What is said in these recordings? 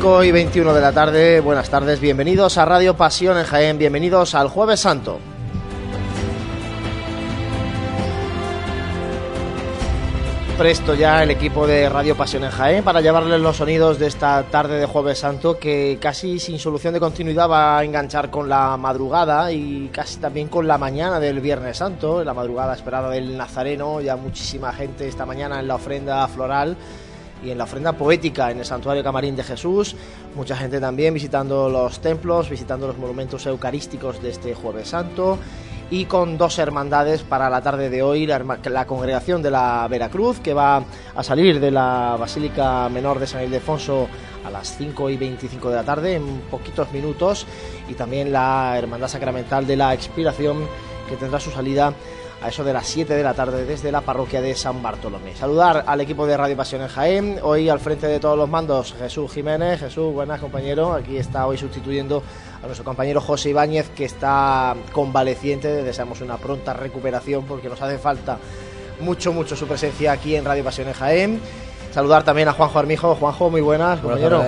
5 y 21 de la tarde, buenas tardes, bienvenidos a Radio Pasión en Jaén, bienvenidos al Jueves Santo. Presto ya el equipo de Radio Pasión en Jaén para llevarles los sonidos de esta tarde de Jueves Santo que casi sin solución de continuidad va a enganchar con la madrugada y casi también con la mañana del Viernes Santo, la madrugada esperada del Nazareno, ya muchísima gente esta mañana en la ofrenda floral y en la ofrenda poética en el Santuario Camarín de Jesús. Mucha gente también visitando los templos, visitando los monumentos eucarísticos de este Jueves Santo y con dos hermandades para la tarde de hoy, la, congregación de la Veracruz, que va a salir de la Basílica Menor de San Ildefonso a las 5 y 25 de la tarde, en poquitos minutos, y también la Hermandad Sacramental de la Expiración, que tendrá su salida a eso de las 7 de la tarde desde la parroquia de San Bartolomé. Saludar al equipo de Radio Pasión en Jaén, hoy al frente de todos los mandos Jesús Jiménez. Jesús, buenas compañero, aquí está hoy sustituyendo a nuestro compañero José Ibáñez que está convaleciente, deseamos una pronta recuperación porque nos hace falta mucho, mucho su presencia aquí en Radio Pasión en Jaén. Saludar también a Juanjo Armijo. Juanjo, muy buenas, compañero.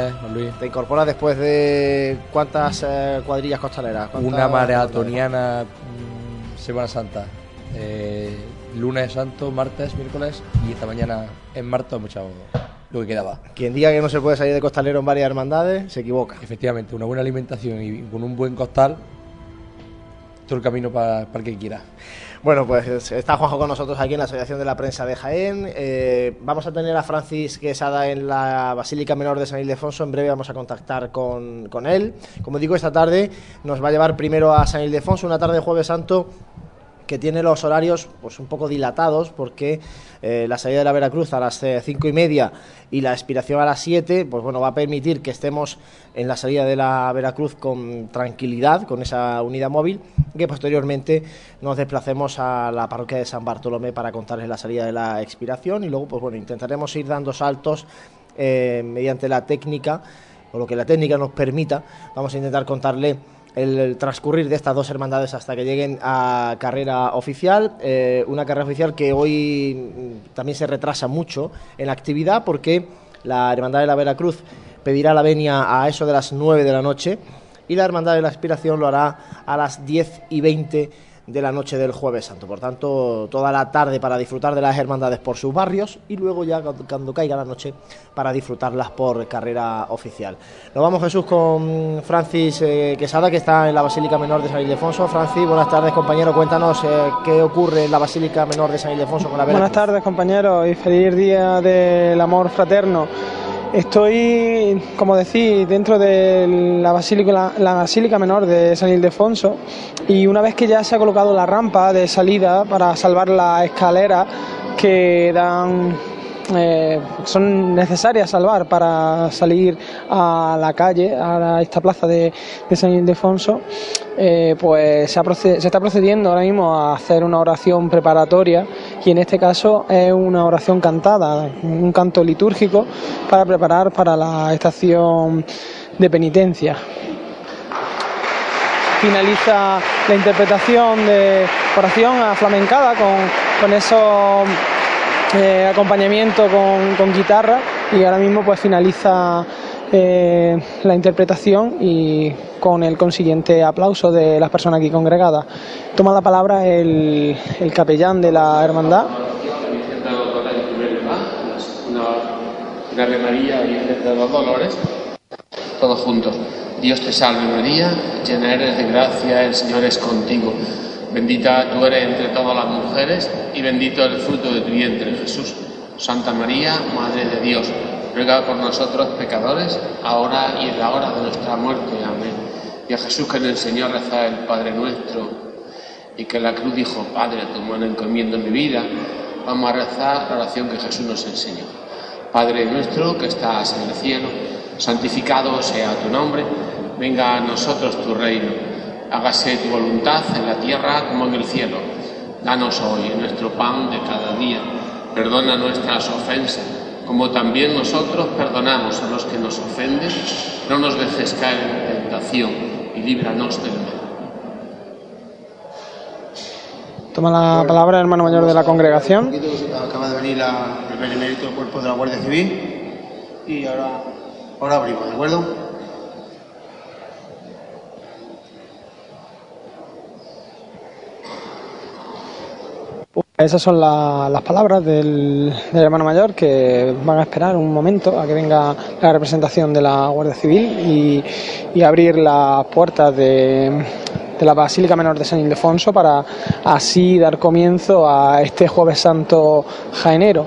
Te incorporas después de cuántas eh, cuadrillas costaleras. Una maratoniana mm, Semana Santa. Eh, lunes santo, martes, miércoles y esta mañana en marzo mucho lo que quedaba. Quien diga que no se puede salir de costalero en varias hermandades se equivoca. Efectivamente, una buena alimentación y con un buen costal, todo el camino para, para el que quiera. Bueno, pues está Juanjo con nosotros aquí en la Asociación de la Prensa de Jaén. Eh, vamos a tener a Francis Quesada en la Basílica Menor de San Ildefonso. En breve vamos a contactar con, con él. Como digo, esta tarde nos va a llevar primero a San Ildefonso, una tarde de Jueves Santo que tiene los horarios pues un poco dilatados porque eh, la salida de la Veracruz a las eh, cinco y media y la expiración a las 7 pues bueno va a permitir que estemos en la salida de la Veracruz con tranquilidad con esa unidad móvil que posteriormente nos desplacemos a la parroquia de San Bartolomé para contarles la salida de la expiración y luego pues bueno intentaremos ir dando saltos eh, mediante la técnica o lo que la técnica nos permita vamos a intentar contarle el transcurrir de estas dos hermandades hasta que lleguen a carrera oficial. Eh, una carrera oficial que hoy mm, también se retrasa mucho en la actividad porque la Hermandad de la Veracruz pedirá la venia a eso de las 9 de la noche y la Hermandad de la Aspiración lo hará a las 10 y 20 de la noche del jueves santo. Por tanto, toda la tarde para disfrutar de las hermandades por sus barrios y luego ya cuando caiga la noche para disfrutarlas por carrera oficial. Nos vamos Jesús con Francis eh, Quesada que está en la Basílica Menor de San Ildefonso. Francis, buenas tardes compañero, cuéntanos eh, qué ocurre en la Basílica Menor de San Ildefonso con la Buenas tardes compañero y feliz día del amor fraterno. Estoy, como decís, dentro de la basílica, la basílica menor de San Ildefonso y una vez que ya se ha colocado la rampa de salida para salvar la escalera que dan eh, son necesarias salvar para salir a la calle, a esta plaza de, San Ildefonso, eh, pues se, está procediendo ahora mismo a hacer una oración preparatoria y en este caso es una oración cantada, un canto litúrgico para preparar para la estación de penitencia. Finaliza la interpretación de oración aflamencada con, con esos eh, acompañamiento con, guitarra y ahora mismo pues finaliza eh, la interpretación y con el consiguiente aplauso de las personas aquí congregadas. Toma la palabra el, el capellán de la hermandad. Una María, de los Dolores, todos juntos. Dios te salve María, llena eres de gracia, el Señor es contigo. Bendita tú eres entre todas las mujeres y bendito el fruto de tu vientre, Jesús. Santa María, Madre de Dios, ruega por nosotros pecadores, ahora y en la hora de nuestra muerte. Amén. Y a Jesús que nos enseñó a rezar el Padre nuestro y que la cruz dijo, Padre, tu mano encomiendo mi vida, vamos a rezar la oración que Jesús nos enseñó. Padre nuestro que estás en el cielo, santificado sea tu nombre, venga a nosotros tu reino hágase tu voluntad en la tierra como en el cielo. Danos hoy nuestro pan de cada día. Perdona nuestras ofensas, como también nosotros perdonamos a los que nos ofenden. No nos dejes caer en tentación y líbranos del mal. Toma la palabra el hermano mayor de la congregación. Acaba de venir el benemérito cuerpo de la Guardia Civil y ahora Ahora abrimos, ¿de acuerdo? Pues esas son las palabras del, hermano mayor que van a esperar un momento a que venga la representación de la Guardia Civil y, abrir las puertas de, la Basílica Menor de San Ildefonso para así dar comienzo a este Jueves Santo jaenero.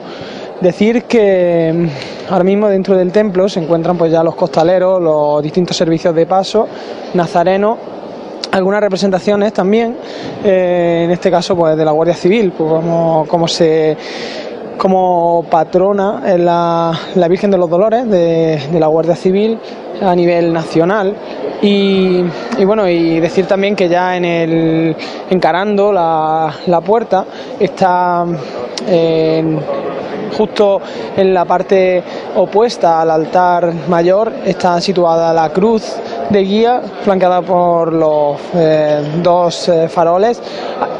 Decir que mm, ahora mismo dentro del templo se encuentran pues ya los costaleros, los distintos servicios de paso, nazarenos algunas representaciones también, eh, en este caso pues de la Guardia Civil, pues como, como se como patrona en la, Virgen de los Dolores de, la Guardia Civil a nivel nacional. Y, bueno y decir también que ya en el encarando la, la puerta está Justo en la parte opuesta al altar mayor está situada la cruz de guía flanqueada por los eh, dos eh, faroles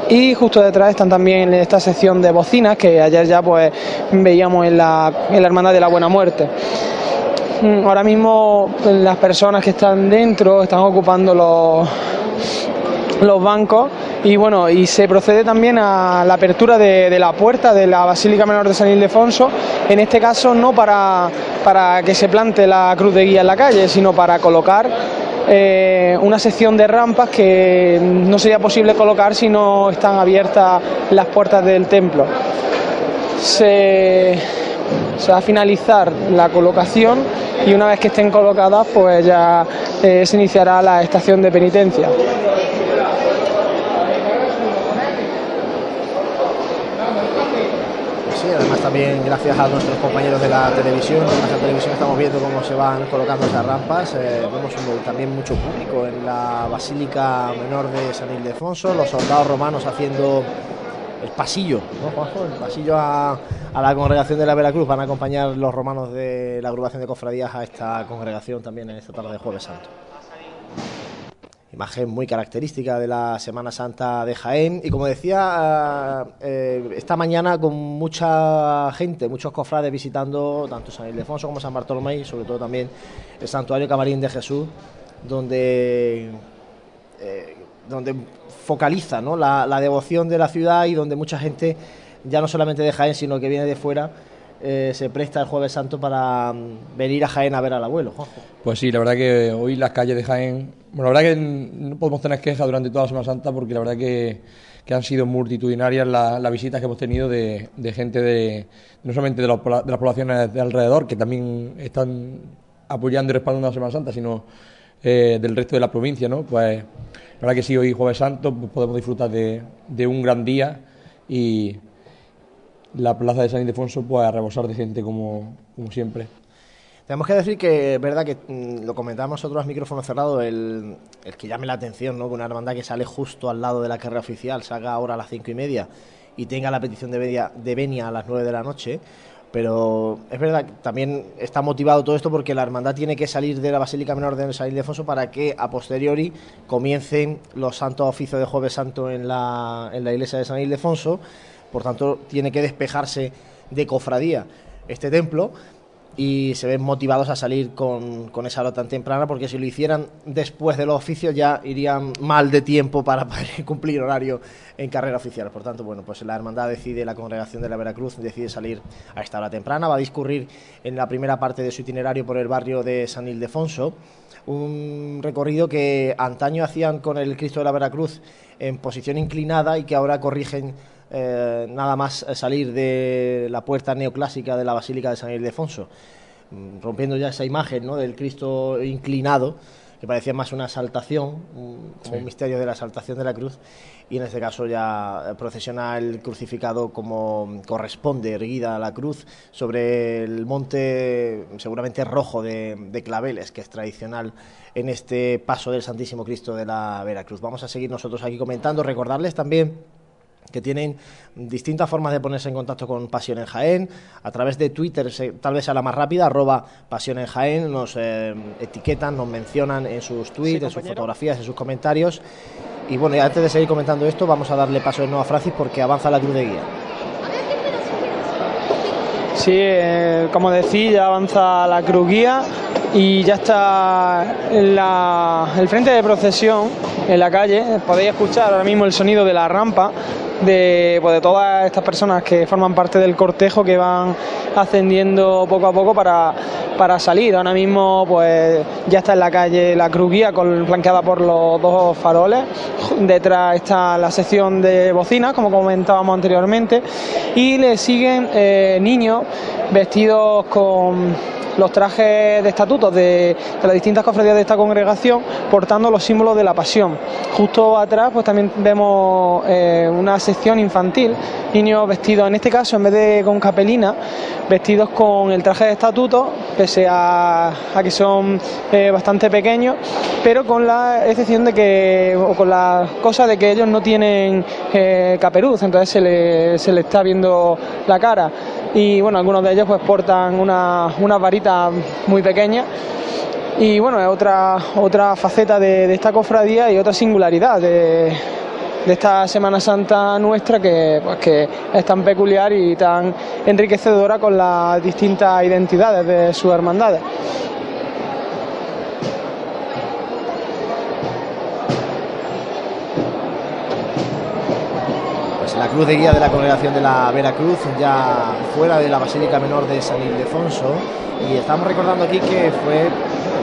y justo detrás están también esta sección de bocinas que ayer ya pues veíamos en la, en la Hermandad de la Buena Muerte. Mm, ahora mismo las personas que están dentro están ocupando los, los bancos y bueno, y se procede también a la apertura de, la puerta de la Basílica Menor de San Ildefonso, en este caso no para, para que se plante la cruz de guía en la calle, sino para colocar eh, una sección de rampas que no sería posible colocar si no están abiertas las puertas del templo. Se, va a finalizar la colocación y una vez que estén colocadas pues ya eh, se iniciará la estación de penitencia. Además también gracias a nuestros compañeros de la televisión, en la televisión estamos viendo cómo se van colocando esas rampas, eh, vemos también mucho público en la Basílica Menor de San Ildefonso, los soldados romanos haciendo el pasillo, El pasillo a, a, la congregación de la Veracruz, van a acompañar los romanos de la agrupación de cofradías a esta congregación también en esta tarde de Jueves Santo imagen muy característica de la Semana Santa de Jaén. Y como decía, eh, esta mañana con mucha gente, muchos cofrades visitando tanto San Ildefonso como San Bartolomé y sobre todo también el Santuario Camarín de Jesús, donde, eh, donde focaliza la, la devoción de la ciudad y donde mucha gente, ya no solamente de Jaén, sino que viene de fuera, eh, se presta el Jueves Santo para mm, venir a Jaén a ver al abuelo. Pues sí, la verdad que hoy las calles de Jaén, bueno, la verdad que no podemos tener quejas durante toda la Semana Santa porque la verdad que, han sido multitudinarias las visitas que hemos tenido de, gente de no solamente de, las poblaciones de alrededor que también están apoyando y respaldando la Semana Santa, sino eh, del resto de la provincia, ¿no? Pues la verdad que sí, hoy Jueves Santo pues podemos disfrutar de, de un gran día y la plaza de San Ildefonso pues a rebosar de gente como, siempre. Tenemos que decir que es verdad que mm, lo comentamos nosotros a micrófono cerrado, el, el, que llame la atención, ¿no? Que una hermandad que sale justo al lado de la carrera oficial salga ahora a las cinco y media y tenga la petición de Benia, de Benia a las nueve de la noche. Pero es verdad que también está motivado todo esto porque la hermandad tiene que salir de la Basílica Menor de San Ildefonso para que a posteriori comiencen los santos oficios de Jueves Santo en la, en la iglesia de San Ildefonso por tanto tiene que despejarse de cofradía este templo y se ven motivados a salir con, esa hora tan temprana porque si lo hicieran después de los oficios ya irían mal de tiempo para cumplir horario en carrera oficial. Por tanto, bueno, pues la hermandad decide, la congregación de la Veracruz decide salir a esta hora temprana, va a discurrir en la primera parte de su itinerario por el barrio de San Ildefonso, un recorrido que antaño hacían con el Cristo de la Veracruz en posición inclinada y que ahora corrigen eh, nada más salir de la puerta neoclásica de la Basílica de San Ildefonso, mm, rompiendo ya esa imagen ¿no? del Cristo inclinado, que parecía más una exaltación, como un misterio de la exaltación de la cruz, y en este caso ya procesiona el crucificado como corresponde, erguida a la cruz, sobre el monte seguramente rojo de, de claveles, que es tradicional en este paso del Santísimo Cristo de la Veracruz. Vamos a seguir nosotros aquí comentando, recordarles también que tienen distintas formas de ponerse en contacto con Pasión en Jaén, a través de Twitter, tal vez sea la más rápida, arroba Pasión en Jaén, nos eh, etiquetan, nos mencionan en sus tweets, en sus fotografías, en sus comentarios. Y bueno, y antes de seguir comentando esto, vamos a darle paso de nuevo a Francis porque avanza la cruz de guía. sí, eh, como decía, ya avanza la cruz guía y ya está el frente de procesión en la calle. Podéis escuchar ahora mismo el sonido de la rampa de, pues, de todas estas personas que forman parte del cortejo que van ascendiendo poco a poco para, para salir. Ahora mismo pues ya está en la calle la cruz guía con, flanqueada por los dos faroles. Detrás está la sección de bocinas, como comentábamos anteriormente. Y le siguen eh, niños vestidos con los trajes de estatutos de, las distintas cofradías de esta congregación portando los símbolos de la pasión. Justo atrás pues también vemos eh, una sección infantil, niños vestidos, en este caso en vez de con capelina, vestidos con el traje de estatuto, pese a, que son eh, bastante pequeños, pero con la excepción de que, o con la cosa de que ellos no tienen eh, caperuz, entonces se le, se le está viendo la cara y bueno, algunos de ellos pues portan unas una varitas muy pequeñas y bueno, es otra, otra faceta de, esta cofradía y otra singularidad de, esta Semana Santa nuestra que, pues, que es tan peculiar y tan enriquecedora con las distintas identidades de sus hermandades. Cruz de guía de la congregación de la Veracruz, ya fuera de la Basílica Menor de San Ildefonso. Y estamos recordando aquí que fue el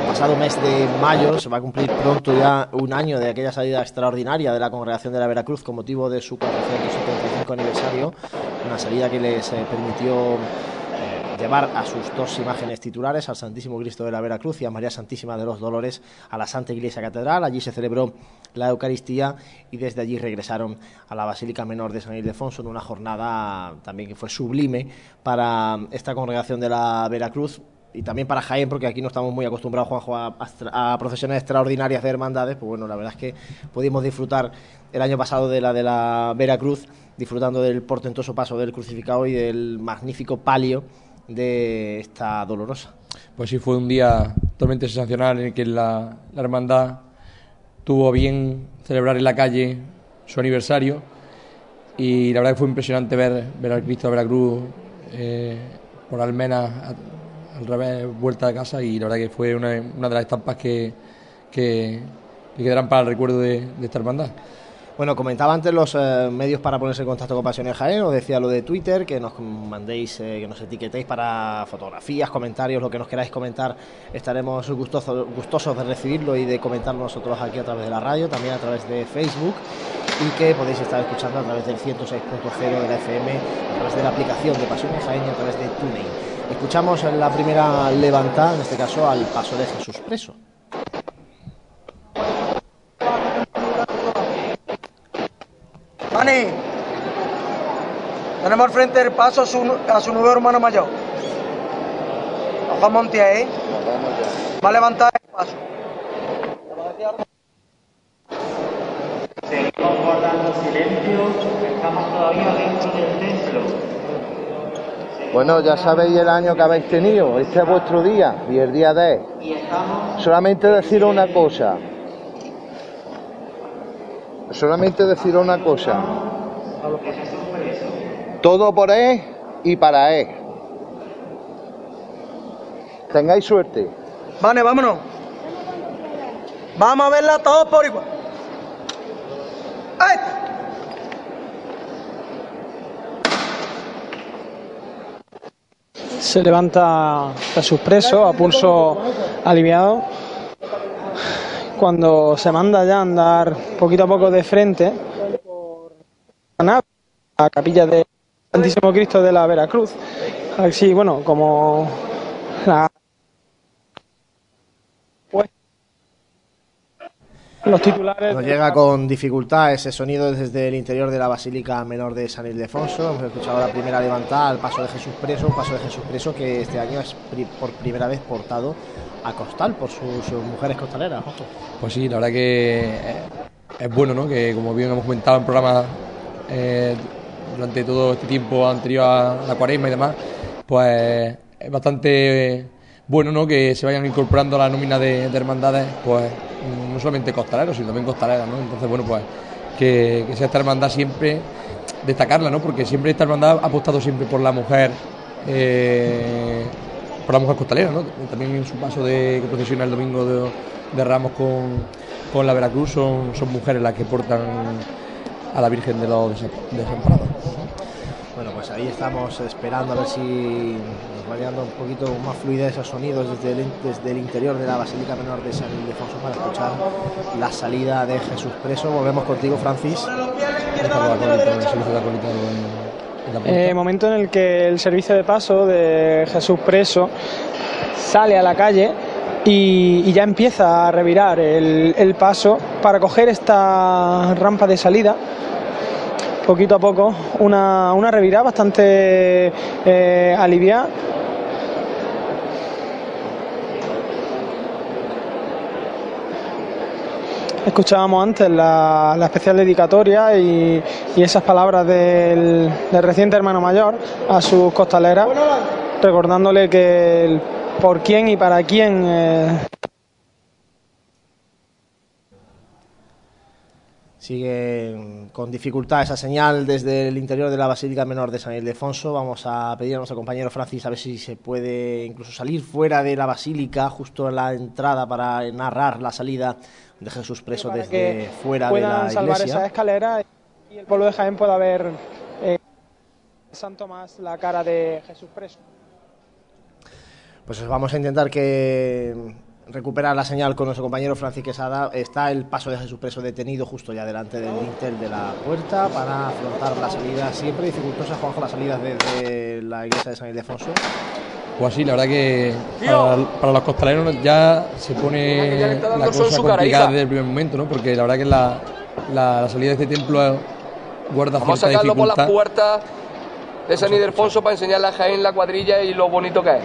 pasado mes de mayo, se va a cumplir pronto ya un año de aquella salida extraordinaria de la congregación de la Veracruz con motivo de su 475 aniversario, una salida que les eh, permitió llevar a sus dos imágenes titulares, al Santísimo Cristo de la Veracruz y a María Santísima de los Dolores, a la Santa Iglesia Catedral. Allí se celebró la Eucaristía y desde allí regresaron a la Basílica Menor de San Ildefonso en una jornada también que fue sublime para esta congregación de la Veracruz y también para Jaén, porque aquí no estamos muy acostumbrados, Juanjo, a, a, procesiones extraordinarias de hermandades, pues bueno, la verdad es que pudimos disfrutar el año pasado de la de la Veracruz, disfrutando del portentoso paso del crucificado y del magnífico palio de esta dolorosa. Pues sí, fue un día totalmente sensacional en el que la, hermandad tuvo bien celebrar en la calle su aniversario y la verdad que fue impresionante ver, ver al Cristo de Veracruz eh, por Almena al revés, vuelta a casa y la verdad que fue una, una de las estampas que, que, quedarán para el recuerdo de esta hermandad. Bueno, comentaba antes los eh, medios para ponerse en contacto con Pasiones Jaén, os decía lo de Twitter, que nos mandéis, eh, que nos etiquetéis para fotografías, comentarios, lo que nos queráis comentar, estaremos gustosos, gustosos de recibirlo y de comentarlo nosotros aquí a través de la radio, también a través de Facebook y que podéis estar escuchando a través del 106.0 de la FM, a través de la aplicación de Pasiones Jaén y a través de TuneIn. Escuchamos en la primera levantada, en este caso al paso de Jesús preso. Tenemos al frente el paso a su, a su nuevo hermano mayor. Juan Montiel, ¿eh? Va a levantar el paso. Seguimos guardando silencio, estamos todavía dentro del templo. Bueno, ya sabéis el año que habéis tenido, este es vuestro día y el día de. Solamente decir una cosa, solamente decir una cosa. Todo por él y para él. Tengáis suerte. Vale, vámonos. Vamos a verla todos por igual. ¡Ay! Se levanta a sus presos a pulso aliviado cuando se manda ya a andar poquito a poco de frente por la la capilla de Santísimo Cristo de la Veracruz. Así, bueno, como pues, los titulares. Nos llega con dificultad ese sonido desde el interior de la Basílica Menor de San Ildefonso. Hemos escuchado la primera levantada, el paso de Jesús preso, un paso de Jesús preso que este año es por primera vez portado a costal por sus, mujeres costaleras. Pues sí, la verdad que es bueno, ¿no? Que como bien hemos comentado en programas eh, durante todo este tiempo anterior a la cuaresma y demás, pues es bastante bueno, ¿no? Que se vayan incorporando a la nómina de, hermandades, pues no solamente costaleros, sino también costaleras, ¿no? Entonces, bueno, pues que, sea esta hermandad siempre destacarla, ¿no? Porque siempre esta hermandad ha apostado siempre por la mujer eh, por la mujer costalera, ¿no? También en su paso de que procesiona el domingo de, de Ramos con, con la Veracruz son, son mujeres las que portan a la Virgen de los Desa- Desamparados. Bueno, pues ahí estamos esperando a ver si nos va llegando un poquito más fluidez esos sonidos desde el, desde el interior de la Basílica Menor de San Ildefonso para escuchar la salida de Jesús preso. Volvemos contigo, Francis. Eh, momento en el que el servicio de paso de Jesús preso sale a la calle y, y ya empieza a revirar el, el paso para coger esta rampa de salida. Poquito a poco, una, una revirada bastante eh, aliviada. Escuchábamos antes la, especial dedicatoria y, y esas palabras del, del reciente hermano mayor a sus costaleras, recordándole que el por quién y para quién eh, Sigue mm, con dificultad esa señal desde el interior de la Basílica Menor de San Ildefonso. Vamos a pedir a nuestro compañero Francis a ver si se puede incluso salir fuera de la Basílica, justo en la entrada, para narrar la salida de Jesús preso para desde que fuera de puedan la salvar iglesia. esa escalera y el pueblo de Jaén pueda ver eh, San Tomás la cara de Jesús preso. Pues vamos a intentar que recuperar la señal con nuestro compañero Francis Quesada. Está el paso de Jesús preso detenido justo ya delante del dintel de la puerta para afrontar la salida. Siempre dificultosa, Juanjo, la salida desde la iglesia de San Ildefonso. Pues así, la verdad que para, para los costaleros ya se pone la cosa complicada desde el primer momento, ¿no? Porque la verdad que la, la, la salida de este templo guarda Vamos a cierta sacarlo por las dificultad. puertas de San Ildefonso para enseñarle a Jaén la cuadrilla y lo bonito que es.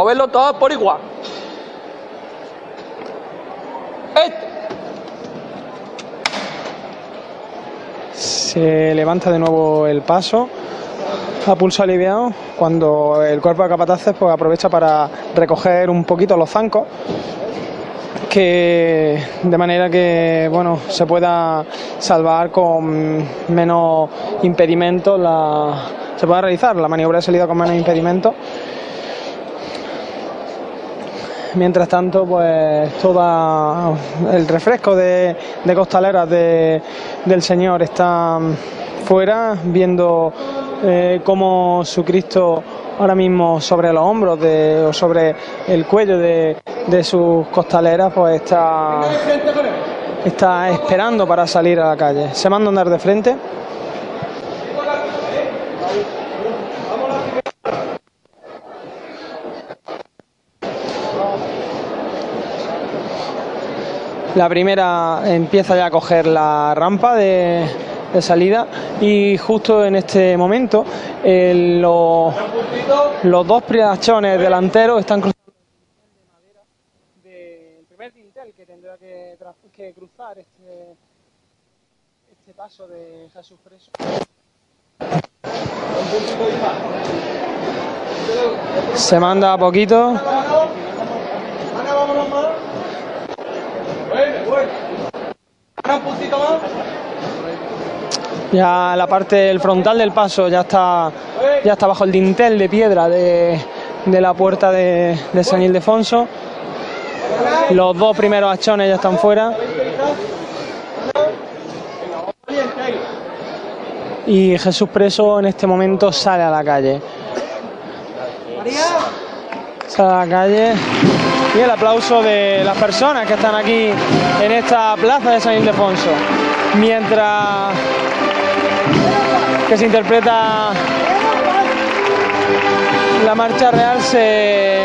A verlo todos por igual. Este. Se levanta de nuevo el paso. A pulso aliviado. Cuando el cuerpo de capataces pues, aprovecha para recoger un poquito los zancos. Que de manera que bueno se pueda salvar con menos impedimentos la se pueda realizar. La maniobra de salida con menos impedimentos Mientras tanto, pues todo el refresco de, costaleras de- del Señor está fuera, viendo eh, cómo su Cristo ahora mismo sobre los hombros de- o sobre el cuello de, de sus costaleras, pues está, está esperando para salir a la calle. Se manda a andar de frente. La primera empieza ya a coger la rampa de, de salida y justo en este momento eh, los, los dos priachones delanteros están cruzando del primer dintel que tendrá que, que cruzar este, este paso de Jesús Preso. Se manda a poquito. Ya la parte del frontal del paso ya está, ya está bajo el dintel de piedra de, de la puerta de, de San Ildefonso. Los dos primeros hachones ya están fuera. Y Jesús preso en este momento sale a la calle. Sale a la calle. Y el aplauso de las personas que están aquí en esta plaza de San Ildefonso. Mientras que se interpreta la marcha real se,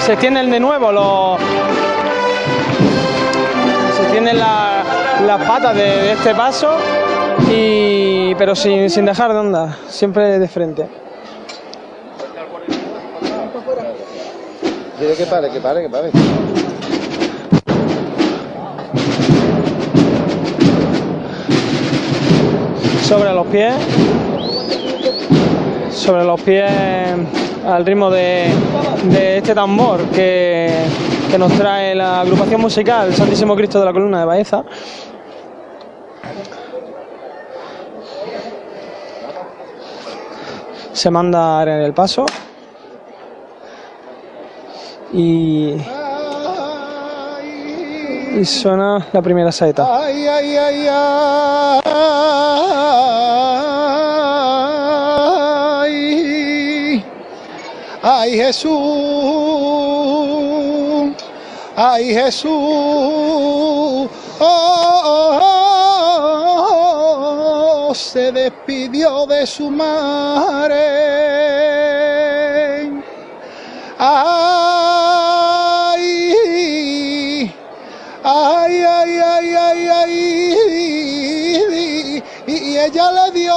se extienden de nuevo los se extienden la- las patas de, de este paso y pero sin, sin dejar de andar siempre de frente Que pare, que pare, que pare. Sobre los pies. Sobre los pies al ritmo de, de este tambor que, que nos trae la agrupación musical Santísimo Cristo de la Columna de Baeza. Se manda en el paso. Y, suena la primera saeta. Ay, Jesús. Ay, Jesús. Oh, oh, oh, se despidió de su madre. Ay, ay, ay, ay, ay, ay, y ella le dio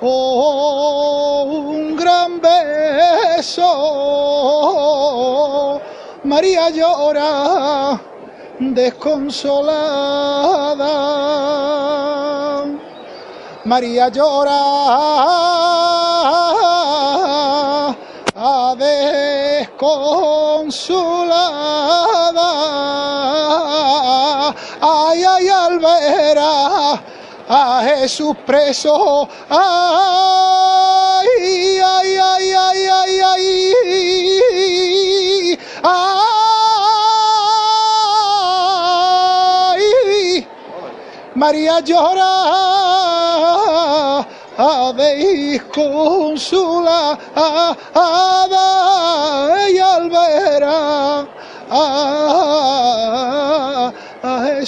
un gran beso. María llora desconsolada. María llora a desconsolada. Ay, ay, al ver a, Jesús preso. Ay, ay, ay, ay, ay, ay. Ay, María llora a desconsolada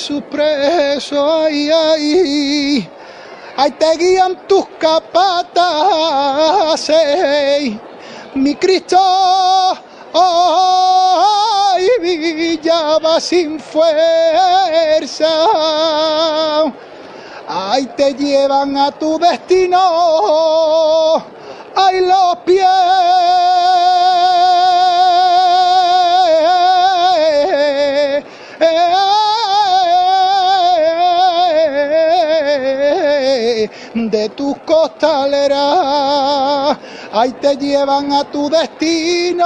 a Jesús preso, ay, ay, ay, te guían tus capataces, mi Cristo, ay, ya va sin fuerza. Ay, te llevan a tu destino. Ay, los pies. De tus costaleras, ay te llevan a tu destino.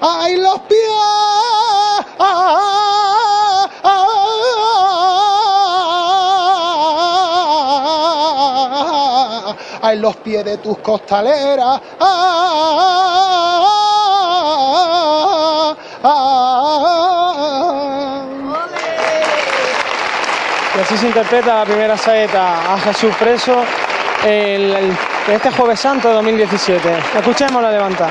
Ay, los pies. a en los pies de tus costaleras. Ah, así se interpreta la primera saeta a Jesús preso el, el- este Jueves Santo de 2017. Escuchémosla levantar.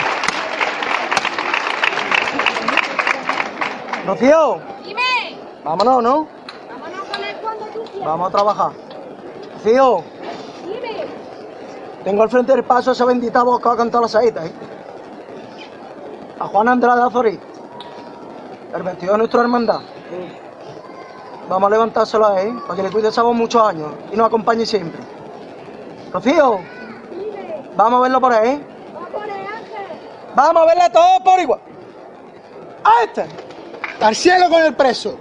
Rocío. Vámonos, ¿no? Vamos a trabajar. Rocío. Tengo al frente del paso a esa bendita voz que va a cantar la saeta, ¿eh? A Juan Andrade Azorí. El vestido de nuestra hermandad. Vamos a levantárselo a él, para que le cuide esa voz muchos años y nos acompañe siempre. Rocío. Vamos a verlo por ahí. Vamos a verle todo por igual. A este. Al cielo con el preso.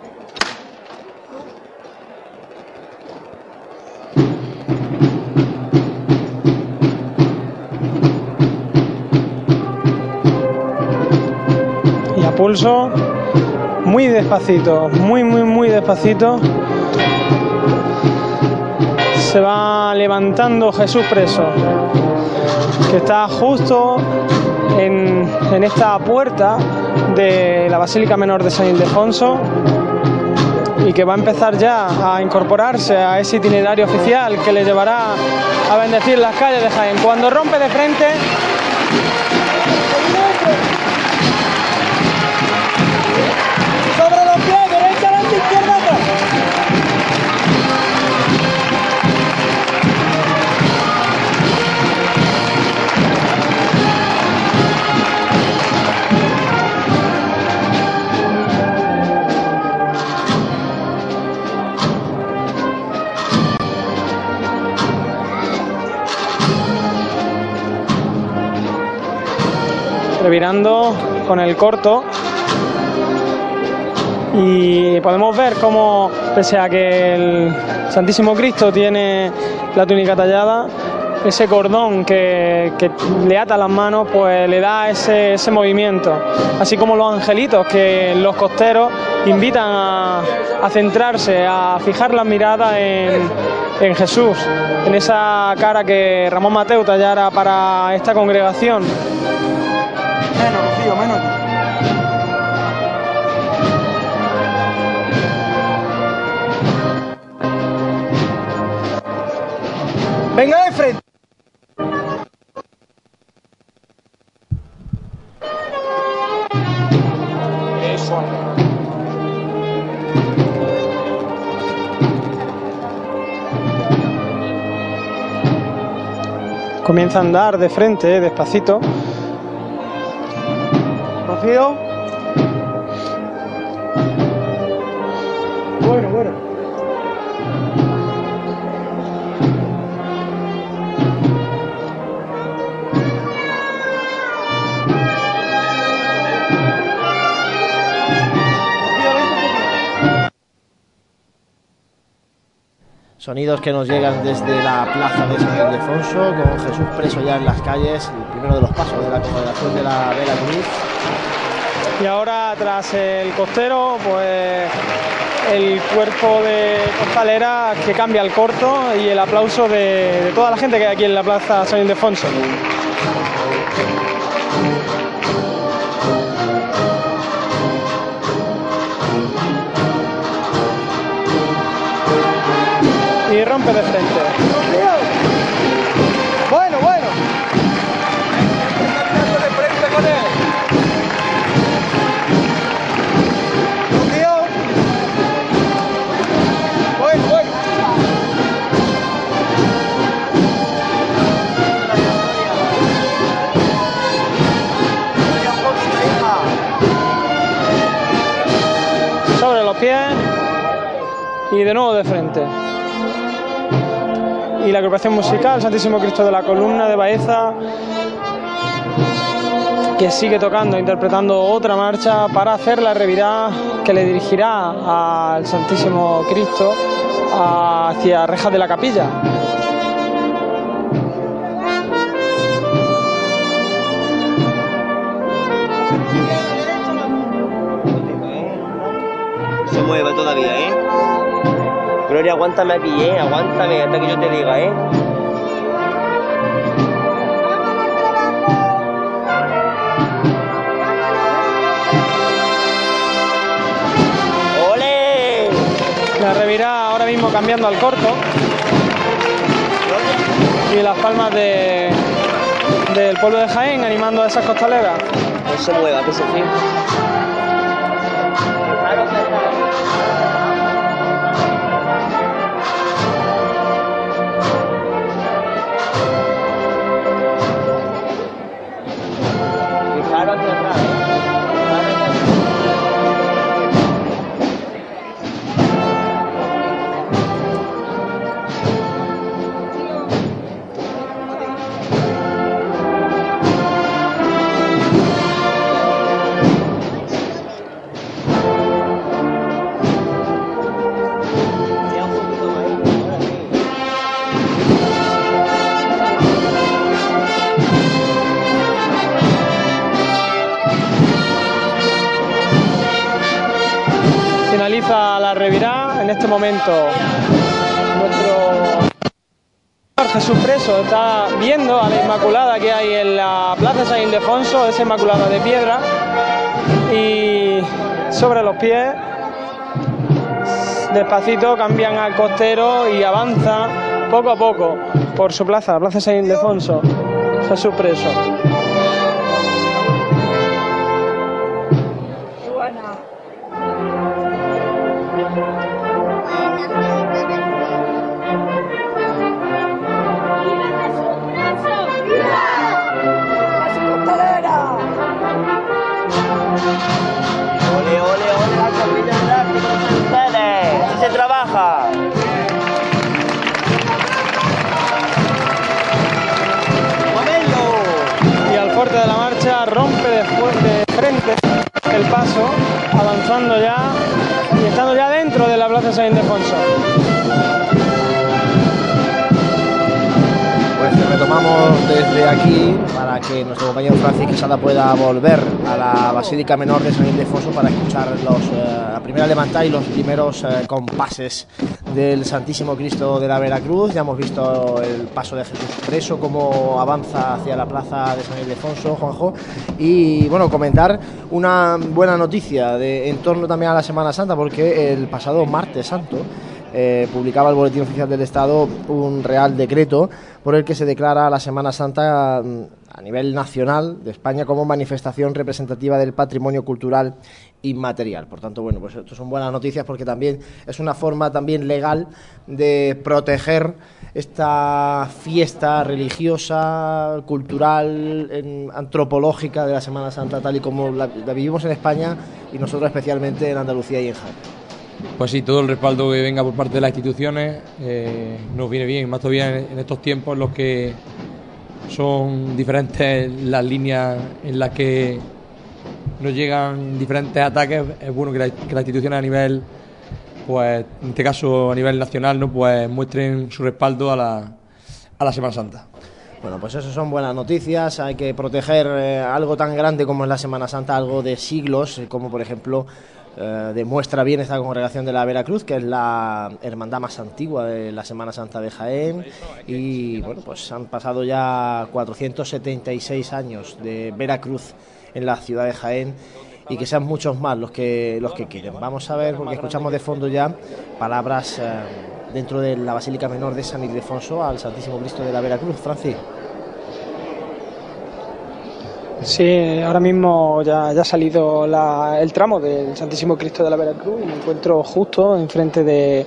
Y a pulso, muy despacito, muy, muy, muy despacito. Se va levantando Jesús preso, que está justo en, en esta puerta de la Basílica Menor de San Ildefonso y que va a empezar ya a incorporarse a ese itinerario oficial que le llevará a bendecir las calles de Jaén. Cuando rompe de frente, revirando con el corto y podemos ver cómo pese a que el Santísimo Cristo tiene la túnica tallada ese cordón que, le ata las manos, pues le da ese, movimiento. Así como los angelitos que los costeros invitan a, centrarse, a fijar la mirada en, en Jesús, en esa cara que Ramón Mateo tallara para esta congregación. Menos, Rocío, menos. Venga de frente. Eso. Comienza a andar de frente, despacito. Rocío. Bueno, bueno. Sonidos que nos llegan desde la plaza de San Ildefonso, con Jesús preso ya en las calles, el primero de los pasos de la Congregación de la Vera Cruz. Y ahora tras el costero, pues el cuerpo de costalera que cambia el corto y el aplauso de, toda la gente que hay aquí en la plaza San Ildefonso. Y rompe de. De nuevo de frente. Y la agrupación musical Santísimo Cristo de la Columna de Baeza que sigue tocando, interpretando otra marcha para hacer la revirada que le dirigirá al Santísimo Cristo hacia rejas de la capilla. Se mueve todavía, aguántame aquí, ¿eh? Aguántame hasta que yo te diga, ¿eh? ¡Ole! La revirada ahora mismo cambiando al corto. Y las palmas de, del pueblo de Jaén animando a esas costaleras. No se mueva, que se fije. Jesús Preso está viendo a la Inmaculada que hay en la Plaza San Ildefonso, esa Inmaculada de piedra. Y sobre los pies, despacito, cambian al costero y avanza poco a poco por su plaza, la Plaza San Ildefonso. Jesús Preso. Quesada pueda volver a la Basílica Menor de San Ildefonso para escuchar los, eh, la primera levantada y los primeros eh, compases del Santísimo Cristo de la Veracruz. Ya hemos visto el paso de Jesús preso, cómo avanza hacia la plaza de San Ildefonso, Juanjo. Y bueno, comentar una buena noticia de, en torno también a la Semana Santa, porque el pasado martes santo eh, publicaba el Boletín Oficial del Estado un real decreto por el que se declara la Semana Santa mm, a nivel nacional de España como manifestación representativa del patrimonio cultural inmaterial. Por tanto, bueno, pues esto son buenas noticias porque también es una forma también legal de proteger esta fiesta religiosa, cultural, antropológica de la Semana Santa tal y como la, la vivimos en España y nosotros especialmente en Andalucía y en Jaén. Pues sí, todo el respaldo que venga por parte de las instituciones eh, nos viene bien, más todavía en, en estos tiempos en los que son diferentes las líneas en las que nos llegan diferentes ataques. Es bueno que, la- las instituciones a nivel, pues en este caso a nivel nacional, no pues muestren su respaldo a la, a la Semana Santa. Bueno, pues eso son buenas noticias. Hay que proteger eh, algo tan grande como es la Semana Santa, algo de siglos, eh, como por ejemplo eh, demuestra bien esta congregación de la Veracruz, que es la hermandad más antigua de la Semana Santa de Jaén. Y bueno, pues han pasado ya 476 años de Veracruz en la ciudad de Jaén y que sean muchos más los que los que quieren. Vamos a ver, porque escuchamos de fondo ya palabras eh, dentro de la Basílica Menor de San Ildefonso al Santísimo Cristo de la Veracruz. Francis. Sí, ahora mismo ya, ya ha salido la- el tramo del Santísimo Cristo de la Veracruz y me encuentro justo enfrente de,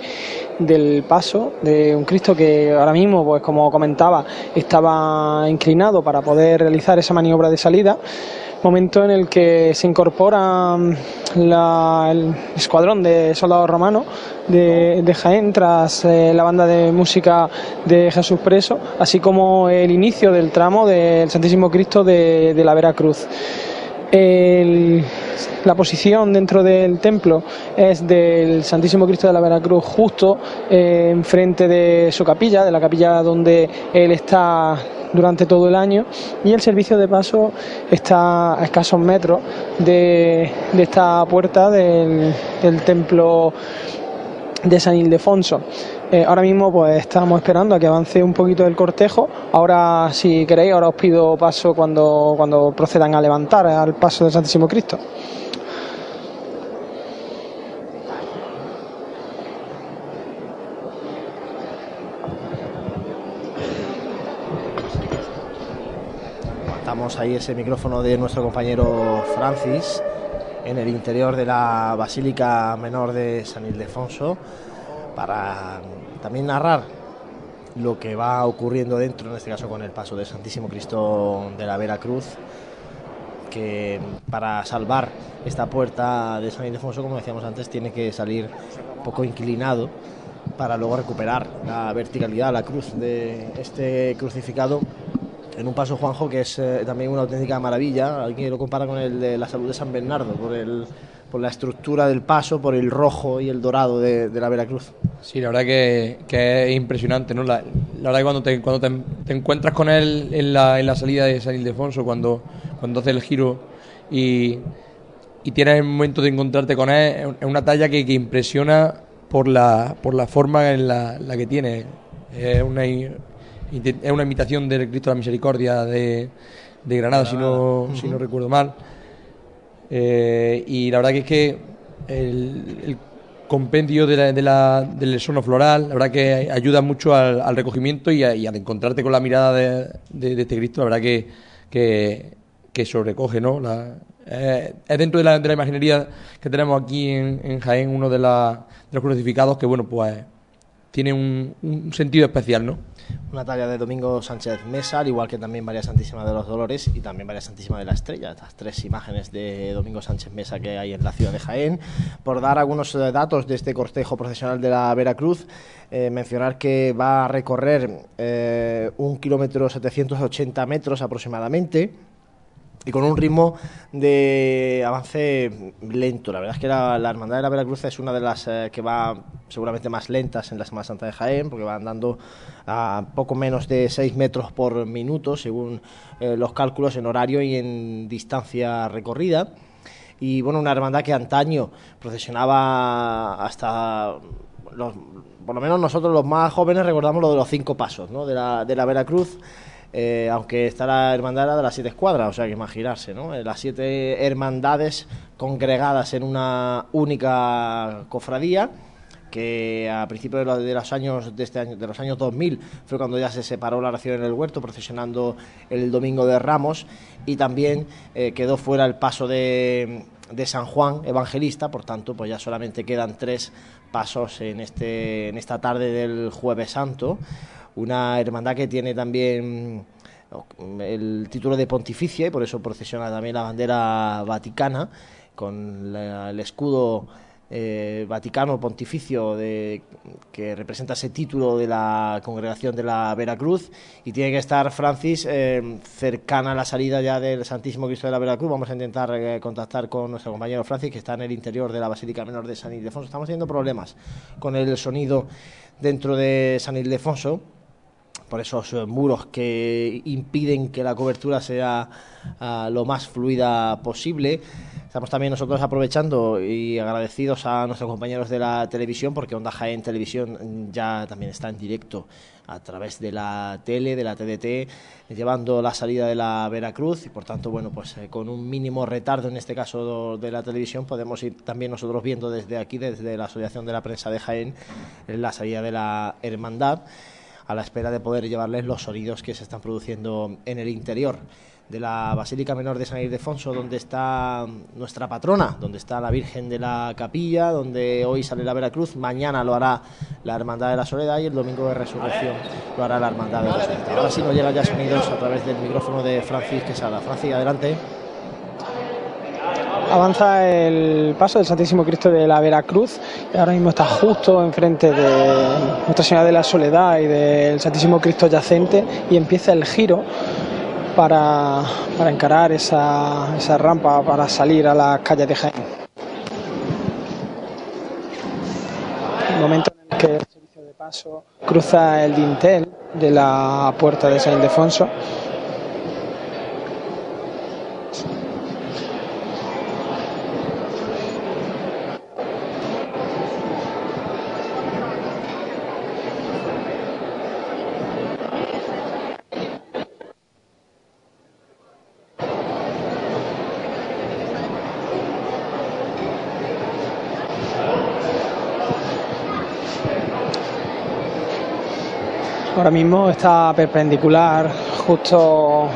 del paso de un Cristo que ahora mismo, pues como comentaba, estaba inclinado para poder realizar esa maniobra de salida. Momento en el que se incorpora mm, el escuadrón de soldados romanos de, Jaén tras eh, la banda de música de Jesús Preso, así como el inicio del tramo del Santísimo Cristo de, la Veracruz. La posición dentro del templo es del Santísimo Cristo de la Veracruz justo eh, enfrente de su capilla, de la capilla donde él está durante todo el año y el servicio de paso está a escasos metros de, esta puerta del, del templo de San Ildefonso. Eh, ahora mismo pues estamos esperando a que avance un poquito el cortejo. Ahora si queréis, ahora os pido paso cuando, cuando procedan a levantar al paso del Santísimo Cristo. Ahí ese micrófono de nuestro compañero Francis en el interior de la Basílica Menor de San Ildefonso para también narrar lo que va ocurriendo dentro, en este caso con el paso del Santísimo Cristo de la Veracruz, que para salvar esta puerta de San Ildefonso, como decíamos antes, tiene que salir un poco inclinado para luego recuperar la verticalidad, la cruz de este crucificado en un paso Juanjo que es eh, también una auténtica maravilla. Alguien lo compara con el de la salud de San Bernardo, por, el, por la estructura del paso, por el rojo y el dorado de, la Veracruz. Sí, la verdad que, es impresionante, ¿no? La, verdad que cuando te, cuando te, encuentras con él en la, salida de San Ildefonso, cuando, cuando hace el giro y, tienes el momento de encontrarte con él, es una talla que, impresiona por la, por la forma en la, que tiene. Es una, es una imitación del Cristo de la Misericordia de, de Granada, si no, si no recuerdo mal. Eh, y la verdad que es que el, el compendio de la, de la- del sono floral, la verdad que ayuda mucho al, al recogimiento y, a- y al encontrarte con la mirada de, de- de este Cristo, la verdad que, que, que sobrecoge, ¿no? La- eh, es dentro de la, de la imaginería que tenemos aquí en, en Jaén uno de, la- de los crucificados que, bueno, pues tiene un, un sentido especial, ¿no? Una talla de Domingo Sánchez Mesa, al igual que también María Santísima de los Dolores y también María Santísima de la Estrella, estas tres imágenes de Domingo Sánchez Mesa que hay en la ciudad de Jaén. Por dar algunos eh, datos de este cortejo procesional de la Veracruz, eh, mencionar que va a recorrer eh, un kilómetro 780 metros aproximadamente y con un ritmo de avance lento. La verdad es que la, Hermandad de la Veracruz es una de las eh, que va seguramente más lentas en la Semana Santa de Jaén, porque va andando a poco menos de 6 metros por minuto, según eh, los cálculos en horario y en distancia recorrida. Y bueno, una hermandad que antaño procesionaba hasta por lo menos nosotros los más jóvenes recordamos lo de los cinco pasos ¿no? de, la, de la Veracruz. Eh, aunque está la hermandad de las siete escuadras, o sea que imaginarse, ¿no? Eh, Las siete hermandades congregadas en una única cofradía que a principios de los, años de este año de los años 2000 fue cuando ya se separó la oración en el huerto procesionando el domingo de Ramos y también eh, quedó fuera el paso de, de San Juan Evangelista por tanto pues ya solamente quedan tres pasos en este en esta tarde del Jueves Santo una hermandad que tiene también mm, el título de pontificia y por eso procesiona también la bandera vaticana con el escudo eh, vaticano pontificio de, que representa ese título de la congregación de la Veracruz y tiene que estar Francis eh, cercana a la salida ya del Santísimo Cristo de la Veracruz. Vamos a intentar eh, contactar con nuestro compañero Francis que está en el interior de la Basílica Menor de San Ildefonso. Estamos teniendo problemas con el sonido dentro de San Ildefonso por esos eh, muros que impiden que la cobertura sea ah, lo más fluida posible. Estamos también nosotros aprovechando y agradecidos a nuestros compañeros de la televisión, porque Onda Jaén Televisión ya también está en directo a través de la tele, de la TDT, llevando la salida de la Veracruz y por tanto, bueno, pues eh, con un mínimo retardo en este caso de la televisión podemos ir también nosotros viendo desde aquí, desde la Asociación de la Prensa de Jaén, la salida de la Hermandad a la espera de poder llevarles los sonidos que se están produciendo en el interior de la Basílica Menor de San Ildefonso, donde está nuestra patrona, donde está la Virgen de la Capilla, donde hoy sale la Veracruz, mañana lo hará la Hermandad de la Soledad y el domingo de Resurrección lo hará la Hermandad de la Soledad. Ahora sí nos llegan ya sonidos a través del micrófono de Francis Quesada. Francis, adelante. Avanza el paso del Santísimo Cristo de la Veracruz y ahora mismo está justo enfrente de Nuestra Señora de la Soledad y del Santísimo Cristo yacente y empieza el giro para, para encarar esa, esa rampa para salir a las calles de Jaén. El momento en el que el servicio de paso cruza el dintel de la puerta de San Ildefonso Ahora mismo está perpendicular justo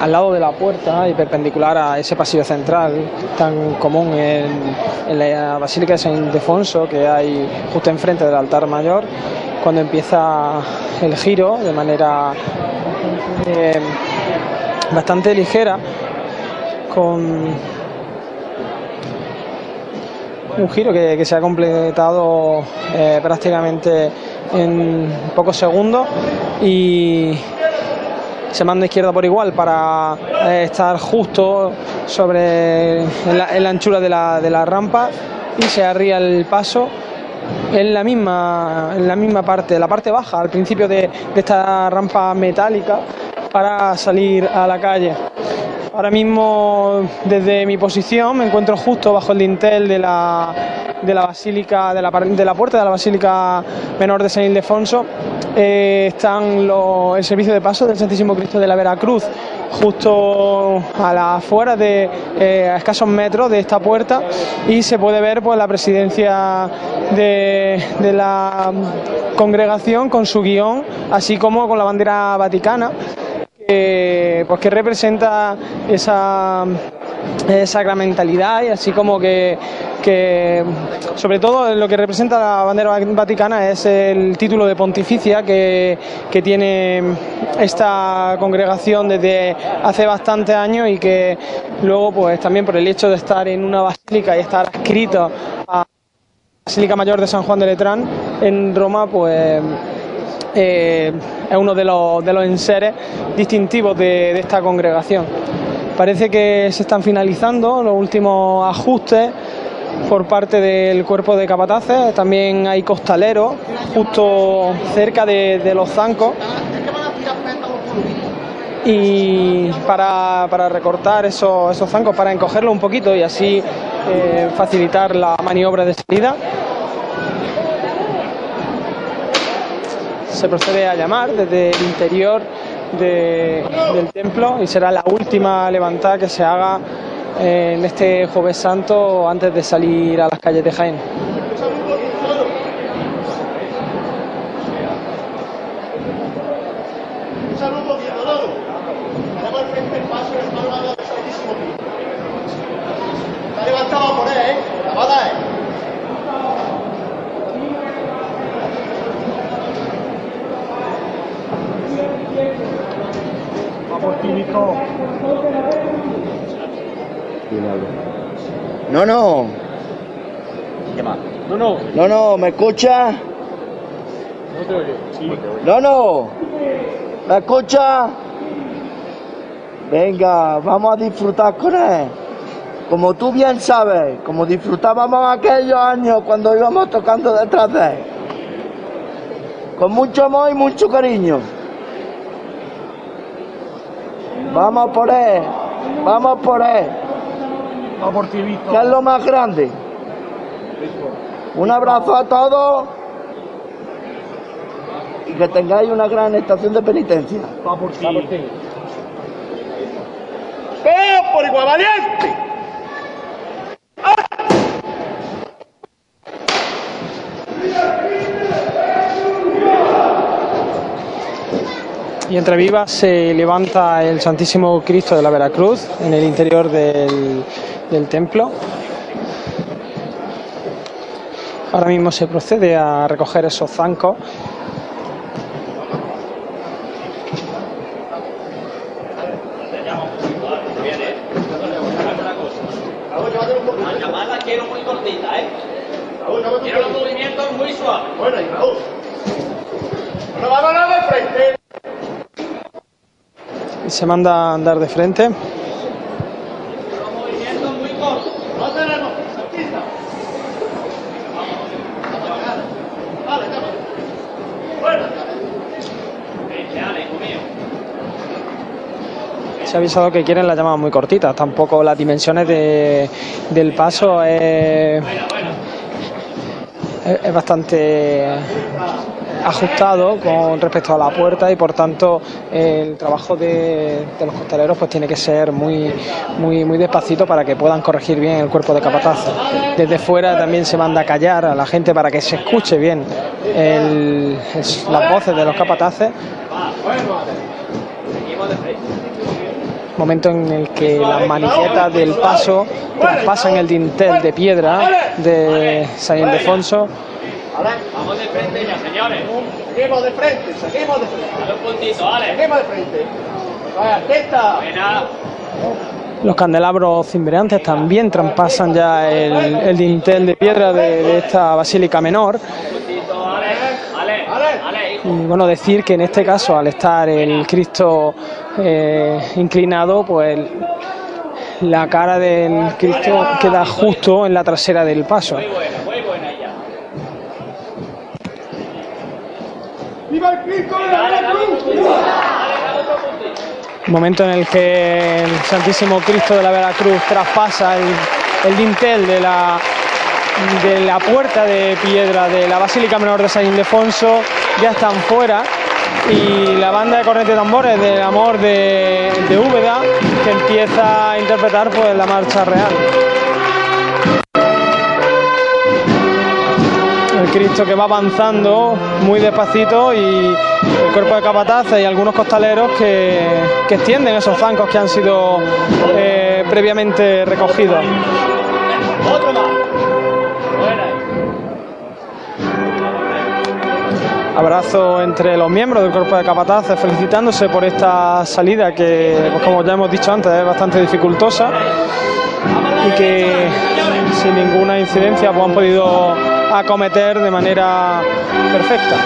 al lado de la puerta y perpendicular a ese pasillo central tan común en, la Basílica de San Ildefonso que hay justo enfrente del altar mayor. Cuando empieza el giro de manera eh, bastante ligera con un giro que, que se ha completado eh, prácticamente en pocos segundos y se manda izquierda por igual para eh, estar justo sobre la, en la anchura de la, de la rampa y se arría el paso en la misma en la misma parte, la parte baja al principio de esta rampa metálica para salir a la calle. Ahora mismo desde mi posición me encuentro justo bajo el dintel de la, de la basílica, de la, de la puerta de la basílica menor de San Ildefonso. Eh, están el servicio de paso del Santísimo Cristo de la Veracruz justo a la afuera de eh, a escasos metros de esta puerta y se puede ver pues la presidencia de, de la congregación con su guion así como con la bandera vaticana pues que representa esa sacramentalidad y así como que, que, sobre todo lo que representa la bandera vaticana es el título de pontificia que, que tiene esta congregación desde hace bastantes años y que luego pues también por el hecho de estar en una basílica y estar adscrito a la Basílica Mayor de San Juan de Letrán en Roma pues eh, es uno de los, de los enseres distintivos de, de esta congregación. Parece que se están finalizando los últimos ajustes por parte del cuerpo de capataces. También hay costaleros justo cerca de, de los zancos. Y para, para recortar esos, esos zancos, para encogerlo un poquito y así eh, facilitar la maniobra de salida. Se procede a llamar desde el interior de- del templo y será la última levantada que se haga eh, en este Jueves Santo antes de salir a las calles de Jaén. Un saludo bien dorado. Tenemos al frente el paso del hermano del Santísimo Cristo. Está levantado por él, ¿eh? La bala, ¿eh? No, no. ¿Qué más? No, no. No, no, ¿me escucha? No te oye. Sí. No, no. ¿Me escucha? Venga, vamos a disfrutar con él. Como tú bien sabes, como disfrutábamos aquellos años cuando íbamos tocando detrás de él. Con mucho amor y mucho cariño. Vamos por él, vamos por él. Vamos por ti, Víctor. ¿Qué es lo más grande? Un abrazo a todos y que tengáis una gran estación de penitencia. Va por ti. Va por ti. ¡Todos por igual valiente! Y entre vivas se levanta el Santísimo Cristo de la Veracruz en el interior del, del templo. Ahora mismo se procede a recoger esos zancos. Quiero los movimientos muy suaves. Bueno, y Raúl. Vámonos de frente. Se manda a andar de frente. Se ha avisado que quieren las llamadas muy cortitas. Tampoco las dimensiones de- del paso es, es- es bastante ajustado con respecto a la puerta y por tanto el trabajo de, los costaleros pues tiene que ser muy muy muy despacito para que puedan corregir bien el cuerpo de capataz. Desde fuera también se manda a callar a la gente para que se escuche bien el- las voces de los capataces momento en el que las maniquetas del paso traspasan el dintel de piedra de San Ildefonso. Vamos de frente ya, señores. Seguimos de frente, seguimos de frente. Dale un puntito, Ale. Seguimos de frente. Vaya, atenta. Buena. Los candelabros cimbreantes también traspasan ya el, el dintel de piedra de, de esta basílica menor. Y bueno, decir que en este caso, al estar el Cristo eh, inclinado, pues la cara del Cristo queda justo en la trasera del paso. ¡Viva el Cristo de la. Momento en el que el Santísimo Cristo de la Veracruz traspasa el, el dintel de la, de la puerta de piedra de la Basílica Menor de San Ildefonso, ya están fuera. Y la banda de cornetas y tambores del amor de, de Úbeda, que empieza a interpretar pues, la marcha real. Cristo que va avanzando muy despacito y el cuerpo de capataces y algunos costaleros que, que extienden esos zancos que han sido eh, previamente recogidos. Abrazo entre los miembros del cuerpo de capataces felicitándose por esta salida que, pues, como ya hemos dicho antes, es bastante dificultosa y que sin ninguna incidencia pues, han podido acometer de manera perfecta.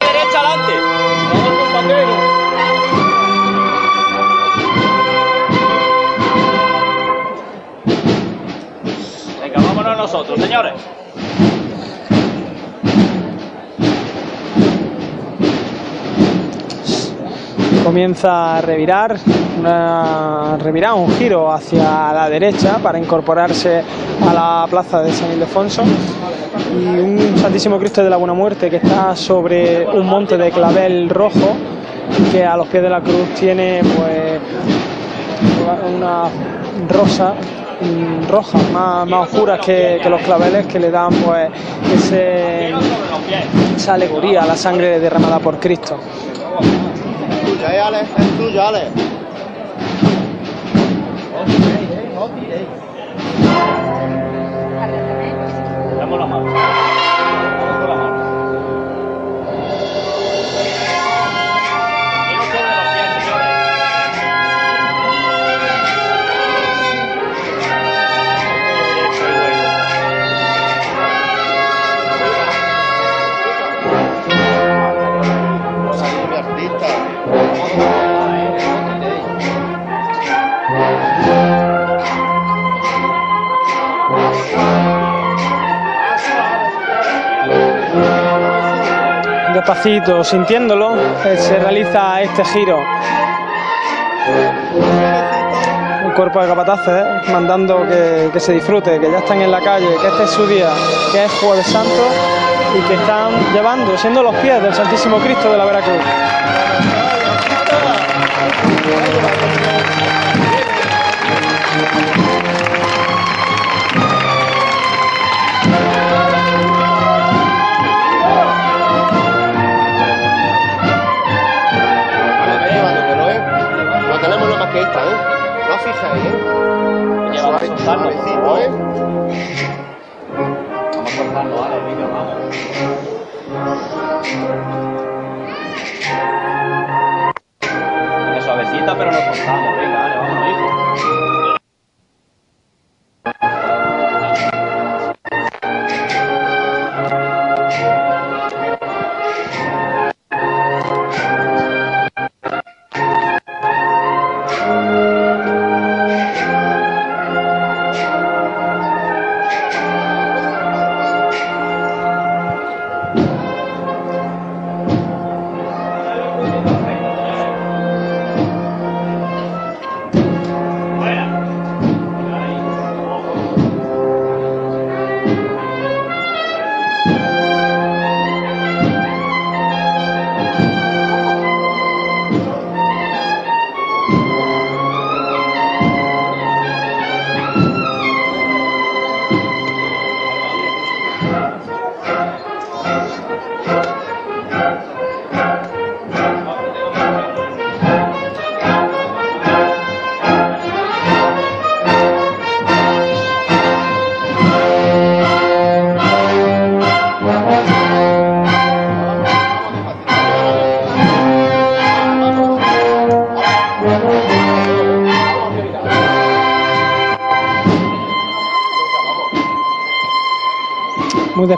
Derecha adelante. Venga, vámonos nosotros, señores. Comienza a revirar, un giro hacia la derecha para incorporarse a la plaza de San Ildefonso y un Santísimo Cristo de la Buena Muerte que está sobre un monte de clavel rojo que a los pies de la cruz tiene pues una rosa mm, roja más, más oscuras que, que los claveles que le dan pues ese, esa alegoría a la sangre derramada por Cristo. Tuya, eh, Ale, es tuya, Ale. Damos la mano. Despacito, sintiéndolo, eh, se realiza este giro. El cuerpo de capataces eh, mandando que, que se disfrute, que ya están en la calle, que este es su día, que es Jueves Santo y que están llevando, siendo los pies del Santísimo Cristo de la Veracruz.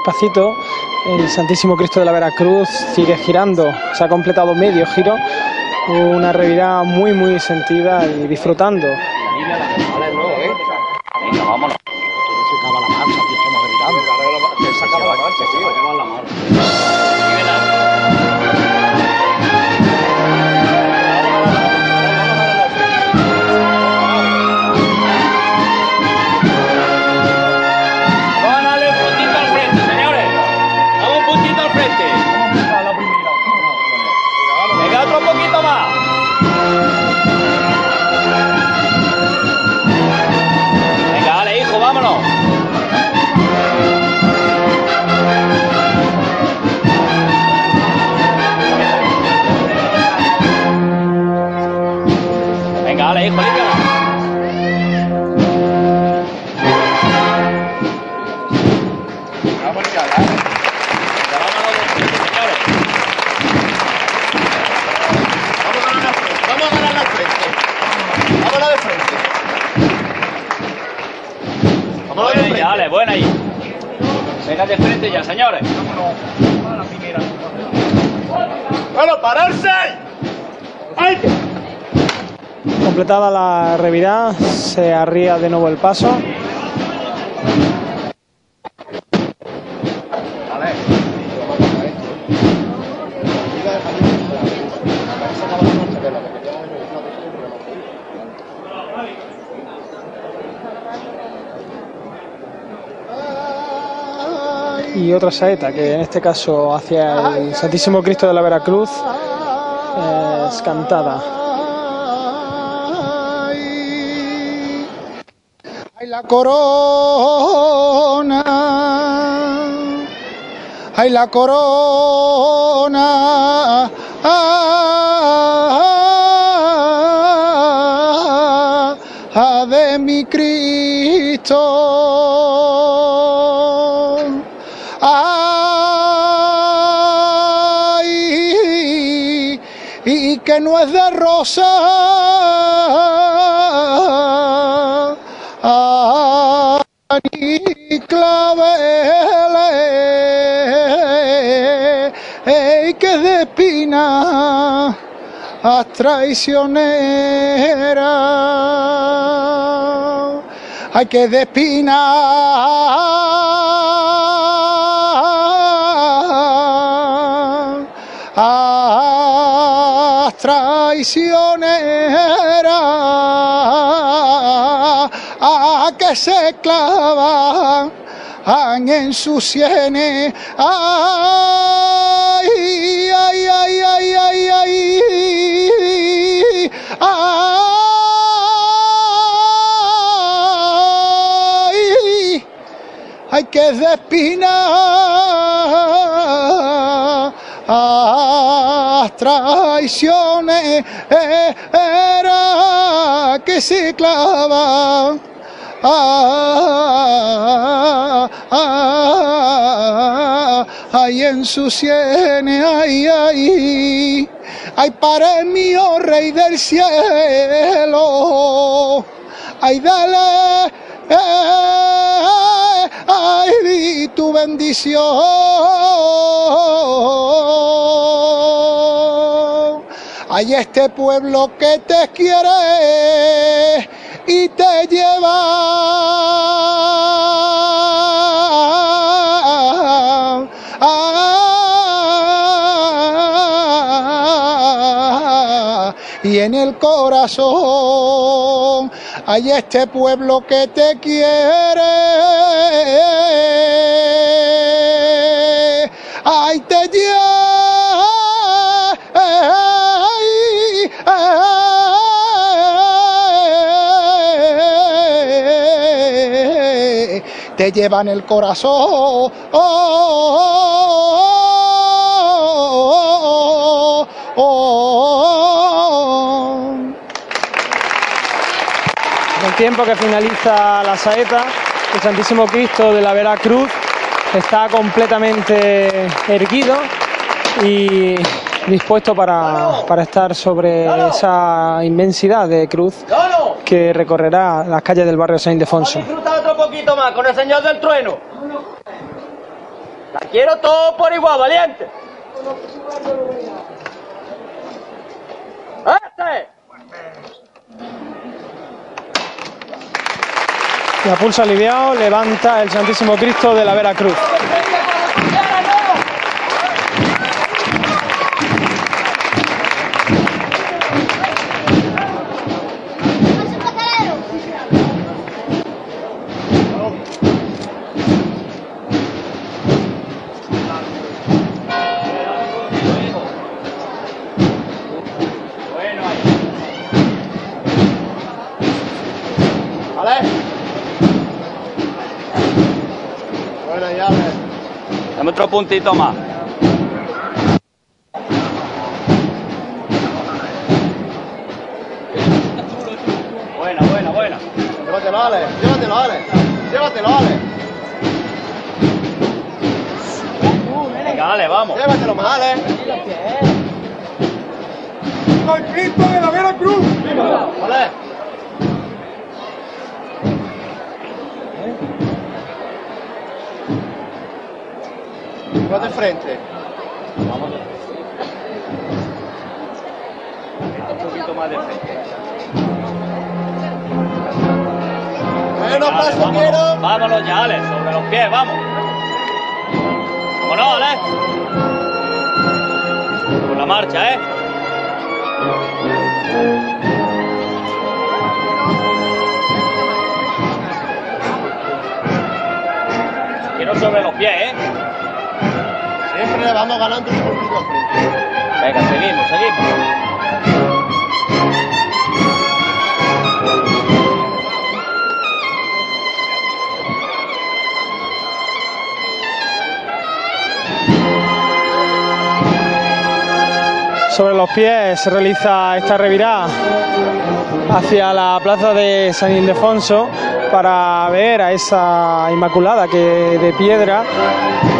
Despacito, el Santísimo Cristo de la Veracruz sigue girando, se ha completado medio giro, una revirada muy muy sentida y disfrutando. Venga, vámonos. Se acaba la marcha, tío, estamos revirando. Se acaba la marcha, tío. Venga, dale, Completada la revirada, se arría de nuevo el paso. y otra saeta, que en este caso hacia el Santísimo Cristo de la Veracruz eh, es cantada. Corona. Ay, la corona. Ah, ah, de mi Cristo. Ay, y que no es de rosa. A traicionera. Hay que de espina a traicionera a que se clavan en sus sienes. Ay, ay, Ay, ay que de espina a traiciones eh, era que se clava ah, ah, ay en sus sienes ay ay ay para mío rey del cielo ay dale eh, ay di tu bendición hay este pueblo que te quiere y te lleva. Y en el corazón hay este pueblo que te quiere. Ay te lleva te llevan el corazón. El tiempo que finaliza la saeta, el Santísimo Cristo de la Veracruz está completamente erguido y dispuesto para, para estar sobre esa inmensidad de cruz que recorrerá las calles del barrio San Ildefonso. Disfruta otro poquito más con el señor del trueno. La quiero todo por igual, valiente. ¡Este! Y a pulso aliviado levanta el Santísimo Cristo de la Veracruz. Dame otro puntito más. Buena, buena, buena. Llévatelo, Ale. Llévatelo, Ale. Llévatelo, Ale. Venga, dale, vamos. Llévatelo más, Ale. ¡Con Cristo de la Veracruz! ¡Vale! Vas de frente. Un poquito más de frente. Bueno, Dale, paso vámonos. quiero. Vámonos ya, Ale, sobre los pies, vamos. Vámonos, Ale. Con la marcha, ¿eh? Quiero sobre los pies, ¿eh? Le vamos ganando un poquito frente. Venga, seguimos, seguimos. Sobre los pies se realiza esta revirada hacia la plaza de San Ildefonso para ver a esa Inmaculada que de piedra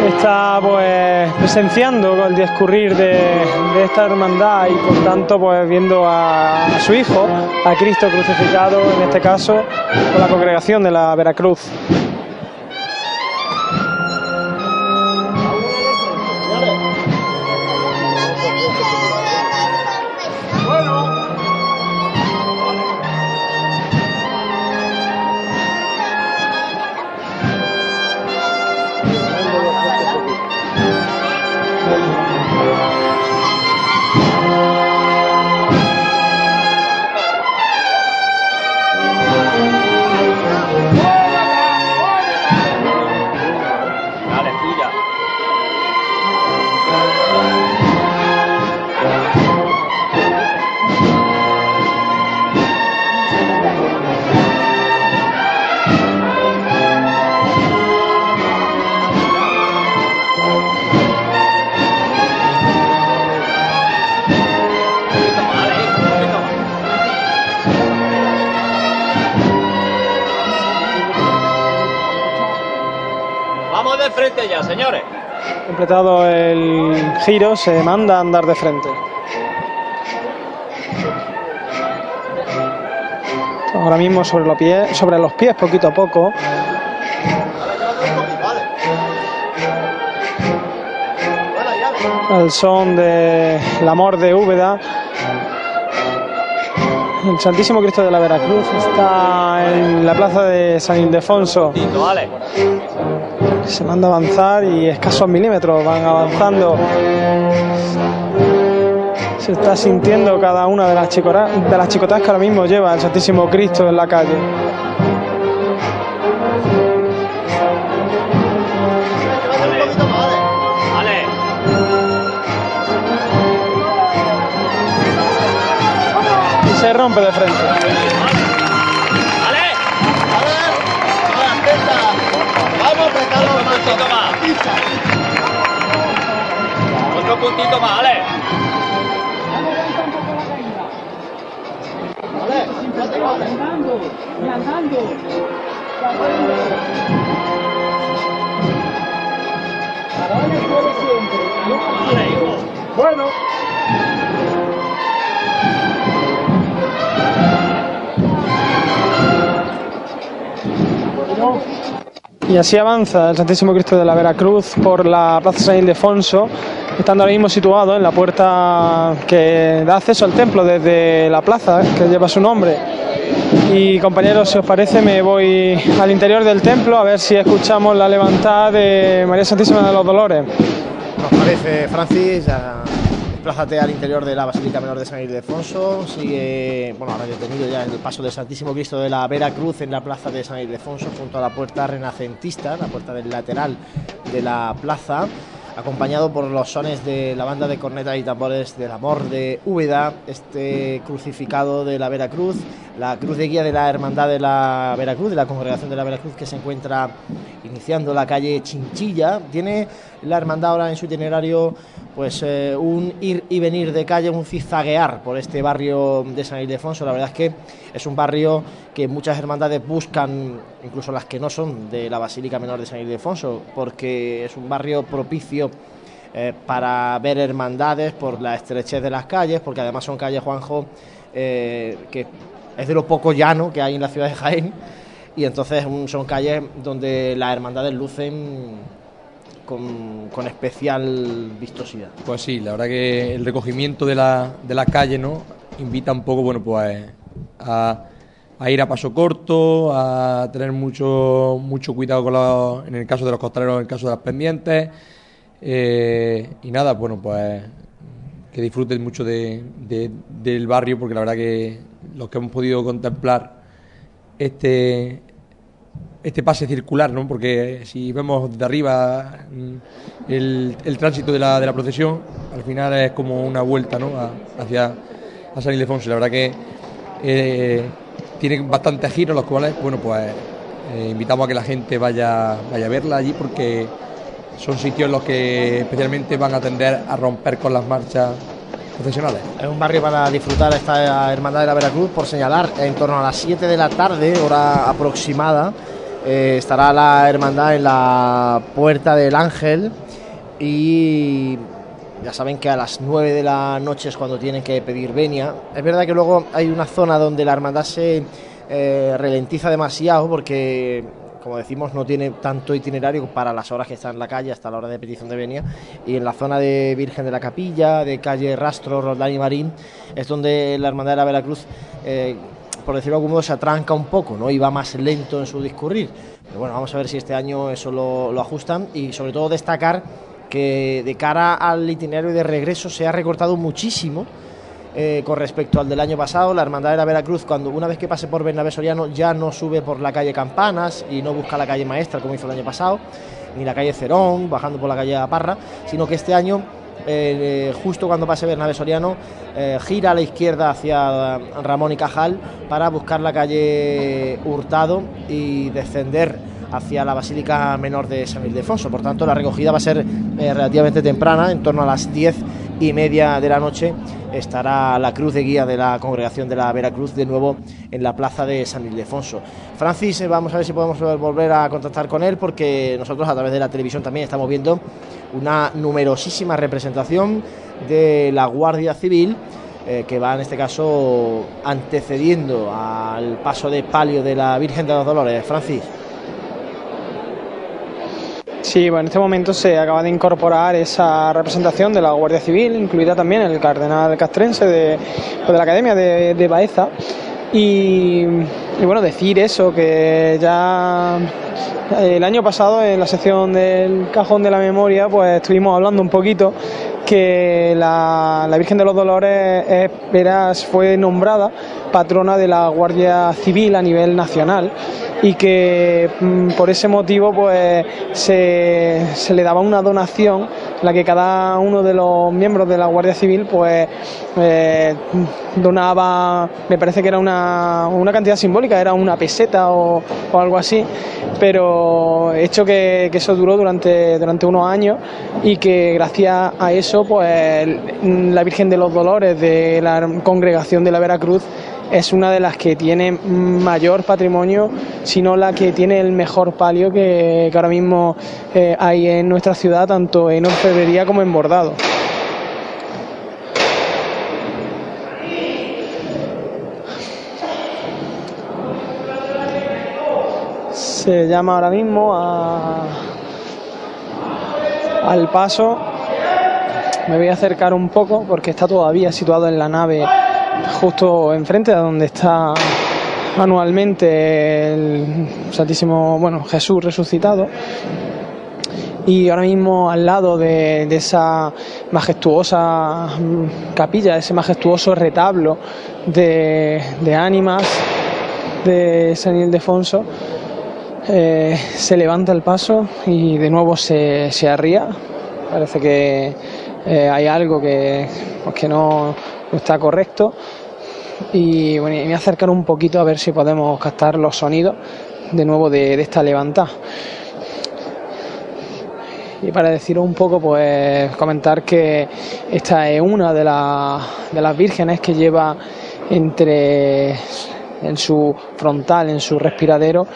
está pues presenciando el discurrir de, esta hermandad y por tanto pues viendo a, a su hijo, a Cristo crucificado en este caso con la congregación de la Veracruz. El se manda a andar de frente. Ahora mismo sobre los pies, sobre los pies poquito a poco. Al son de el amor de Úbeda. El Santísimo Cristo de la Veracruz está en la plaza de San Ildefonso. Vale. Se manda a avanzar y escasos milímetros van avanzando. Se está sintiendo cada una de las, chicora- de las chicotas que ahora mismo lleva el Santísimo Cristo en la calle. Y se rompe de frente. Puntito más, vale. Bueno. Y así avanza el Santísimo Cristo de la Veracruz por la Plaza San Ildefonso, estando ahora mismo situado en la puerta que da acceso al templo desde la plaza que lleva su nombre. Y compañeros, si os parece, me voy al interior del templo a ver si escuchamos la levantada de María Santísima de los Dolores. Nos parece, Francis, ya desplázate al interior de la Basílica Menor de San Ildefonso. Sigue, bueno, ahora detenido ya en el paso del Santísimo Cristo de la Veracruz en la plaza de San Ildefonso, junto a la puerta renacentista, la puerta del lateral de la plaza, acompañado por los sones de la banda de cornetas y tambores del amor de Úbeda, este crucificado de la Veracruz, la cruz de guía de la Hermandad de la Veracruz, de la Congregación de la Veracruz, que se encuentra iniciando la calle Chinchilla. Tiene la hermandad ahora en su itinerario pues eh, un ir y venir de calle, un zigzaguear por este barrio de San Ildefonso. La verdad es que es un barrio que muchas hermandades buscan, incluso las que no son de la Basílica Menor de San Ildefonso, porque es un barrio propicio eh, para ver hermandades por la estrechez de las calles, porque además son calles, Juanjo, eh, que es de lo poco llano que hay en la ciudad de Jaén y entonces son calles donde las hermandades lucen con, con especial vistosidad. Pues sí, la verdad que el recogimiento de la, de la calle, ¿no? Invita un poco, bueno, pues a, a ir a paso corto, a tener mucho, mucho cuidado con los, en el caso de los costaleros, en el caso de las pendientes. eh, y nada, bueno, pues que disfruten mucho de, de- del barrio, porque la verdad que los que hemos podido contemplar este, este pase circular, ¿no? porque si vemos de arriba mm, el, el tránsito de la, de la, procesión, al final es como una vuelta ¿no? hacia a San Ildefonso. La verdad que eh, tiene bastantes giros, los cuales, bueno, pues eh, invitamos a que la gente vaya, vaya a verla allí porque son sitios en los que especialmente van a tender a romper con las marchas Es un barrio para disfrutar esta Hermandad de la Veracruz, por señalar, en torno a las 7 de la tarde, hora aproximada, eh, estará la hermandad en la Puerta del Ángel y ya saben que a las 9 de la noche es cuando tienen que pedir venia. Es verdad que luego hay una zona donde la hermandad se eh, ralentiza demasiado porque como decimos, no tiene tanto itinerario para las horas que está en la calle hasta la hora de petición de venia. Y en la zona de Virgen de la Capilla, de calle Rastro, Roldán y Marín, es donde la Hermandad de la Veracruz, eh, por decirlo de algún modo, se atranca un poco ¿no? y va más lento en su discurrir. Pero bueno, vamos a ver si este año eso lo, lo ajustan y sobre todo destacar que de cara al itinerario de regreso se ha recortado muchísimo eh, con respecto al del año pasado. La Hermandad de la Veracruz, cuando una vez que pase por Bernabé Soriano, ya no sube por la calle Campanas y no busca la calle Maestra como hizo el año pasado, ni la calle Cerón, bajando por la calle Aparra, sino que este año, eh, justo cuando pase Bernabé Soriano, eh, gira a la izquierda hacia Ramón y Cajal para buscar la calle Hurtado y descender hacia la Basílica Menor de San Ildefonso. Por tanto, la recogida va a ser relativamente temprana, en torno a las 10 y media de la noche estará la cruz de guía de la congregación de la Veracruz de nuevo en la plaza de San Ildefonso. Francis, eh, vamos a ver si podemos volver a contactar con él porque nosotros a través de la televisión también estamos viendo una numerosísima representación de la Guardia Civil. Eh, que va en este caso antecediendo al paso de palio de la Virgen de los Dolores. Francis. Sí, bueno, en este momento se acaba de incorporar esa representación de la Guardia Civil, incluida también el cardenal castrense de, de la Academia de, Baeza. Y, bueno, decir eso, que ya el año pasado en la sección del Cajón de la Memoria, pues estuvimos hablando un poquito que la, Virgen de los Dolores fue nombrada patrona de la Guardia Civil a nivel nacional y que mm, por ese motivo pues se, le daba una donación la que cada uno de los miembros de la Guardia Civil pues eh, donaba, me parece que era una, cantidad simbólica, era una peseta o, algo así, pero hecho que, que, eso duró durante, durante unos años y que gracias a eso pues la Virgen de los Dolores de la congregación de la Veracruz es una de las que tiene mayor patrimonio, sino la que tiene el mejor palio que, ahora mismo eh, hay en nuestra ciudad, tanto en orfebrería como en bordado. Se llama ahora mismo al paso. Me voy a acercar un poco porque está todavía situado en la nave justo enfrente de donde está anualmente el Santísimo, bueno, Jesús resucitado. Y ahora mismo al lado de, esa majestuosa capilla, ese majestuoso retablo de, ánimas de San Ildefonso, eh, se levanta el paso y de nuevo se, se arría. Parece que eh, hay algo que, pues que no, está correcto. Y bueno, me voy acercar un poquito a ver si podemos captar los sonidos de nuevo de, esta levantada. Y para deciros un poco, pues comentar que esta es una de, de las vírgenes que lleva entre en su frontal, en su respiradero,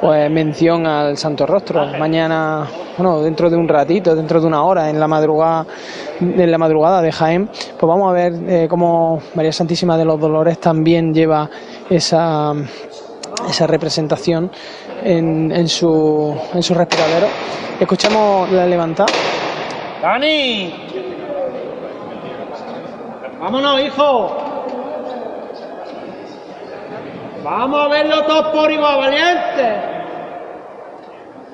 pues mención al Santo Rostro. Mañana, bueno, dentro de un ratito, dentro de una hora, en la madrugada, en la madrugada de Jaén, pues vamos a ver eh, cómo María Santísima de los Dolores también lleva esa, esa representación en, en, su, en su respiradero. Escuchamos la levantada. ¡Dani! ¡Vámonos, hijo! Vamos a verlo todos por igual, valiente.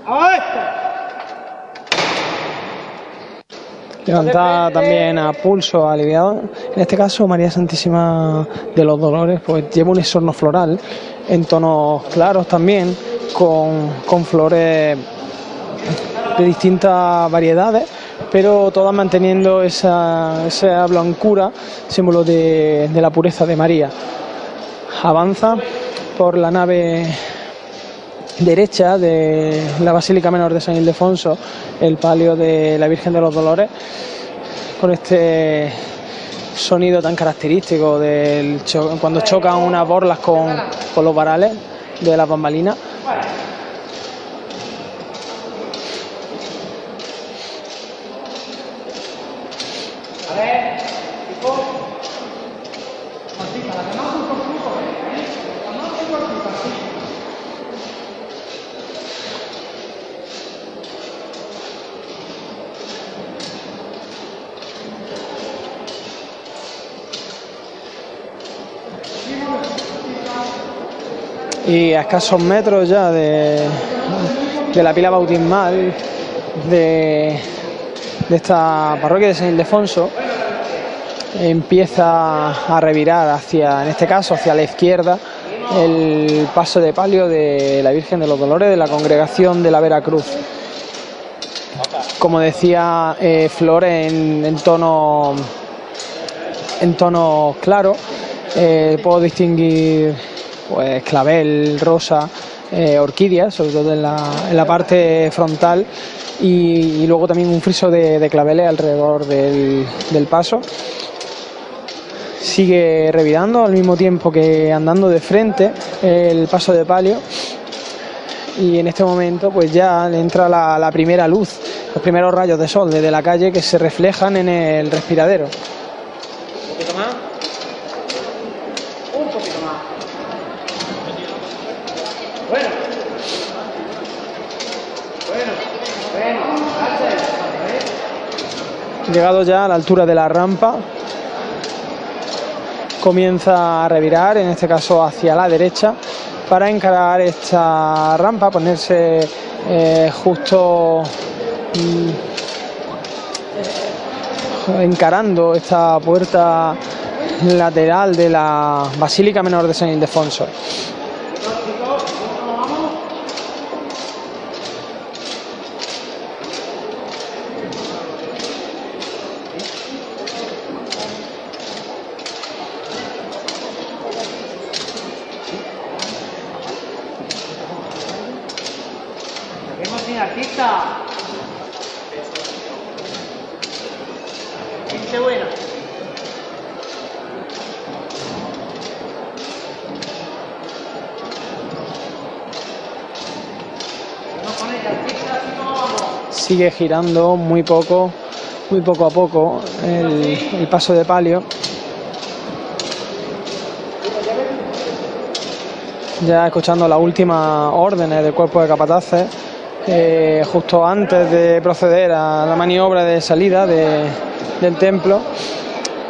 A Levantada también a pulso aliviado. En este caso, María Santísima de los Dolores, pues lleva un esorno floral en tonos claros también, con, con flores de distintas variedades, pero todas manteniendo esa, esa blancura, símbolo de, de la pureza de María. Avanza por la nave derecha de la Basílica Menor de San Ildefonso, el palio de la Virgen de los Dolores, con este sonido tan característico del cuando chocan unas borlas con, con los varales de las bambalinas. Y a escasos metros ya de, de la pila bautismal de, de esta parroquia de San Ildefonso empieza a revirar hacia, en este caso, hacia la izquierda, el paso de palio de la Virgen de los Dolores de la congregación de la Veracruz. Como decía, eh, flores en, en tono en tono claro. Eh, puedo distinguir pues clavel, rosa, eh, orquídeas, sobre todo en la, en la parte frontal, y, luego también un friso de, claveles alrededor del, del paso. Sigue revirando al mismo tiempo que andando de frente el paso de palio y en este momento pues ya entra la, la primera luz, los primeros rayos de sol desde la calle que se reflejan en el respiradero. Un poquito más. Un poquito más. Bueno. Bueno. Bueno. Axel. Llegado ya a la altura de la rampa, comienza a revirar, en este caso hacia la derecha, para encarar esta rampa, ponerse eh, justo mm, encarando esta puerta lateral de la Basílica Menor de San Ildefonso. Seguimos sin artista. Gente buena. Vamos con ella, artista, así como vamos. Girando muy poco, muy poco a poco el, paso de palio. Ya escuchando las últimas órdenes del cuerpo de capataces, eh, justo antes de proceder a la maniobra de salida de- del templo.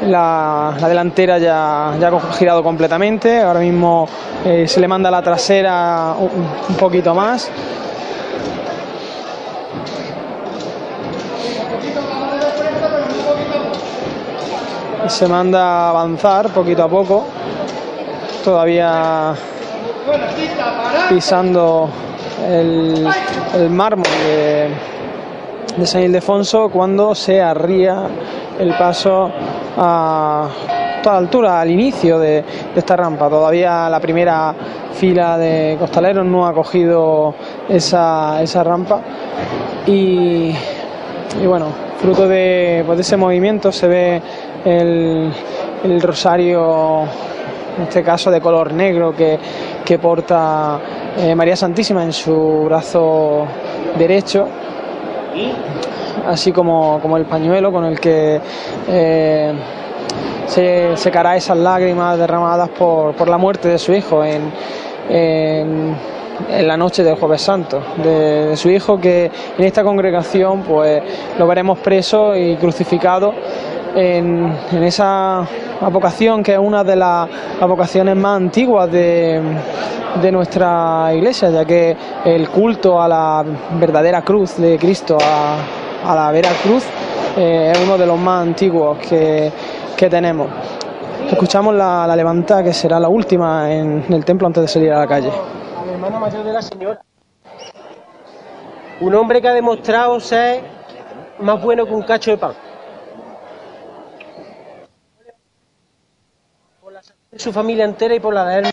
La, la delantera ya, ha girado completamente, ahora mismo eh, se le manda la trasera un poquito más. Se manda a avanzar poquito a poco, todavía pisando el, el mármol de, de San Ildefonso cuando se arría el paso a toda altura, al inicio de, de esta rampa. Todavía la primera fila de costaleros no ha cogido esa, esa rampa y, y bueno, fruto de, pues, de ese movimiento se ve el, el rosario, en este caso de color negro, que, que porta eh, María Santísima en su brazo derecho, así como, como el pañuelo con el que eh, se secará esas lágrimas derramadas por, por la muerte de su hijo en, en, la noche del Jueves Santo, de, de su hijo que en esta congregación pues lo veremos preso y crucificado en, esa vocación que es una de las vocaciones más antiguas de, de nuestra iglesia, ya que el culto a la verdadera cruz de Cristo, a, la vera cruz, eh, es uno de los más antiguos que, que tenemos. Escuchamos la, la levantada que será la última en el templo antes de salir a la calle. Al hermano mayor de la señora. Un hombre que ha demostrado ser más bueno que un cacho de pan. Por la salud de su familia entera y por la de él.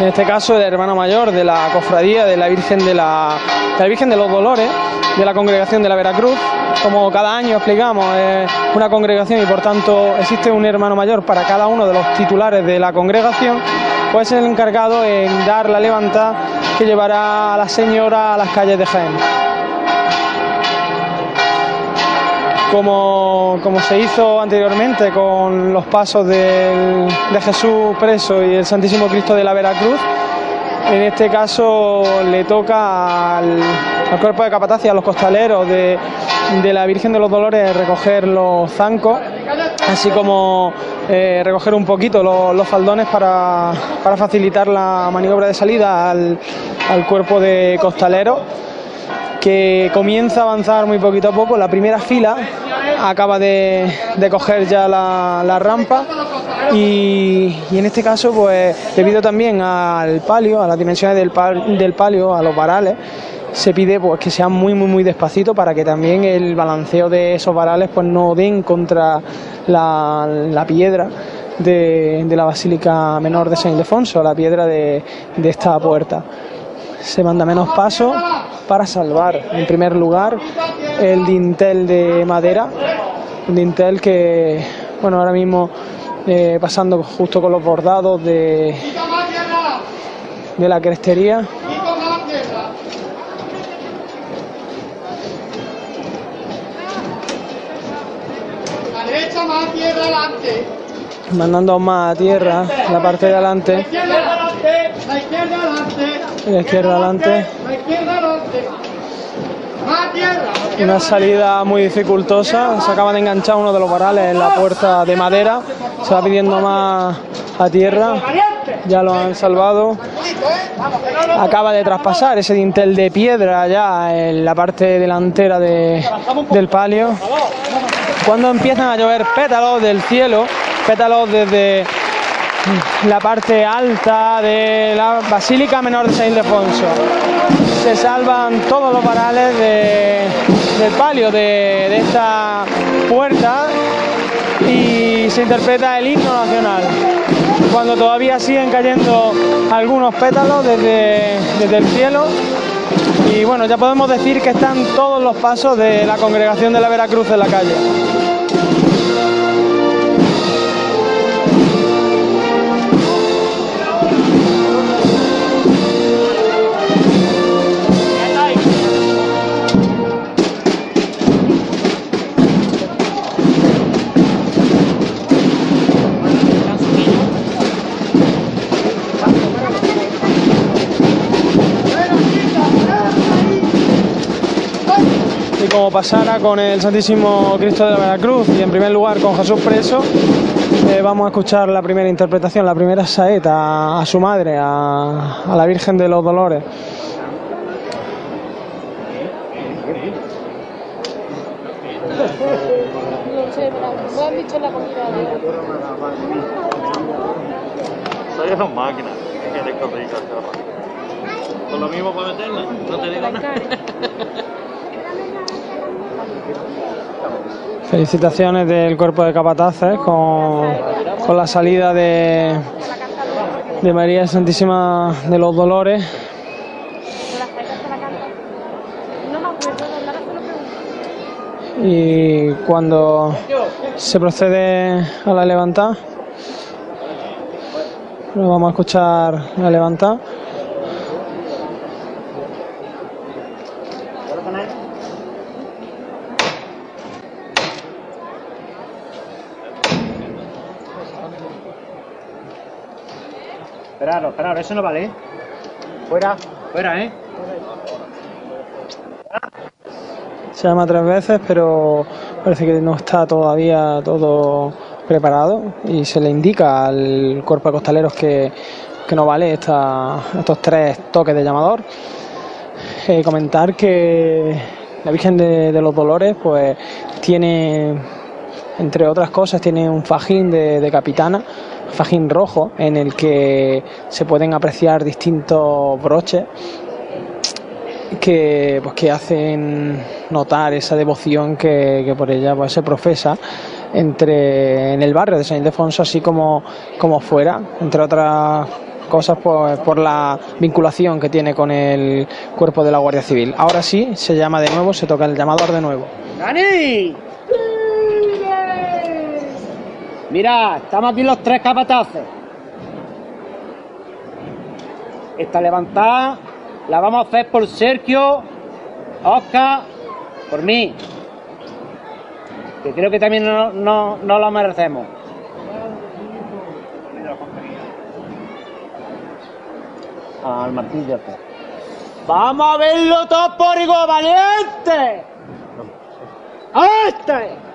En este caso el hermano mayor de la cofradía de la Virgen de la, Virgen de los Dolores, de la congregación de la Veracruz. Como cada año explicamos, es una congregación y por tanto existe un hermano mayor para cada uno de los titulares de la congregación, pues es el encargado en dar la levantada que llevará a la señora a las calles de Jaén. Como, como se hizo anteriormente con los pasos del- de Jesús preso y el Santísimo Cristo de la Veracruz. En este caso le toca al, al cuerpo de capataz y a los costaleros de, de la Virgen de los Dolores recoger los zancos, así como eh, recoger un poquito los, faldones para, para facilitar la maniobra de salida al, al cuerpo de costaleros que comienza a avanzar muy poquito a poco. La primera fila acaba de, de coger ya la, la rampa y, y en este caso, pues debido también al palio, a las dimensiones del, pal- del palio, a los varales, se pide pues que sean muy muy muy despacito para que también el balanceo de esos varales pues no den contra la, la piedra de, de la Basílica Menor de San Ildefonso, la piedra de, de esta puerta se manda menos paso para salvar en primer lugar el dintel de madera, un dintel que, bueno, ahora mismo eh, pasando justo con los bordados de, de la crestería. Mandando más a tierra la parte de adelante La izquierda adelante. La izquierda adelante. Una salida muy dificultosa, se acaba de enganchar uno de los varales en la puerta de madera, se va pidiendo más a tierra, ya lo han salvado. Acaba de traspasar ese dintel de piedra ya en la parte delantera de- del palio. Cuando empiezan a llover pétalos del cielo, pétalos desde la parte alta de la Basílica Menor de San Ildefonso. Se salvan todos los varales de- del palio de, de esta puerta y se interpreta el himno nacional. Cuando todavía siguen cayendo algunos pétalos desde, desde el cielo. Y bueno, ya podemos decir que están todos los pasos de la congregación de la Veracruz en la calle. Como pasara con el Santísimo Cristo de la Veracruz y en primer lugar con Jesús preso, eh, vamos a escuchar la primera interpretación, la primera saeta a, a su madre, a, a la Virgen de los Dolores. No sé, pero no han dicho la comida de hoy. Soy una máquina. ¿Qué quieres que te diga, chorro? ¿Con lo mismo para meterla? No te digo nada. Felicitaciones del cuerpo de capataces con, con la salida de, de María Santísima de los Dolores. Y cuando se procede a la levantada, lo vamos a escuchar la levantada. Esperaros, eso no vale, ¿eh? Fuera, fuera, ¿eh? Se llama tres veces, pero parece que no está todavía todo preparado y se le indica al cuerpo de costaleros que, que no vale esta- estos tres toques de llamador. Eh, comentar que la Virgen de, de los Dolores pues tiene, entre otras cosas, tiene un fajín de, de capitana, fajín rojo, en el que se pueden apreciar distintos broches que pues que hacen notar esa devoción que, que por ella pues, se profesa entre en el barrio de San Ildefonso así como, como fuera, entre otras cosas pues, por la vinculación que tiene con el cuerpo de la Guardia Civil. Ahora sí, se llama de nuevo, se toca el llamador de nuevo. ¡Dani! Mira, estamos aquí los tres capataces. Esta levantada la vamos a hacer por Sergio, Oscar, por mí. Que creo que también no, no, no lo merecemos. Al martillo este. ¡Vamos a verlo todo por igual, valiente! ¡A este!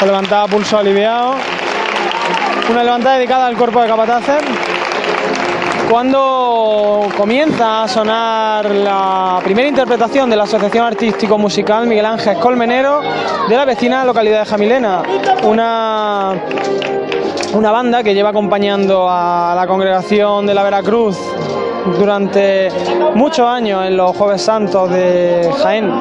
Una levantada pulso aliviado. Una levantada dedicada al cuerpo de capataces. Cuando comienza a sonar la primera interpretación de la Asociación Artístico Musical Miguel Ángel Colmenero de la vecina localidad de Jamilena, una, una banda que lleva acompañando a la congregación de la Veracruz durante muchos años en los Jueves Santos de Jaén.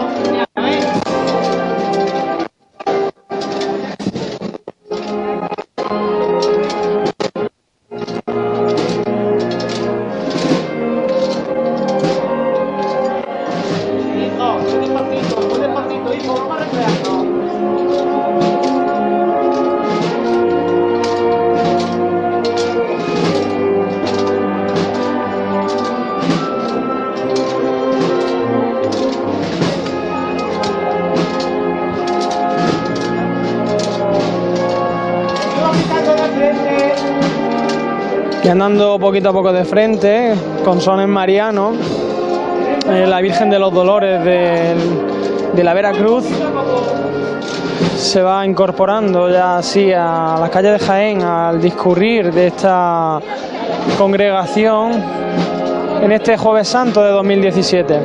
Poquito a poco de frente, con sones marianos, eh, la Virgen de los Dolores del- de la Veracruz se va incorporando ya así a las calles de Jaén al discurrir de esta congregación en este Jueves Santo de 2017.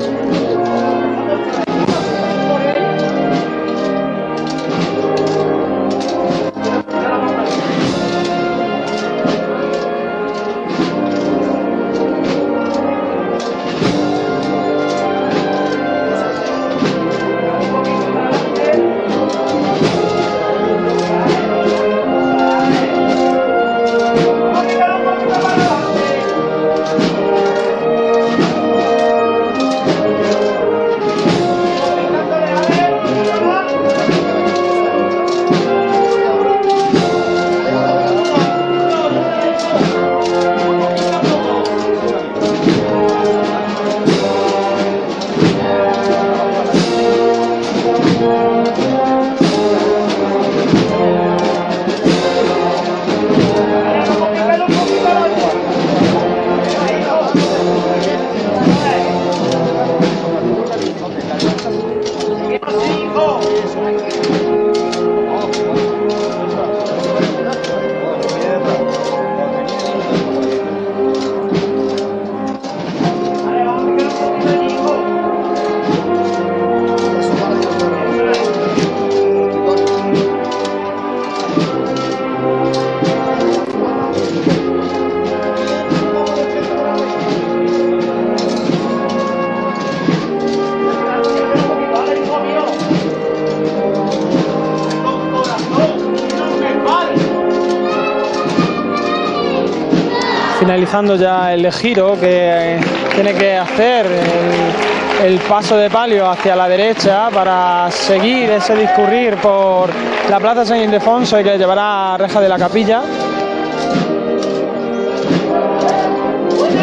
Finalizando ya el giro que tiene que hacer el, paso de palio hacia la derecha para seguir ese discurrir por la plaza San Ildefonso y que le llevará a reja de la capilla.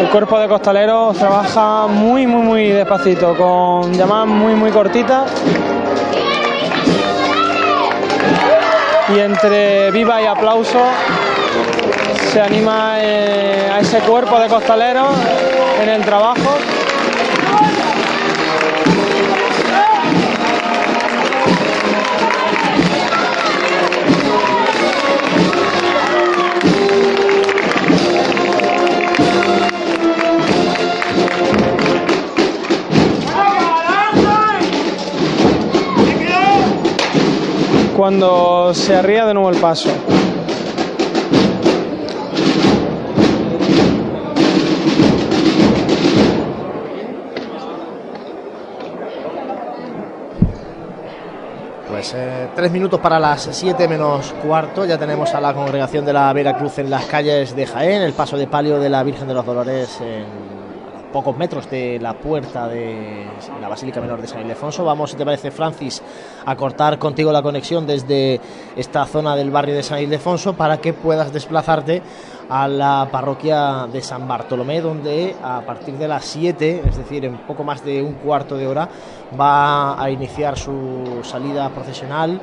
El cuerpo de costaleros trabaja muy, muy, muy despacito, con llamadas muy, muy cortitas. Y entre viva y aplauso se anima eh, a ese cuerpo de costaleros en el trabajo. cuando se arría de nuevo el paso. Tres minutos para las siete menos cuarto. Ya tenemos a la congregación de la Veracruz en las calles de Jaén, el paso de palio de la Virgen de los Dolores en pocos metros de la puerta de la Basílica Menor de San Ildefonso. Vamos, si te parece, Francis, a cortar contigo la conexión desde esta zona del barrio de San Ildefonso para que puedas desplazarte a la parroquia de San Bartolomé, donde a partir de las 7, es decir, en poco más de un cuarto de hora, va a iniciar su salida procesional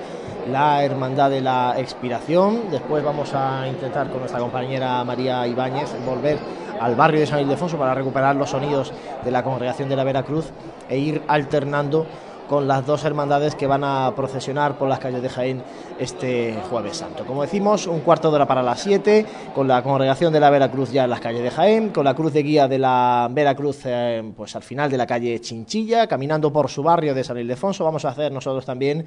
la Hermandad de la Expiración. Después vamos a intentar con nuestra compañera María Ibáñez volver al barrio de San Ildefonso para recuperar los sonidos de la congregación de la Veracruz e ir alternando con las dos hermandades que van a procesionar por las calles de Jaén este jueves santo. Como decimos, un cuarto de hora para las 7, con la congregación de la Veracruz ya en las calles de Jaén, con la cruz de guía de la Veracruz eh, pues al final de la calle Chinchilla, caminando por su barrio de San Ildefonso. Vamos a hacer nosotros también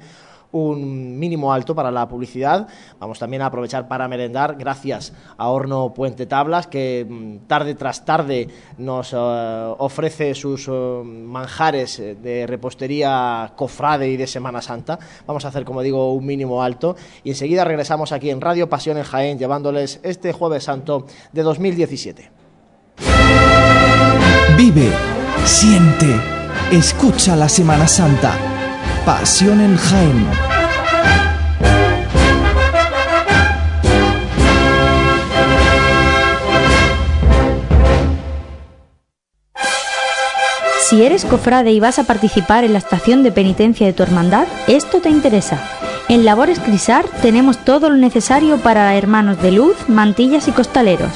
un mínimo alto para la publicidad. Vamos también a aprovechar para merendar gracias a Horno Puente Tablas que mm, tarde tras tarde nos eh, ofrece sus eh, manjares eh, de repostería cofrade y de Semana Santa. Vamos a hacer, como digo, un mínimo alto y enseguida regresamos aquí en Radio Pasión en Jaén llevándoles este jueves santo de 2017. Vive, siente, escucha la Semana Santa. Pasión en Jaén. Si eres cofrade y vas a participar en la estación de penitencia de tu hermandad, esto te interesa. En Labores Crisar tenemos todo lo necesario para hermanos de luz, mantillas y costaleros.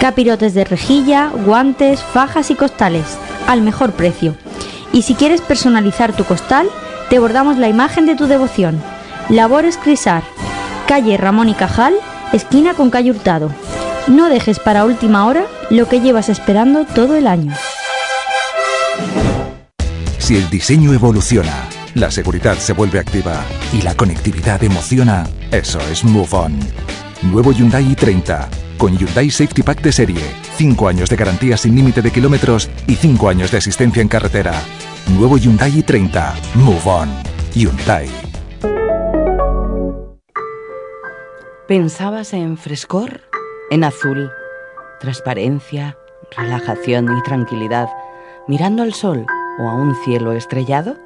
Capirotes de rejilla, guantes, fajas y costales, al mejor precio. Y si quieres personalizar tu costal, te bordamos la imagen de tu devoción. Labores Crisar, calle Ramón y Cajal, esquina con calle Hurtado. No dejes para última hora lo que llevas esperando todo el año. Si el diseño evoluciona, la seguridad se vuelve activa y la conectividad emociona, eso es Move On. Nuevo Hyundai i30 con Hyundai Safety Pack de serie, 5 años de garantía sin límite de kilómetros y 5 años de asistencia en carretera. Nuevo Hyundai i30. Move On. Hyundai. ¿Pensabas en frescor? En azul. Transparencia, relajación y tranquilidad, mirando al sol o a un cielo estrellado.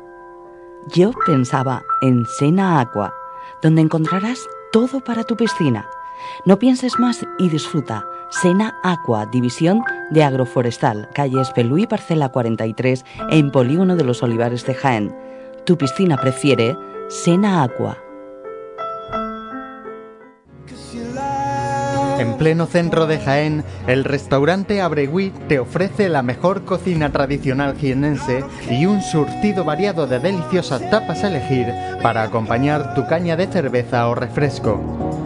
Yo pensaba en Sena Aqua, donde encontrarás todo para tu piscina. No pienses más y disfruta. Sena Aqua, división de agroforestal, calle Espelú parcela 43, en Polígono de los Olivares de Jaén. Tu piscina prefiere Sena Aqua. En pleno centro de Jaén, el restaurante Abregui te ofrece la mejor cocina tradicional jienense y un surtido variado de deliciosas tapas a elegir para acompañar tu caña de cerveza o refresco.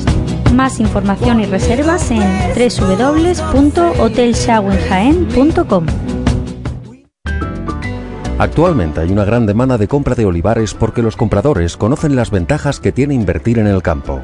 Más información y reservas en www.hotelshawenjaen.com. Actualmente hay una gran demanda de compra de olivares porque los compradores conocen las ventajas que tiene invertir en el campo.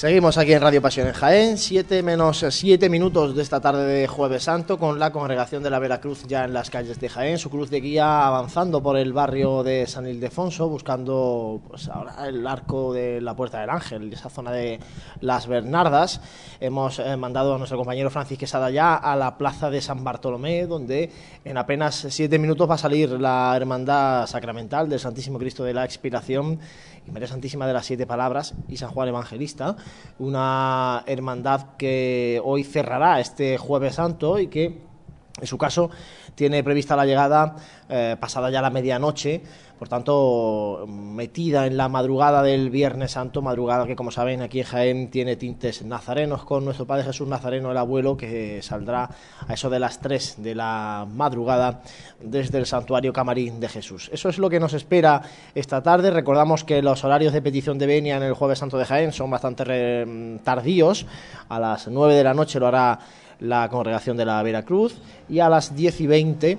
Seguimos aquí en Radio Pasión en Jaén, 7 menos 7 minutos de esta tarde de Jueves Santo con la congregación de la Veracruz ya en las calles de Jaén, su cruz de guía avanzando por el barrio de San Ildefonso buscando pues ahora el arco de la Puerta del Ángel, esa zona de las Bernardas. Hemos eh, mandado a nuestro compañero Francis Quesada ya a la plaza de San Bartolomé donde en apenas 7 minutos va a salir la hermandad sacramental del Santísimo Cristo de la Expiración y María Santísima de las Siete Palabras y San Juan Evangelista, una hermandad que hoy cerrará este jueves santo y que en su caso tiene prevista la llegada eh, pasada ya la medianoche por tanto, metida en la madrugada del Viernes Santo, madrugada que como saben aquí en Jaén tiene tintes nazarenos con nuestro Padre Jesús Nazareno, el abuelo, que saldrá a eso de las 3 de la madrugada desde el santuario Camarín de Jesús. Eso es lo que nos espera esta tarde. Recordamos que los horarios de petición de venia en el Jueves Santo de Jaén son bastante tardíos. A las 9 de la noche lo hará la congregación de la Veracruz y a las 10 y 20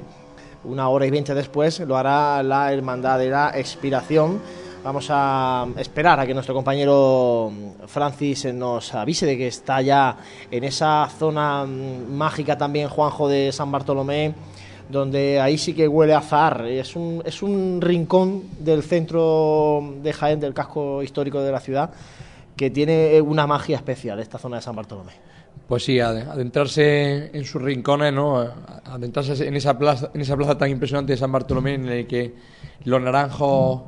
una hora y veinte después lo hará la Hermandad de la Expiración. Vamos a esperar a que nuestro compañero Francis nos avise de que está ya en esa zona mágica también Juanjo de San Bartolomé, donde ahí sí que huele a azar. Es un, es un rincón del centro de Jaén, del casco histórico de la ciudad, que tiene una magia especial, esta zona de San Bartolomé pues sí, adentrarse en sus rincones, ¿no? Adentrarse en esa plaza, en esa plaza tan impresionante de San Bartolomé en el que los naranjos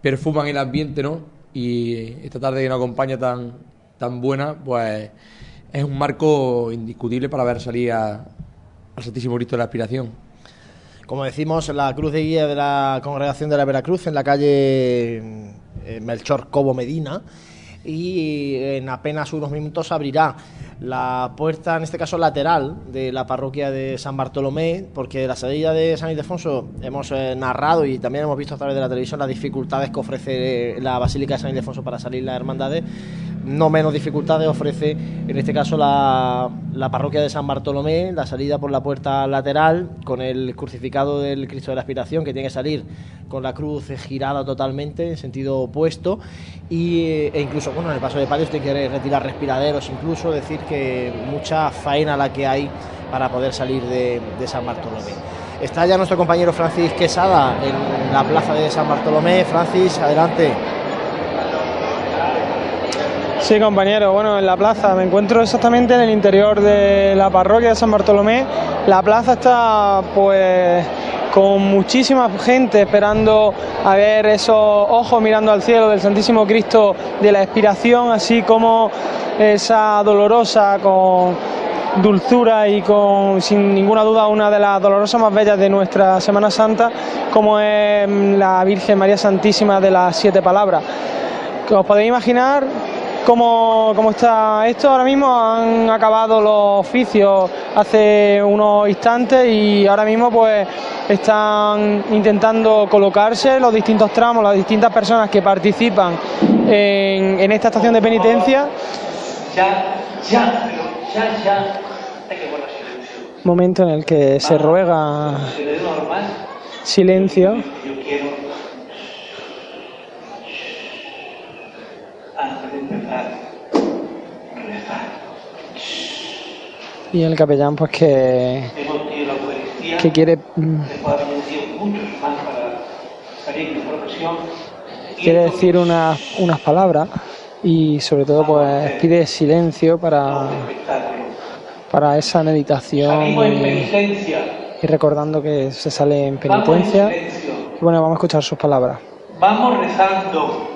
perfuman el ambiente, ¿no? Y esta tarde que nos acompaña tan, tan buena, pues es un marco indiscutible para ver salir al Santísimo Cristo de la Aspiración. Como decimos, la cruz de guía de la congregación de la Veracruz en la calle eh, Melchor Cobo Medina y en apenas unos minutos abrirá la puerta, en este caso lateral, de la parroquia de San Bartolomé, porque la salida de San Ildefonso hemos eh, narrado y también hemos visto a través de la televisión las dificultades que ofrece la Basílica de San Ildefonso para salir las hermandades. No menos dificultades ofrece, en este caso, la, la parroquia de San Bartolomé, la salida por la puerta lateral, con el crucificado del Cristo de la Aspiración, que tiene que salir con la cruz girada totalmente, en sentido opuesto, y, e incluso, bueno, en el paso de palio tiene que retirar respiraderos, incluso decir que mucha faena la que hay para poder salir de, San Bartolomé. Está ya nuestro compañero Francis Quesada en la plaza de San Bartolomé. Francis, adelante. Sí, compañero, bueno, en la plaza me encuentro exactamente en el interior de la parroquia de San Bartolomé. La plaza está pues con muchísima gente esperando a ver esos ojos mirando al cielo del Santísimo Cristo de la expiración, así como esa dolorosa con dulzura y con sin ninguna duda una de las dolorosas más bellas de nuestra Semana Santa, como es la Virgen María Santísima de las Siete Palabras. Os podéis imaginar cómo, cómo está esto. Ahora mismo han acabado los oficios hace unos instantes y ahora mismo pues están intentando colocarse los distintos tramos, las distintas personas que participan en, en esta estación de penitencia. Momento en el que se ruega silencio. Y el capellán pues que, que quiere mm, quiere decir unas, unas palabras y sobre todo pues pide silencio para, para esa meditación y, y recordando que se sale en penitencia. Y bueno, vamos a escuchar sus palabras. Vamos rezando.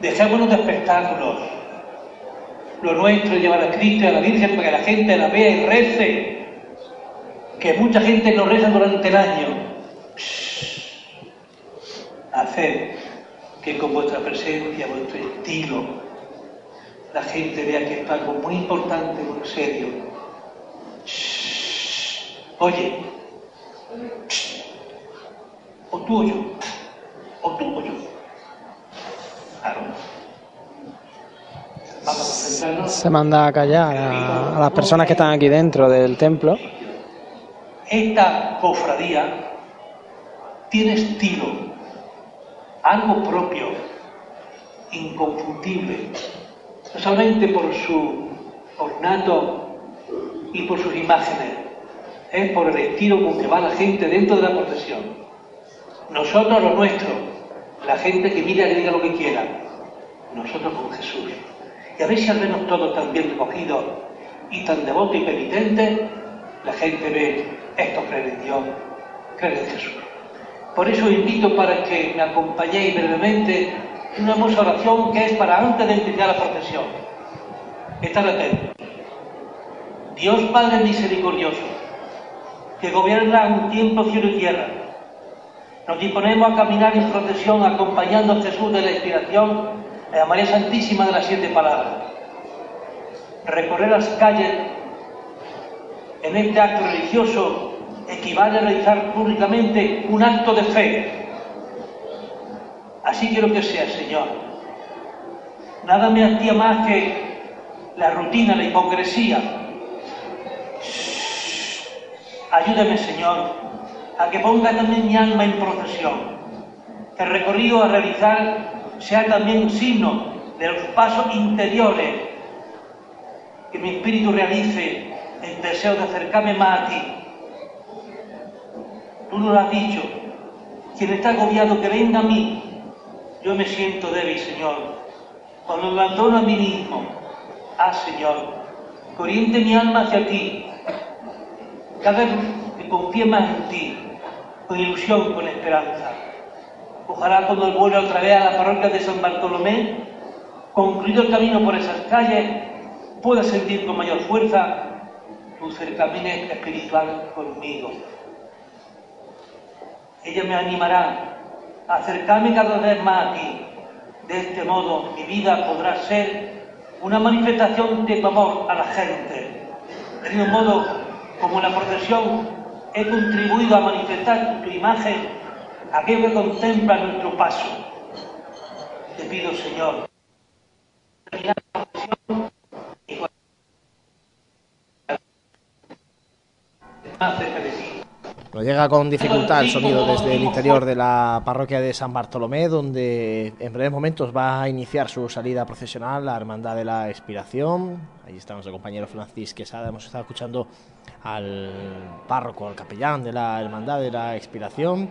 Dejémonos de espectáculos. Lo nuestro es llevar a Cristo y a la Virgen para que la gente la vea y rece. Que mucha gente no reza durante el año. Hacer que con vuestra presencia, vuestro estilo, la gente vea que es algo muy importante, muy serio. Oye, o tú o yo, o tú o yo. Se manda a callar a, las personas que están aquí dentro del templo. Esta cofradía tiene estilo, algo propio. inconfundible, no solamente por su ornato y por sus imágenes, es por el estilo con que va la gente dentro de la procesión. Nosotros lo nuestro, la gente que mira que diga lo que quiera, nosotros con Jesús. Y a si al menos todos tan bien recogidos y tan devotos y penitentes, la gente ve, esto creen en Dios, creen en Jesús. Por eso invito para que me acompañéis brevemente en una hermosa oración que es para antes de empezar la procesión. Estar atentos. Dios Padre misericordioso, que gobierna un tiempo cielo y tierra, nos disponemos a caminar en procesión acompañando a Jesús de la inspiración la María Santísima de las Siete Palabras. Recorrer las calles en este acto religioso equivale a realizar públicamente un acto de fe. Así quiero que sea, Señor. Nada me hacía más que la rutina, la hipocresía. Ayúdame, Señor, a que ponga también mi alma en procesión. Que recorrido a realizar sea también un signo de los pasos interiores que mi espíritu realice el deseo de acercarme más a ti. Tú nos lo has dicho, quien está agobiado que venga a mí. Yo me siento débil, Señor. Cuando me abandono a mí mismo, ah, Señor, que oriente mi alma hacia ti. Cada vez que confíe más en ti, con ilusión, con esperanza. Ojalá cuando vuelva otra vez a la parroquia de San Bartolomé, concluido el camino por esas calles, pueda sentir con mayor fuerza tu cercanía espiritual conmigo. Ella me animará a acercarme cada vez más a ti. De este modo mi vida podrá ser una manifestación de tu amor a la gente. De mismo modo, como en la procesión he contribuido a manifestar tu imagen aquello que contempla nuestro paso. Te pido, Señor. Nos llega con dificultad el sonido desde el interior de la parroquia de San Bartolomé, donde en breves momentos va a iniciar su salida procesional la Hermandad de la Expiración. Ahí está nuestro compañero Francis Quesada. Hemos estado escuchando al párroco, al capellán de la Hermandad de la Expiración,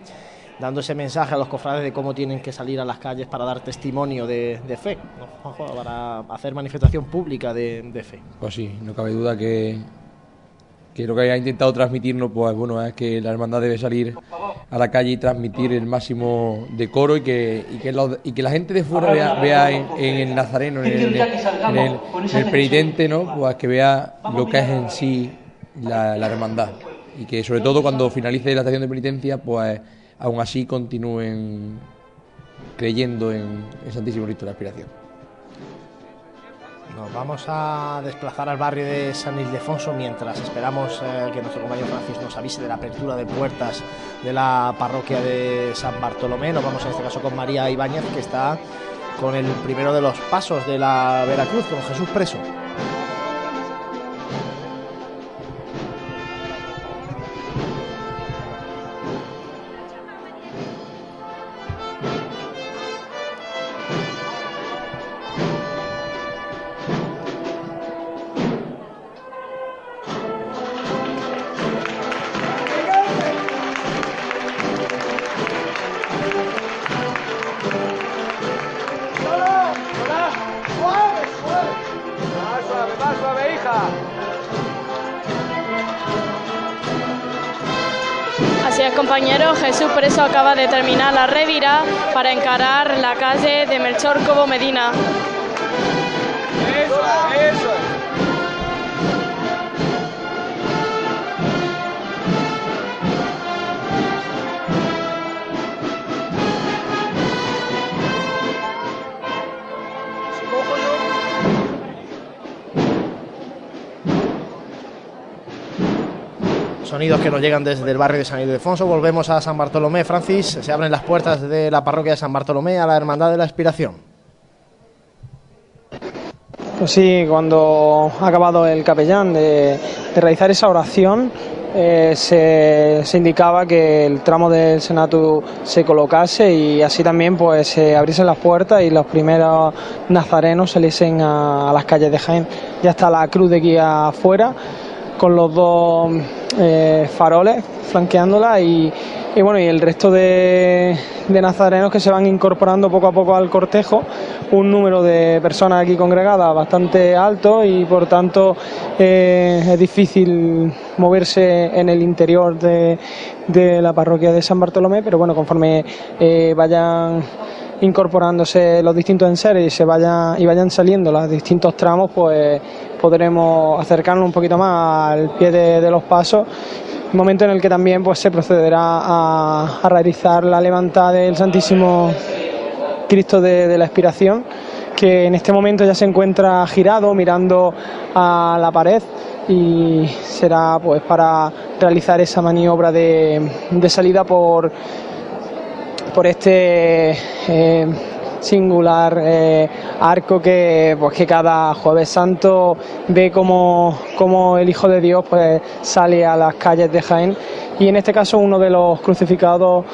dando ese mensaje a los cofrades de cómo tienen que salir a las calles para dar testimonio de, fe, ¿no, para hacer manifestación pública de, fe. Pues sí, no cabe duda que, que lo que ha intentado transmitirnos, pues bueno, es que la hermandad debe salir a la calle y transmitir el máximo decoro y que, y que, y que la gente de fuera vea, vea en, el nazareno, en el, en el- en el penitente, ¿no? Pues que vea lo que es en sí la, la hermandad. Y que sobre todo cuando finalice la estación de penitencia, pues aún así continúen creyendo en el Santísimo Cristo de la Aspiración. Nos vamos a desplazar al barrio de San Ildefonso mientras esperamos eh, que nuestro compañero Francis nos avise de la apertura de puertas de la parroquia de San Bartolomé. Nos vamos en este caso con María Ibáñez, que está con el primero de los pasos de la Veracruz, con Jesús preso. Terminar la revira para encarar la calle de Melchor Cobo Medina. Sonidos que nos llegan desde el barrio de San Ildefonso. Volvemos a San Bartolomé, Francis. Se abren las puertas de la parroquia de San Bartolomé a la Hermandad de la Expiración. Pues sí, cuando ha acabado el capellán de, de realizar esa oración, eh, se, se indicaba que el tramo del Senato se colocase y así también pues se abriesen las puertas y los primeros nazarenos saliesen a, a las calles de Jaén. Ya está la cruz de guía afuera con los dos eh, faroles flanqueándola y, bueno y el resto de, de nazarenos que se van incorporando poco a poco al cortejo. Un número de personas aquí congregadas bastante alto y por tanto eh, es difícil moverse en el interior de, de la parroquia de San Bartolomé pero bueno conforme eh, vayan incorporándose los distintos enseres y se vayan y vayan saliendo los distintos tramos pues podremos acercarnos un poquito más al pie de, los pasos. Momento en el que también pues se procederá a, realizar la levantada del Santísimo Cristo de, de la Expiración que en este momento ya se encuentra girado mirando a la pared y será pues para realizar esa maniobra de, de salida por por este eh, singular eh, arco que pues que cada jueves santo ve como, como el Hijo de Dios pues sale a las calles de Jaén y en este caso uno de los crucificados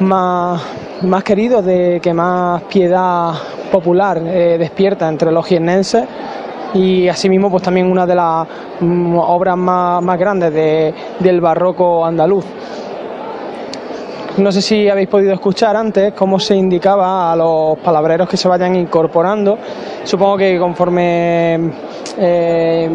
más, más queridos de que más piedad popular eh, despierta entre los jiennenses y asimismo pues también una de las mm, obras más, más grandes de, del barroco andaluz. No sé si habéis podido escuchar antes cómo se indicaba a los palabreros que se vayan incorporando. Supongo que conforme eh,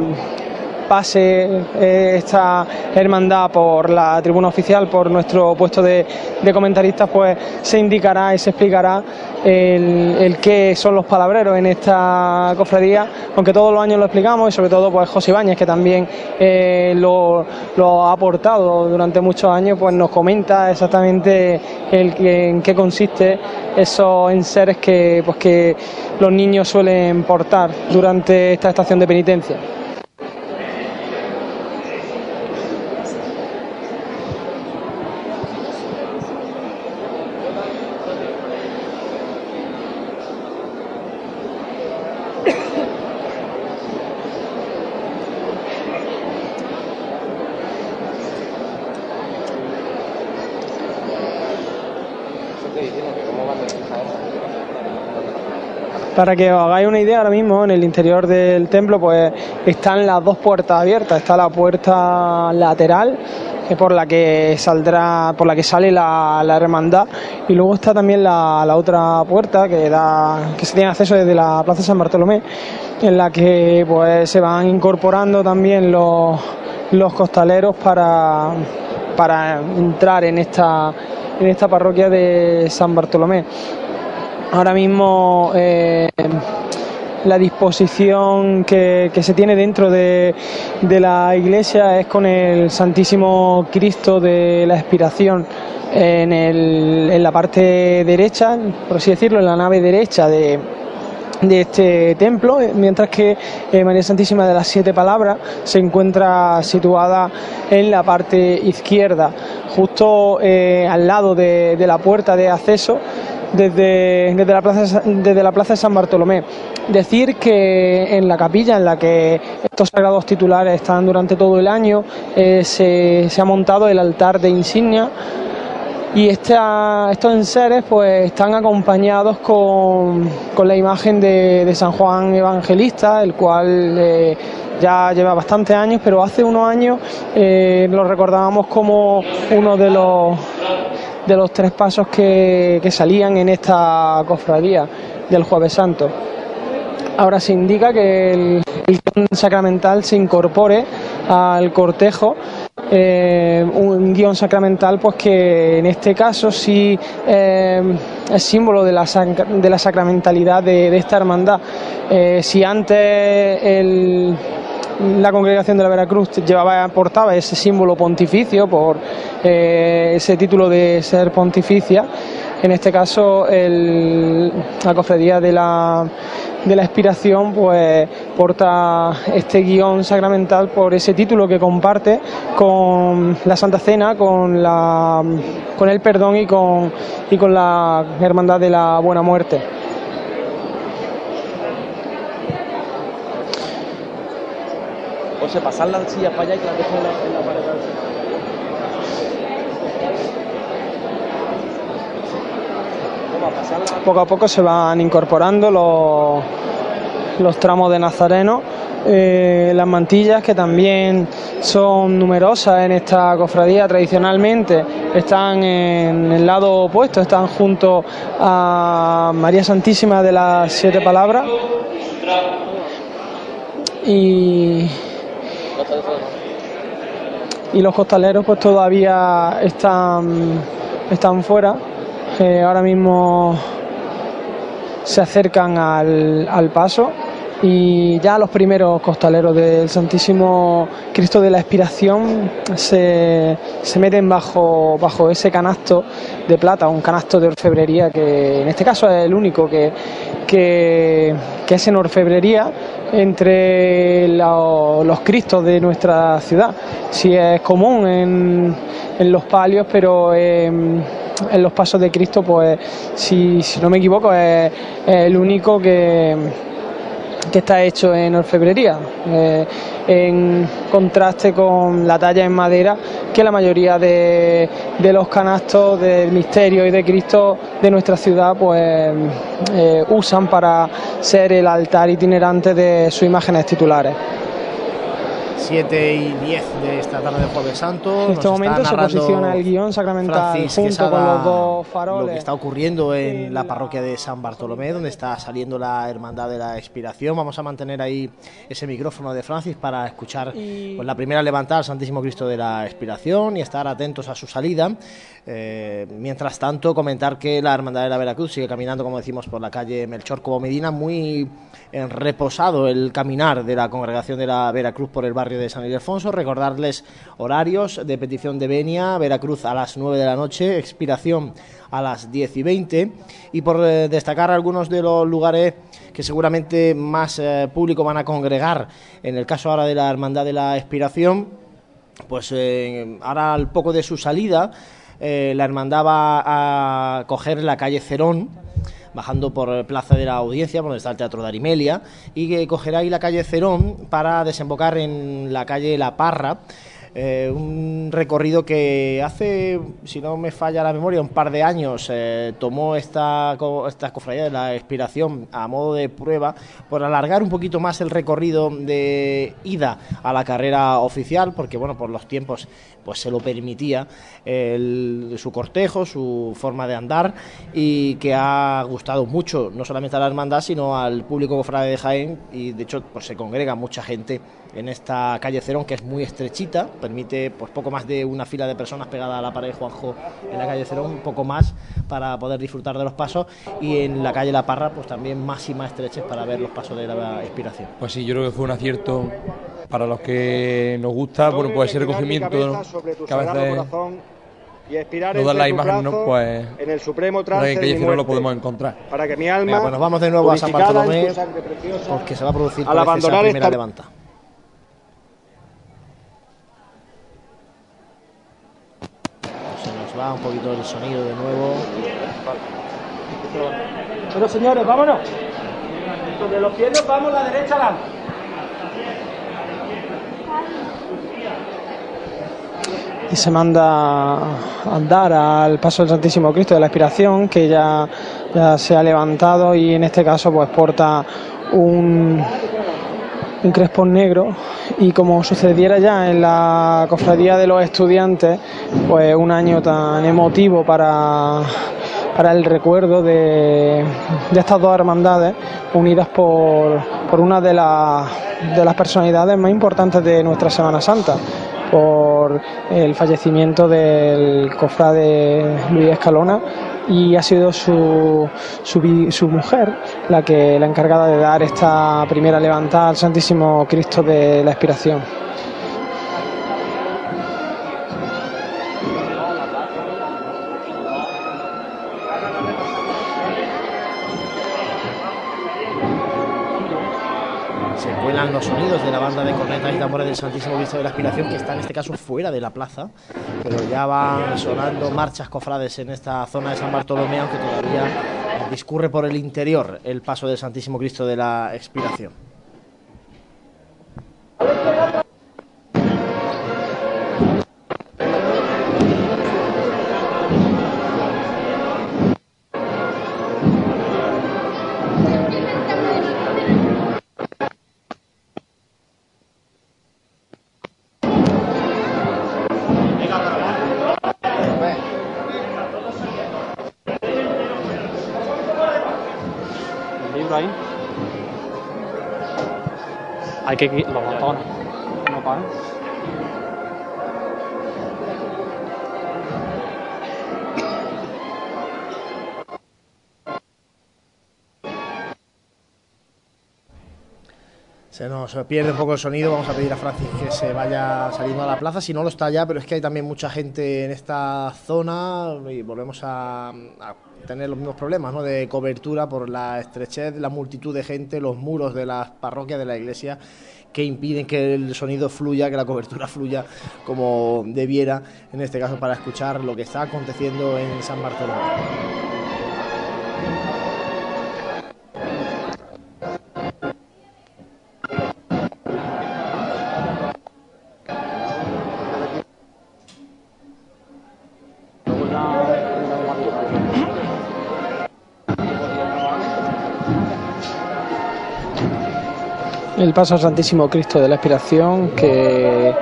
pase eh, esta hermandad por la tribuna oficial, por nuestro puesto de, de comentaristas, pues se indicará y se explicará el, el, qué son los palabreros en esta cofradía, aunque todos los años lo explicamos y sobre todo pues José Ibáñez, que también eh, lo, ha aportado durante muchos años, pues nos comenta exactamente el, en qué consiste esos enseres que, pues, que los niños suelen portar durante esta estación de penitencia. Para que os hagáis una idea, ahora mismo en el interior del templo pues están las dos puertas abiertas. Está la puerta lateral por la que saldrá, por la que sale la, hermandad, y luego está también la, la, otra puerta que da, que se tiene acceso desde la Plaza San Bartolomé, en la que pues se van incorporando también los, los costaleros para, para entrar en esta, en esta parroquia de San Bartolomé. Ahora mismo eh, la disposición que, se tiene dentro de, la iglesia es con el Santísimo Cristo de la Expiración en, el, la parte derecha, por así decirlo, en la nave derecha de, este templo, mientras que eh, María Santísima de las Siete Palabras se encuentra situada en la parte izquierda, justo eh, al lado de la puerta de acceso desde, desde, la plaza, desde la plaza de San Bartolomé. Decir que en la capilla en la que estos sagrados titulares están durante todo el año eh, se, se, ha montado el altar de insignia y esta, estos enseres pues están acompañados con, con la imagen de, de, San Juan Evangelista, el cual eh, ya lleva bastantes años, pero hace unos años eh, lo recordábamos como uno de los de los tres pasos que, que salían en esta cofradía del Jueves Santo. Ahora se indica que el, el guion sacramental se incorpore al cortejo, eh, un guion sacramental pues que en este caso sí eh, es símbolo de la, de la sacramentalidad de, esta hermandad. Eh, si antes el la congregación de la Veracruz llevaba, portaba ese símbolo pontificio por eh, ese título de ser pontificia. En este caso, el, la cofradía de la, de la expiración pues porta este guion sacramental por ese título que comparte con la Santa Cena, con, la, con el perdón y con, y con la hermandad de la buena muerte. José, pasar la silla para allá y que la dejen en la, en la. Poco a poco se van incorporando los, los tramos de Nazareno, eh, las mantillas que también son numerosas en esta cofradía tradicionalmente, están en el lado opuesto, están junto a María Santísima de las Siete Palabras. Y, y los costaleros pues todavía están, están fuera. Eh, ahora mismo se acercan al, al paso y ya los primeros costaleros del Santísimo Cristo de la Expiración se, se meten bajo, bajo ese canasto de plata, un canasto de orfebrería que en este caso es el único que, que, que es en orfebrería entre lo- los Cristos de nuestra ciudad. Sí es común en, en los palios, pero en, en los pasos de Cristo, pues si, si no me equivoco, es, es el único que, que está hecho en orfebrería, eh, en contraste con la talla en madera que la mayoría de, los canastos del misterio y de Cristo de nuestra ciudad pues eh, usan para ser el altar itinerante de sus imágenes titulares. 7 y 10 de esta tarde de Jueves Santo. En este Nos momento se posiciona el guion sacramental Francis junto Quesada con los dos Lo faroles. que está ocurriendo en la parroquia de San Bartolomé, donde está saliendo la Hermandad de la Expiración. Vamos a mantener ahí ese micrófono de Francis para escuchar pues, la primera levantada al Santísimo Cristo de la Expiración y estar atentos a su salida. Eh, mientras tanto, comentar que la Hermandad de la Veracruz sigue caminando, como decimos, por la calle Melchor Cobo Medina, muy reposado el caminar de la congregación de la Veracruz por el barrio de San Ildefonso. Recordarles horarios de petición de venia, Veracruz a las 9 de la noche, expiración a las 10 y 20. Y por eh, destacar algunos de los lugares que seguramente más eh, público van a congregar, en el caso ahora de la Hermandad de la Expiración, pues eh, ahora al poco de su salida, la hermandad va a coger la calle Cerón, bajando por Plaza de la Audiencia, por donde está el Teatro de Arimelia, y que cogerá ahí la calle Cerón para desembocar en la calle La Parra. Eh, un recorrido que hace, si no me falla la memoria, un par de años eh, tomó esta, esta cofradía de la expiración a modo de prueba por alargar un poquito más el recorrido de ida a la carrera oficial, porque bueno, por los tiempos pues se lo permitía el- su cortejo, su forma de andar y que ha gustado mucho no solamente a la hermandad sino al público cofrade de Jaén y de hecho pues se congrega mucha gente en esta calle Cerón que es muy estrechita, permite pues poco más de una fila de personas pegada a la pared de Juanjo en la calle Cerón, un poco más para poder disfrutar de los pasos y en la calle La Parra pues también más y más estreches para ver los pasos de la expiración. Pues sí, yo creo que fue un acierto para los que nos gusta, bueno, pues ese recogimiento ¿no? que a veces y expirar la imagen, ¿no? Pues en el supremo trance en de calle mi Cerón lo podemos encontrar. para que mi alma Venga, pues nos vamos de nuevo a San Bartolomé porque se va a producir al parece, esa abandonar primera esta- levanta. Se nos va un poquito el sonido de nuevo. Pero señores, vámonos. Donde los pies nos vamos, la derecha adelante. y se manda a andar al paso del Santísimo Cristo de la Expiración, que ya, ya se ha levantado y en este caso pues porta un, un crespón negro y como sucediera ya en la cofradía de los estudiantes, pues un año tan emotivo para, para el recuerdo de, estas dos hermandades unidas por, por una de, de las personalidades más importantes de nuestra Semana Santa por el fallecimiento del cofrade Luis Escalona y ha sido su, su, su mujer la que la encargada de dar esta primera levantada al Santísimo Cristo de la Expiración. Los sonidos de la banda de cornetas y tambores del Santísimo Cristo de la Aspiración, que está en este caso fuera de la plaza, pero ya van sonando marchas cofrades en esta zona de San Bartolomé, aunque todavía discurre por el interior el paso del Santísimo Cristo de la Expiración. Que qui- los botones. No paran. Se nos pierde un poco el sonido, vamos a pedir a Francis que se vaya saliendo a la plaza, si no lo está ya, pero es que hay también mucha gente en esta zona y volvemos a, a tener los mismos problemas ¿no? de cobertura por la estrechez, la multitud de gente, los muros de las parroquias de la iglesia que impiden que el sonido fluya, que la cobertura fluya como debiera, en este caso para escuchar lo que está aconteciendo en San Bartolomé. El paso al Santísimo Cristo de la Expiración que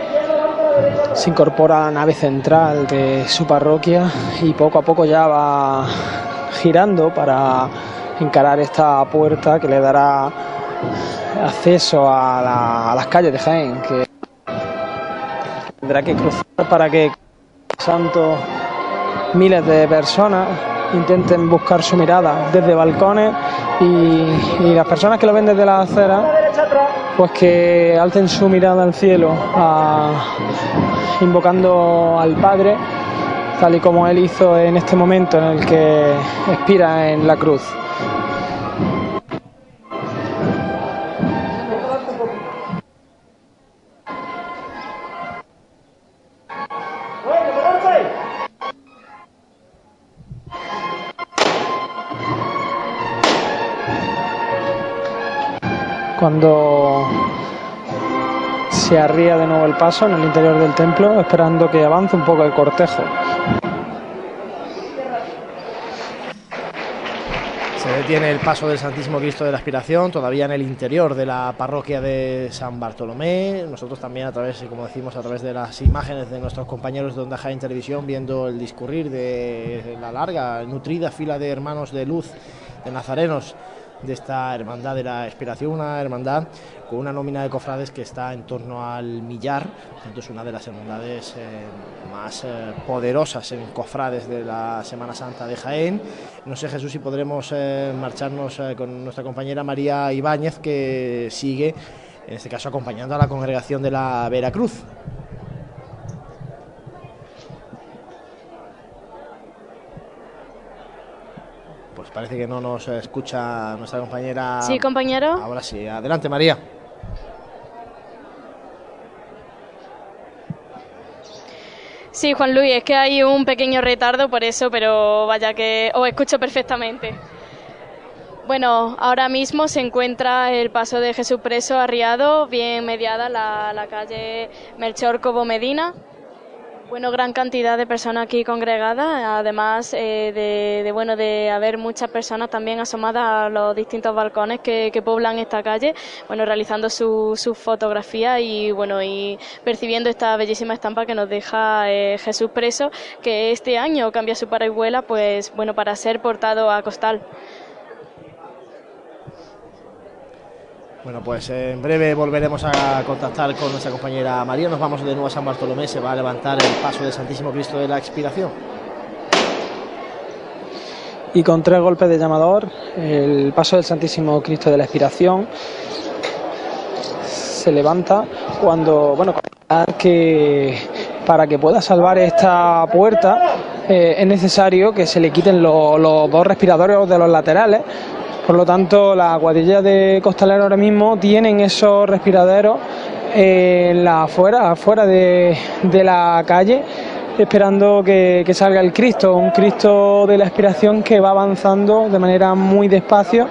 se incorpora a la nave central de su parroquia y poco a poco ya va girando para encarar esta puerta que le dará acceso a, la- a las calles de Jaén que tendrá que cruzar para que santos miles de personas intenten buscar su mirada desde balcones y, las personas que lo ven desde la acera pues que alcen su mirada al cielo invocando al Padre tal y como él hizo en este momento en el que expira en la cruz. Cuando se arría de nuevo el paso en el interior del templo, esperando que avance un poco el cortejo. Se detiene el paso del Santísimo Cristo de la Aspiración, todavía en el interior de la parroquia de San Bartolomé. Nosotros también a través, como decimos, a través de las imágenes de nuestros compañeros de Onda Jaén Televisión, viendo el discurrir de la larga, nutrida fila de hermanos de luz, de nazarenos de esta hermandad de la Expiración, una hermandad con una nómina de cofrades que está en torno al millar, entonces una de las hermandades eh, más eh, poderosas en cofrades de la Semana Santa de Jaén. No sé Jesús si podremos eh, marcharnos eh, con nuestra compañera María Ibáñez que sigue, en este caso acompañando a la congregación de la Veracruz. Parece que no nos escucha nuestra compañera. Sí, compañero. Ahora sí, adelante María. Sí, Juan Luis, es que hay un pequeño retardo por eso, pero vaya que os escucho perfectamente. Bueno, ahora mismo se encuentra el paso de Jesús Preso arriado, bien mediada la, la calle Melchor Cobo Medina. Bueno, gran cantidad de personas aquí congregadas, además eh, de, bueno de haber muchas personas también asomadas a los distintos balcones que, que poblan esta calle, bueno realizando sus su fotografías y bueno y percibiendo esta bellísima estampa que nos deja eh, Jesús preso, que este año cambia su paraigüela, pues bueno para ser portado a costal. Bueno, pues en breve volveremos a contactar con nuestra compañera María. Nos vamos de nuevo a San Bartolomé. Se va a levantar el paso del Santísimo Cristo de la Expiración. Y con tres golpes de llamador, el paso del Santísimo Cristo de la Expiración se levanta cuando, bueno, que para que pueda salvar esta puerta eh, es necesario que se le quiten lo, los dos respiradores de los laterales. Por lo tanto, la cuadrilla de costaleros ahora mismo tienen esos respiraderos en la afuera, afuera de, la calle, esperando que, salga el Cristo, un Cristo de la expiración que va avanzando de manera muy despacio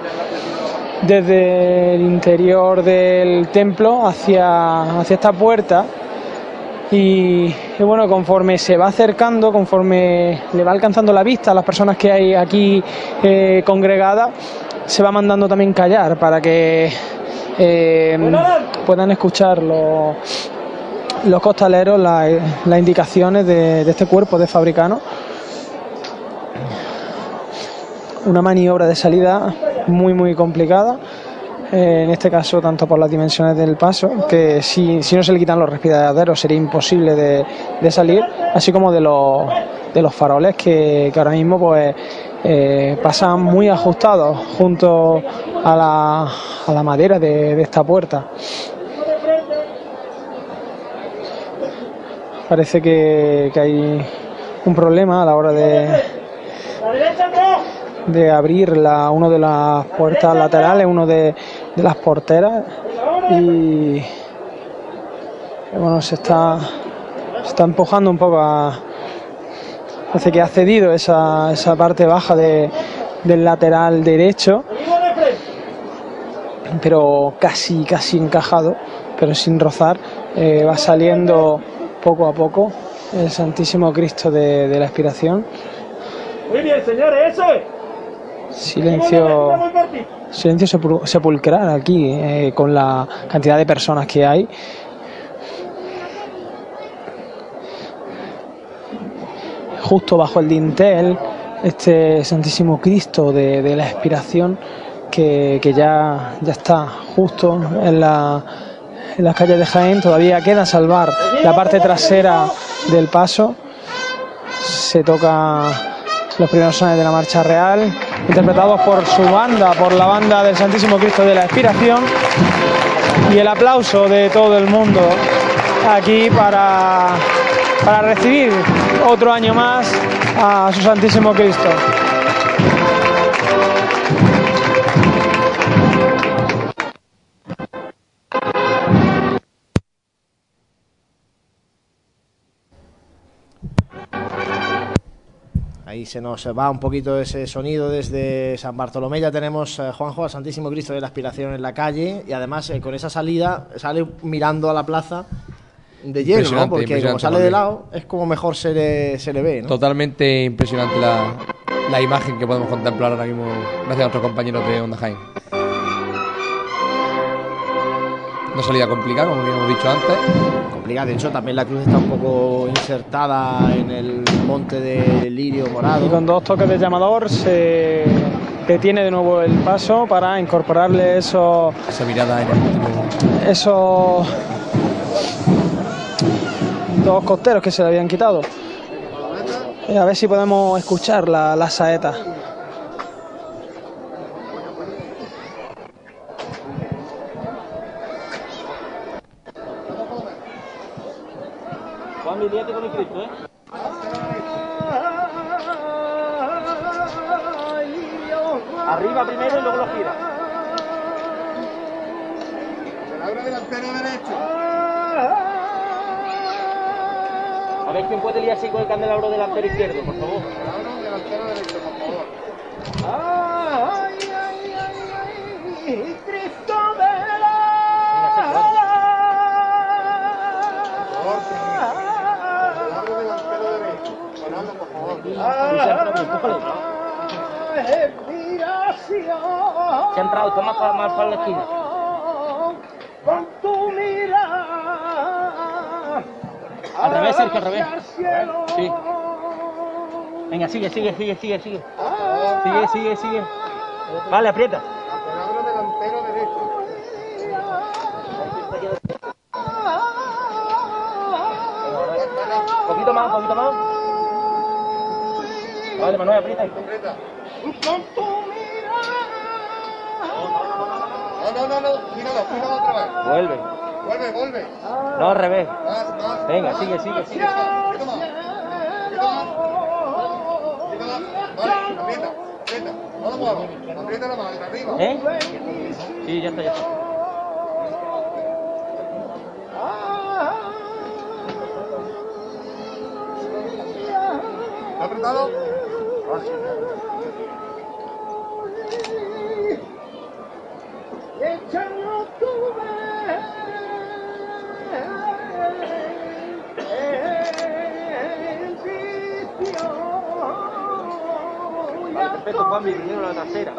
desde el interior del templo hacia esta puerta. Y, y, bueno, conforme se va acercando, conforme le va alcanzando la vista a las personas que hay aquí eh, congregadas, se va mandando también callar para que eh, puedan escuchar los, los costaleros las, las indicaciones de, de, este cuerpo de fabricano. Una maniobra de salida muy muy complicada eh, en este caso tanto por las dimensiones del paso, que si, si no se le quitan los respiraderos sería imposible de, de salir, así como de los, de los faroles que, que ahora mismo pues eh, pasan muy ajustados junto a la, a la madera de, de esta puerta. Parece que, que hay un problema a la hora de, de abrir la, uno de las puertas laterales, uno de, las porteras. Y bueno se está está empujando un poco a parece que ha cedido esa, esa parte baja de, del lateral derecho. Pero casi casi encajado pero sin rozar eh, va saliendo poco a poco el Santísimo Cristo de, la expiración Muy bien, señores, eso es. Silencio. Silencio sepul- sepulcral aquí eh, con la cantidad de personas que hay. Justo bajo el dintel este Santísimo Cristo de, la expiración que, que ya, ya está justo en la en las calles de Jaén todavía queda salvar la parte trasera del paso. Se toca los primeros sones de la marcha real interpretados por su banda por la banda del Santísimo Cristo de la Expiración y el aplauso de todo el mundo aquí para, para recibir otro año más a su Santísimo Cristo. Ahí se nos va un poquito ese sonido desde San Bartolomé. Ya tenemos, eh, Juanjo, al Santísimo Cristo de la Aspiración en la calle y además eh, con esa salida sale mirando a la plaza de lleno, ¿no? Porque como sale de lado es como mejor se le, se le ve, ¿no? Totalmente impresionante la, la imagen que podemos contemplar ahora mismo gracias a nuestros compañeros de Onda Jaén. Una salida complicada, como hemos dicho antes. Complicada, de hecho también la cruz está un poco insertada en el monte de lirio morado. Y con dos toques de llamador se detiene de nuevo el paso para incorporarle esos, Esa mirada en el último. esos dos costeros que se le habían quitado. Eh, a ver si podemos escuchar la, la saeta. Líate con el Cristo, ¿eh? Arriba primero y luego lo gira. delantero derecho. A ver quién puede liarse con el candelabro delantero izquierdo, por favor. delantero derecho, por favor. Cristo Se ha entrado, más para, para la esquina. Con tu mirada. Al revés, Sergio, al revés. Sí. Venga, sigue, sigue, sigue, sigue, sigue. Sigue, sigue, sigue. Vale, aprieta. Delantero derecho. Un poquito más, un poquito más. Vale, Manuel, aprieta. Mirada. No, no, no, no. Míralo, míralo otra vez. Vuelve. Vuelve, vuelve. No, al revés. Más, más. Venga, sigue, sigue, sigue. Vale, aprieta, aprieta. No lo muevas. Aprieta la mano, de arriba. ¿Eh? Sí, ya está, ya está. ¿Está apretado? Vale, perfecto, Juan, primero la trasera.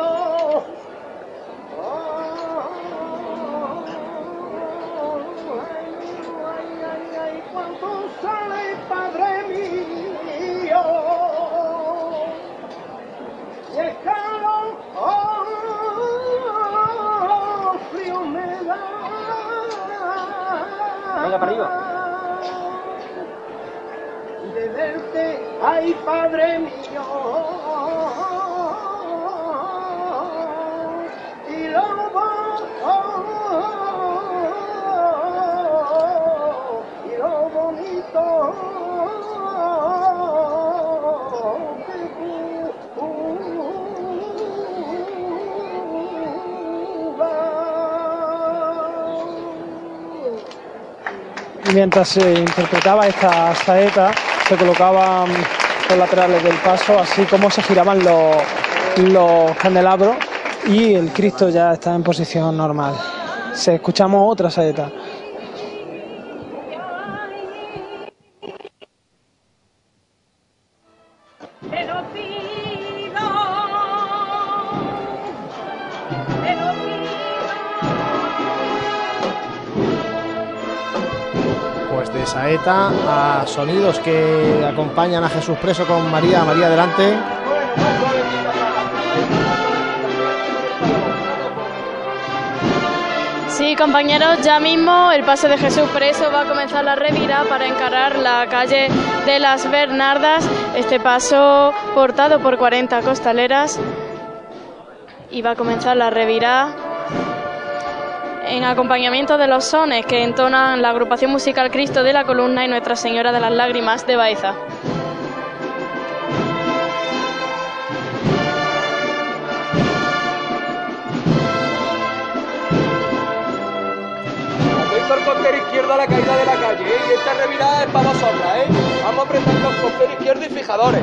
Mientras se interpretaba esta saeta, se colocaban los laterales del paso, así como se giraban los, los candelabros y el Cristo ya está en posición normal. Se escuchamos otra saeta. A sonidos que acompañan a Jesús preso con María, María adelante. Sí, compañeros, ya mismo el paso de Jesús preso va a comenzar la revira para encarar la calle de las Bernardas. Este paso portado por 40 costaleras y va a comenzar la revira en acompañamiento de los sones que entonan la agrupación musical Cristo de la Columna y Nuestra Señora de las Lágrimas de Baeza. Costero izquierdo a la caída de la calle, ¿eh? Y esta revirada es para vosotras, ¿eh? Vamos a apretar los costeros izquierdo y fijadores.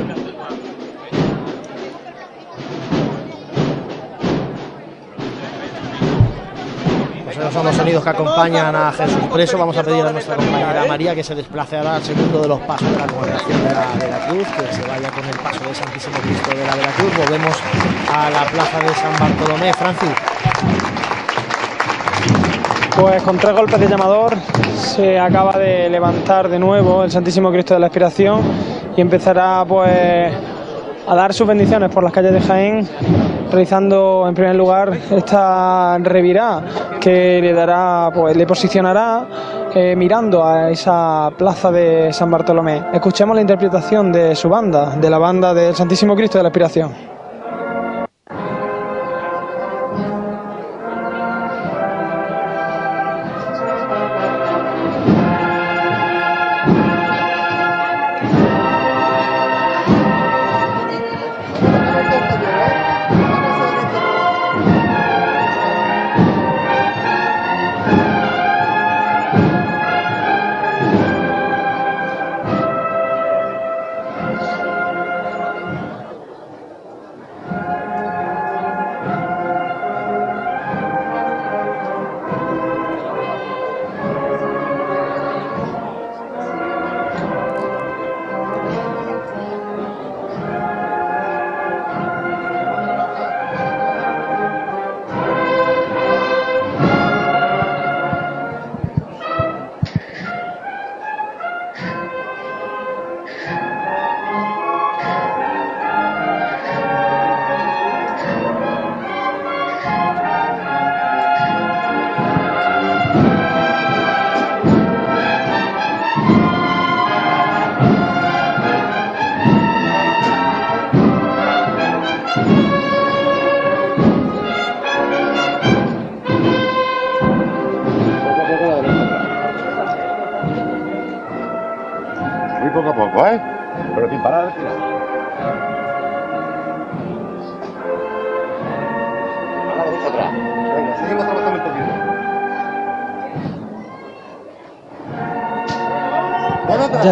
Son los sonidos que acompañan a Jesús preso. Vamos a pedir a nuestra compañera María que se desplace ahora al segundo de los pasos de la congregación de la, de la Cruz, que se vaya con el paso del Santísimo Cristo de la de la Cruz. Volvemos a la plaza de San Bartolomé. Francis. Pues con tres golpes de llamador se acaba de levantar de nuevo el Santísimo Cristo de la Expiración y empezará pues a dar sus bendiciones por las calles de Jaén, realizando en primer lugar esta revirá que le dará, pues le posicionará eh, mirando a esa plaza de San Bartolomé. Escuchemos la interpretación de su banda, de la banda del Santísimo Cristo de la Expiración.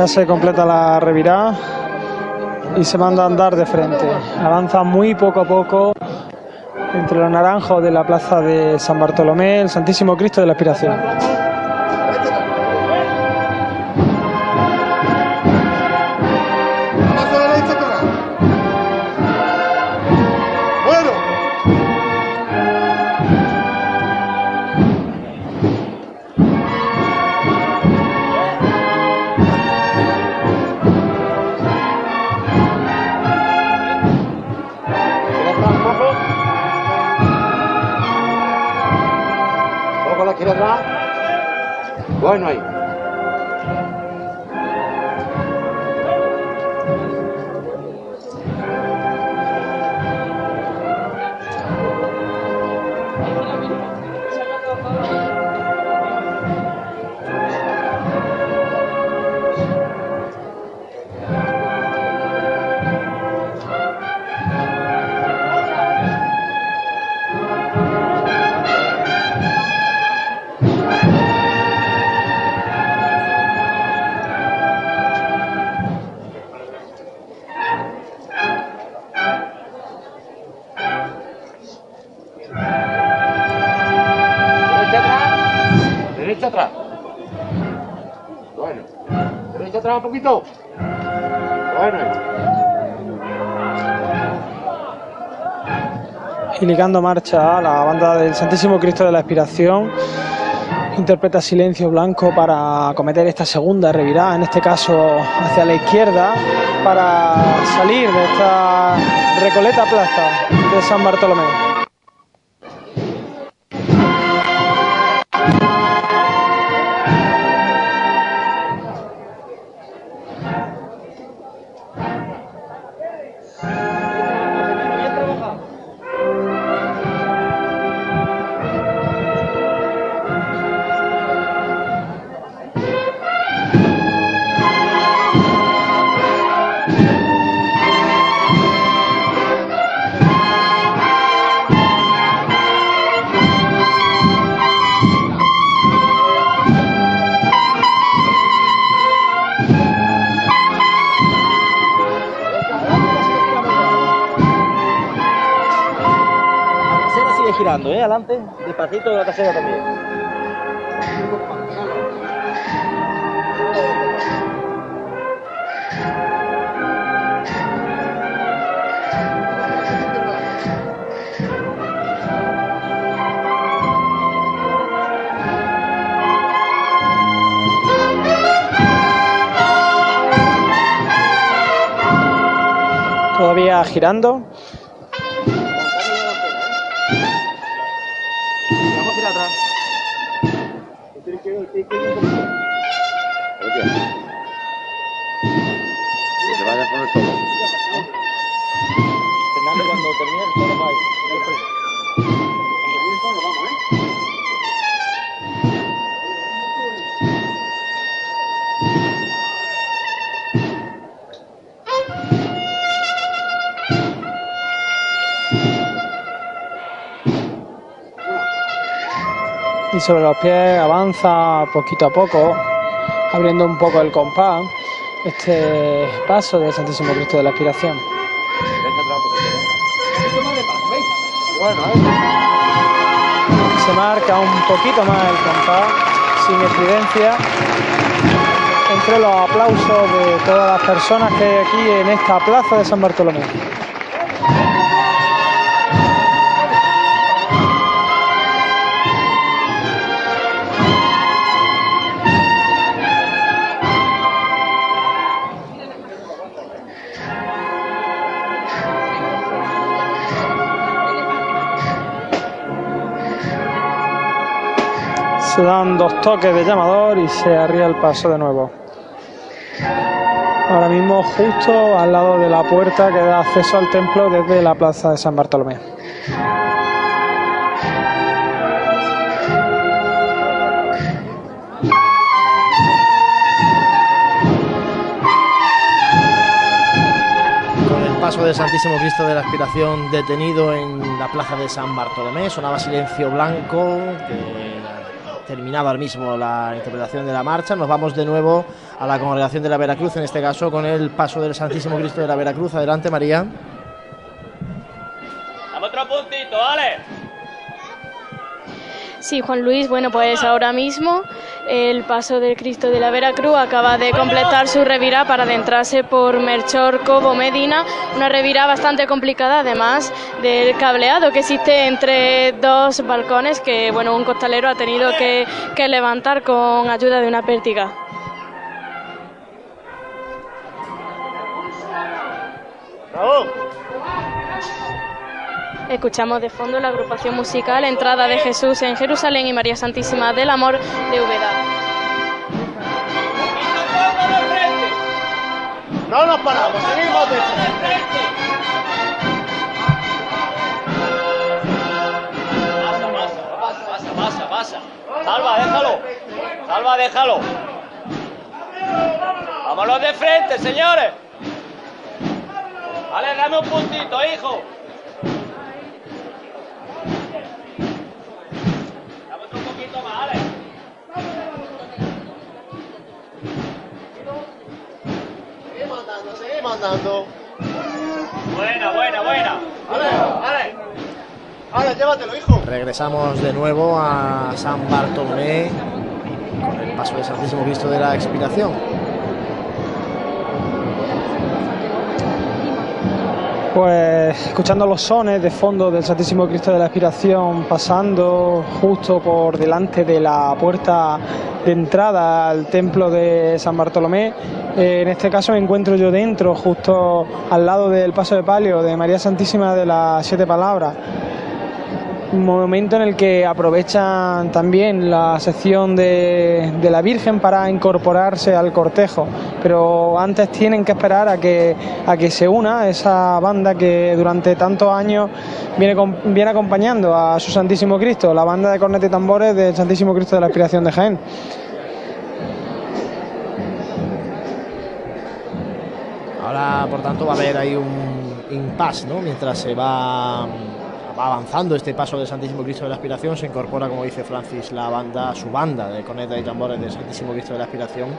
Ya se completa la revirá y se manda a andar de frente. Avanza muy poco a poco entre los naranjos de la plaza de San Bartolomé, el Santísimo Cristo de la Expiración. Bueno ahí. Un poquito. Bueno. Gilicando marcha la banda del Santísimo Cristo de la Expiración. Interpreta Silencio Blanco para acometer esta segunda revirada, en este caso hacia la izquierda, para salir de esta Recoleta Plaza de San Bartolomé. Sobre los pies avanza poquito a poco, abriendo un poco el compás, este paso del Santísimo Cristo de la Aspiración. Se marca un poquito más el compás, sin estridencia, entre los aplausos de todas las personas que hay aquí en esta plaza de San Bartolomé. Dos toques de llamador y se arría el paso de nuevo. Ahora mismo justo al lado de la puerta que da acceso al templo desde la plaza de San Bartolomé. Con el paso del Santísimo Cristo de la Aspiración detenido en la plaza de San Bartolomé, sonaba silencio blanco, terminaba ahora mismo la interpretación de la marcha. Nos vamos de nuevo a la congregación de la Veracruz, en este caso con el paso del Santísimo Cristo de la Veracruz. Adelante, María. Dame otro puntito, ¿vale? Sí, Juan Luis, bueno, pues ahora mismo el paso del Cristo de la Veracruz acaba de completar su revirá para adentrarse por Melchor Cobo Medina, una revirá bastante complicada además del cableado que existe entre dos balcones que, bueno, un costalero ha tenido que, que levantar con ayuda de una pértiga. ¡Bravo! Escuchamos de fondo la agrupación musical Entrada de Jesús en Jerusalén y María Santísima del Amor de Úbeda. No nos paramos, seguimos de Pasa, pasa, pasa, pasa. Salva, déjalo. Salva, déjalo. Vámonos de frente, señores. Vale, dame un puntito, hijo. Dame otro poquito más, Ale. Seguimos andando, seguimos andando. Buena, buena, buena. Ale, ale. Ale, llévatelo, hijo. Regresamos de nuevo a San Bartolomé con el paso del Santísimo Cristo de la Expiración. Pues escuchando los sones de fondo del Santísimo Cristo de la Expiración pasando justo por delante de la puerta de entrada al templo de San Bartolomé. Eh, en este caso me encuentro yo dentro, justo al lado del paso de palio de María Santísima de las Siete Palabras. Momento en el que aprovechan también la sección de, de la Virgen para incorporarse al cortejo, pero antes tienen que esperar a que, a que se una esa banda que durante tantos años viene, viene acompañando a su Santísimo Cristo, la banda de cornetas y tambores del Santísimo Cristo de la Expiración de Jaén. Ahora, por tanto, va a haber ahí un impasse, ¿no? Mientras se va, va avanzando este paso del Santísimo Cristo de la Aspiración, se incorpora, como dice Francis, la banda, su banda de cornetas y tambores del Santísimo Cristo de la Aspiración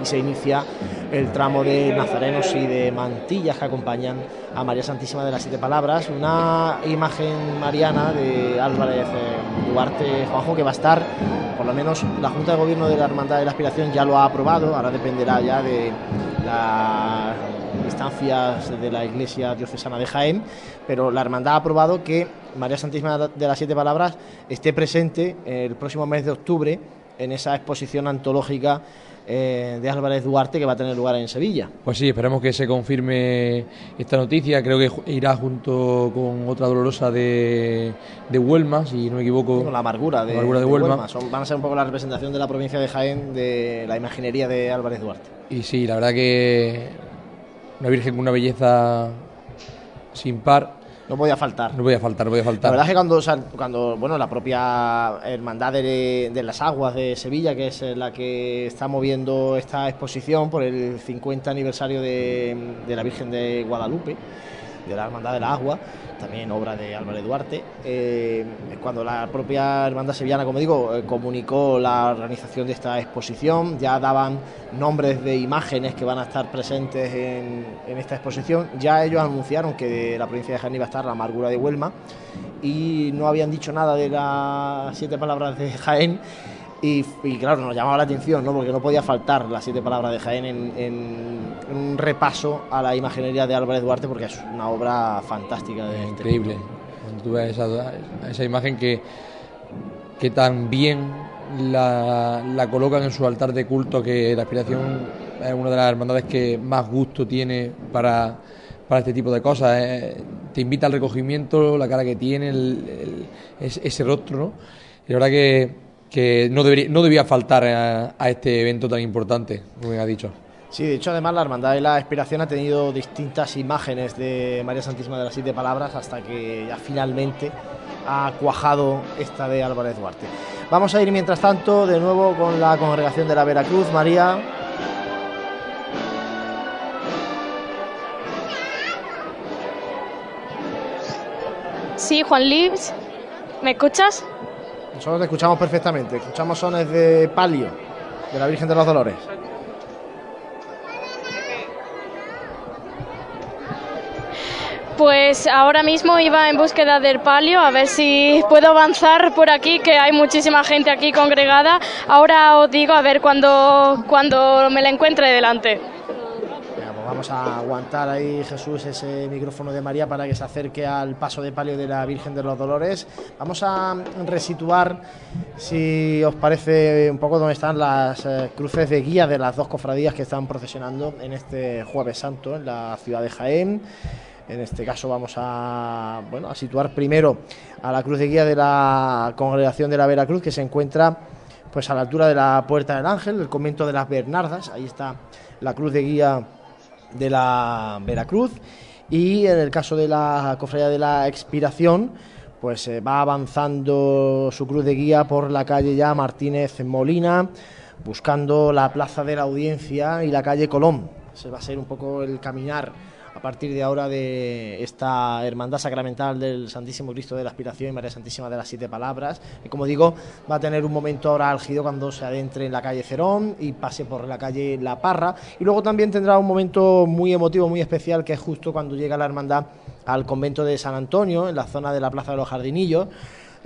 y se inicia el tramo de nazarenos y de mantillas que acompañan a María Santísima de las Siete Palabras, una imagen mariana de Álvarez eh, Duarte Juanjo que va a estar, por lo menos la Junta de Gobierno de la Hermandad de la Aspiración ya lo ha aprobado, ahora dependerá ya de las instancias de la Iglesia Diocesana de Jaén, pero la Hermandad ha aprobado que María Santísima de las Siete Palabras esté presente el próximo mes de octubre en esa exposición antológica eh, de Álvarez Duarte que va a tener lugar en Sevilla. Pues sí, esperamos que se confirme esta noticia. Creo que irá junto con otra dolorosa de, de Huelma, si no me equivoco. Con la amargura de, La amargura de de Huelma. Huelma. Son- van a ser un poco la representación de la provincia de Jaén de la imaginería de Álvarez Duarte. Y sí, la verdad que una virgen con una belleza sin par. No podía faltar. No podía faltar, no podía La faltar. verdad es que cuando, sal- cuando bueno, la propia Hermandad de, de las Aguas de Sevilla, que es la que está moviendo esta exposición por el 50 aniversario de, de la Virgen de Guadalupe, de la Hermandad de la Agua, también obra de Álvarez Duarte, eh, cuando la propia Hermandad Sevillana, como digo, eh, comunicó la organización de esta exposición, ya daban nombres de imágenes que van a estar presentes en, en esta exposición, ya ellos anunciaron que de la provincia de Jaén iba a estar la amargura de Huelma y no habían dicho nada de las siete palabras de Jaén. Y, y claro, nos llamaba la atención, ¿no? porque no podía faltar las siete palabras de Jaén en, en- en un repaso a la imaginería de Álvarez Duarte, porque es una obra fantástica. De este Increíble. Cuando tú ves esa, esa imagen que, que tan bien la, la colocan en su altar de culto, que la aspiración es una de las hermandades que más gusto tiene para, para este tipo de cosas. eh. Te invita al recogimiento, la cara que tiene, el- el- es- ese rostro, ¿no? Y la verdad que, que no, debería, no debía faltar a, a este evento tan importante, como bien ha dicho. Sí, de hecho, además, la Hermandad de la Expiración ha tenido distintas imágenes de María Santísima de las Siete Palabras hasta que ya finalmente ha cuajado esta de Álvarez Duarte. Vamos a ir, mientras tanto, de nuevo con la congregación de la Veracruz. María. Sí, Juan Luis, ¿me escuchas? Nosotros te escuchamos perfectamente. Escuchamos sones de palio de la Virgen de los Dolores. Pues ahora mismo iba en búsqueda del palio, a ver si puedo avanzar por aquí, que hay muchísima gente aquí congregada. Ahora os digo a ver cuando, cuando me la encuentre delante. Vamos a aguantar ahí, Jesús, ese micrófono de María para que se acerque al paso de palio de la Virgen de los Dolores. Vamos a resituar, si os parece, un poco dónde están las eh, cruces de guía de las dos cofradías que están procesionando en este Jueves Santo en la ciudad de Jaén. En este caso vamos a, bueno, a situar primero a la cruz de guía de la congregación de la Veracruz que se encuentra pues a la altura de la Puerta del Ángel, el convento de las Bernardas. Ahí está la cruz de guía de la Veracruz. Y en el caso de la Cofradía de la Expiración, pues eh, va avanzando su cruz de guía por la calle ya Martínez Molina, buscando la plaza de la Audiencia y la calle Colón. Ese va a ser un poco el caminar a partir de ahora de esta hermandad sacramental del Santísimo Cristo de la Aspiración y María Santísima de las Siete Palabras. Y como digo, va a tener un momento ahora álgido cuando se adentre en la calle Cerón y pase por la calle La Parra. Y luego también tendrá un momento muy emotivo, muy especial, que es justo cuando llega la hermandad al convento de San Antonio, en la zona de la Plaza de los Jardinillos.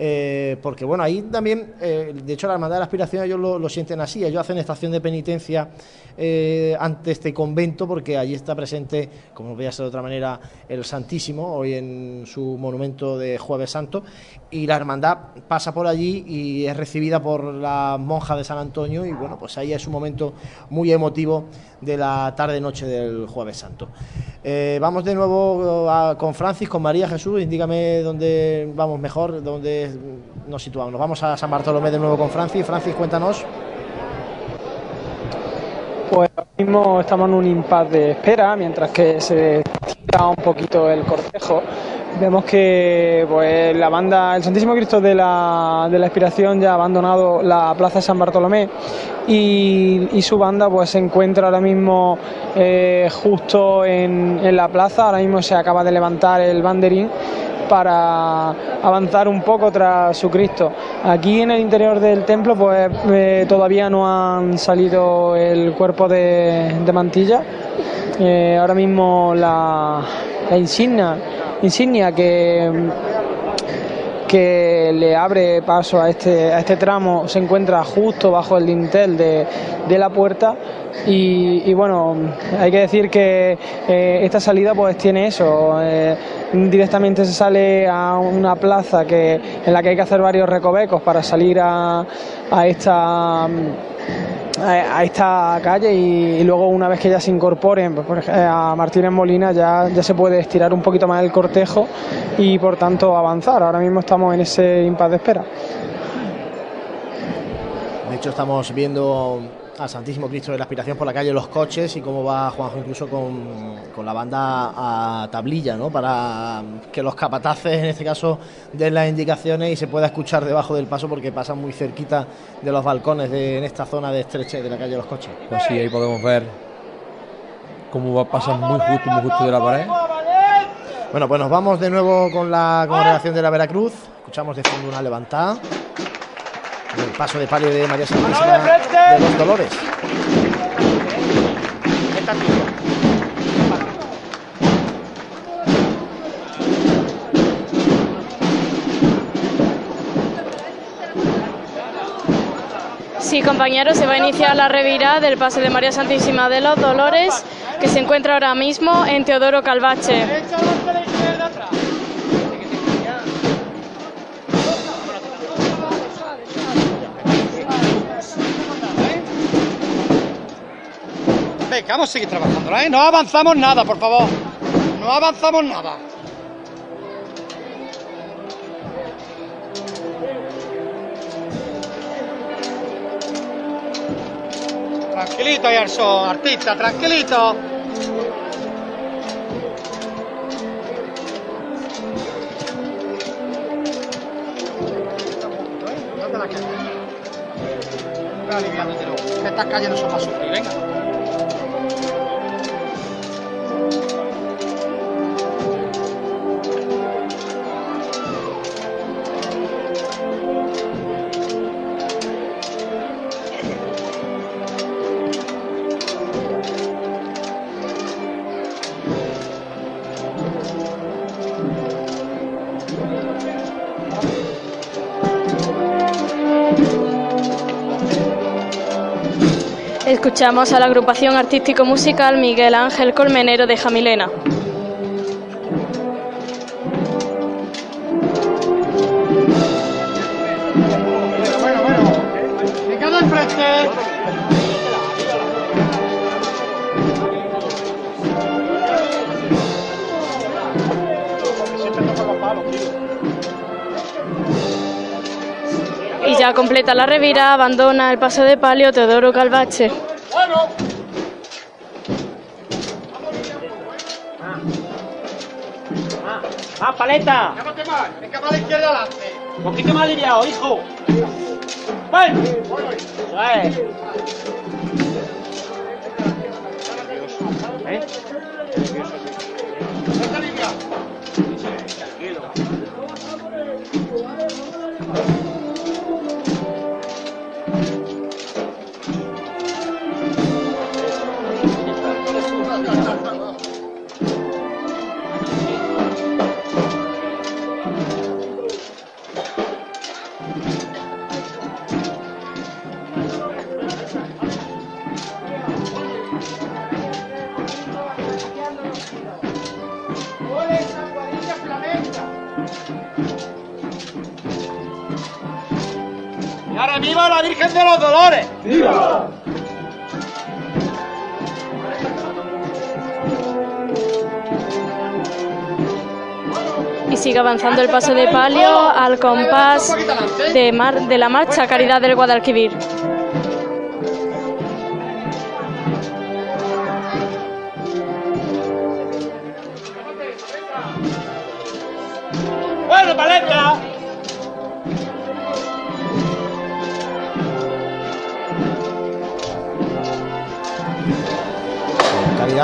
Eh, porque bueno, ahí también, eh, de hecho la Hermandad de la Aspiración ellos lo, lo sienten así, ellos hacen estación de penitencia eh, ante este convento porque allí está presente, como no podía ser de otra manera, el Santísimo, hoy en su monumento de Jueves Santo, y la Hermandad pasa por allí y es recibida por la monja de San Antonio y bueno, pues ahí es un momento muy emotivo de la tarde-noche del Jueves Santo. Eh, vamos de nuevo a- con Francis, con María Jesús, indícame dónde vamos mejor, dónde nos situamos. Nos vamos a San Bartolomé de nuevo con Francis. Francis, cuéntanos. Pues ahora mismo estamos en un impasse de espera mientras que se tira un poquito el cortejo. Vemos que pues, la banda El Santísimo Cristo de la, de la Expiración ya ha abandonado la Plaza de San Bartolomé y, y su banda pues se encuentra ahora mismo eh, justo en, en la plaza. Ahora mismo se acaba de levantar el banderín para avanzar un poco tras su Cristo. Aquí en el interior del templo pues eh, todavía no han salido el cuerpo de, de mantilla. Eh, ahora mismo la, la insignia, insignia que, que le abre paso a este, a este tramo se encuentra justo bajo el dintel de, de la puerta. Y, bueno, hay que decir que eh, esta salida pues tiene eso, eh, directamente se sale a una plaza que, en la que hay que hacer varios recovecos para salir a, a esta a a esta calle y, luego una vez que ya se incorporen pues, eh, a Martínez Molina ya, ya se puede estirar un poquito más el cortejo y por tanto avanzar. Ahora mismo estamos en ese impasse de espera. De hecho, estamos viendo al Santísimo Cristo de la Aspiración por la calle Los Coches y cómo va Juanjo incluso con, con la banda a tablilla, ¿no? Para que los capataces, en este caso, den las indicaciones y se pueda escuchar debajo del paso porque pasan muy cerquita de los balcones de, en esta zona de estreche de la calle Los Coches. Pues sí, ahí podemos ver cómo va pasan muy justo, muy justo de la pared. Bueno, pues nos vamos de nuevo con la congregación de la Veracruz. Escuchamos de fondo una levantada. El paso de palio de María Santísima de los Dolores. Sí, compañeros, se va a iniciar la revirada del paso de María Santísima de los Dolores, que se encuentra ahora mismo en Teodoro Calvache. Venga, vamos a seguir trabajando, ¿eh? No avanzamos nada, por favor. No avanzamos nada. Tranquilito, Yarson, artista, tranquilito. No te la quedes. Ve aliviándotelo, que estas calles no son para sufrir, venga. Escuchamos a la agrupación artístico-musical Miguel Ángel Colmenero de Jamilena. Para completar la revira abandona el paso de palio Teodoro Calvache. ¡Ah, ah paleta! Izquierda adelante! Un poquito más aliviado, hijo. ¡Ven! ¡Eso ¿Eh? Viva la Virgen de los Dolores. ¡Viva! Y sigue avanzando el paso de palio al compás de, mar- de la marcha Caridad del Guadalquivir.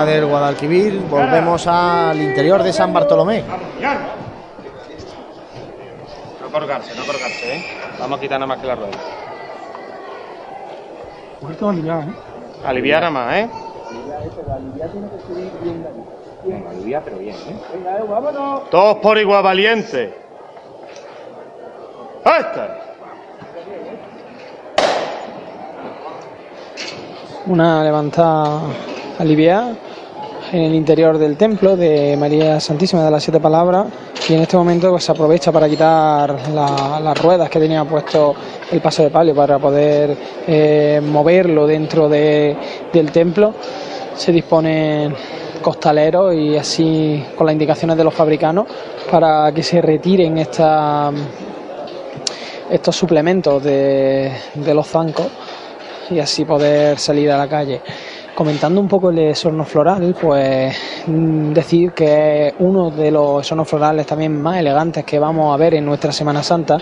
Del Guadalquivir, volvemos al interior de San Bartolomé. No colgarse, no colgarse, ¿eh? Vamos a quitar nada más que la rueda. Un poquito aliviado, ¿eh? Aliviar nada más, ¿eh? Venga, alivia, pero bien, ¿eh? Venga, vámonos. Todos por igual valiente. ¡Esta! Una levantada aliviada en el interior del templo de María Santísima de las Siete Palabras y en este momento pues, se aprovecha para quitar la- las ruedas que tenía puesto el paso de palio para poder eh, moverlo dentro de- del templo. Se disponen costaleros y así con las indicaciones de los fabricanos para que se retiren esta- estos suplementos de, de los zancos y así poder salir a la calle. Comentando un poco el esorno floral, pues mm, decir que uno de los esornos florales también más elegantes que vamos a ver en nuestra Semana Santa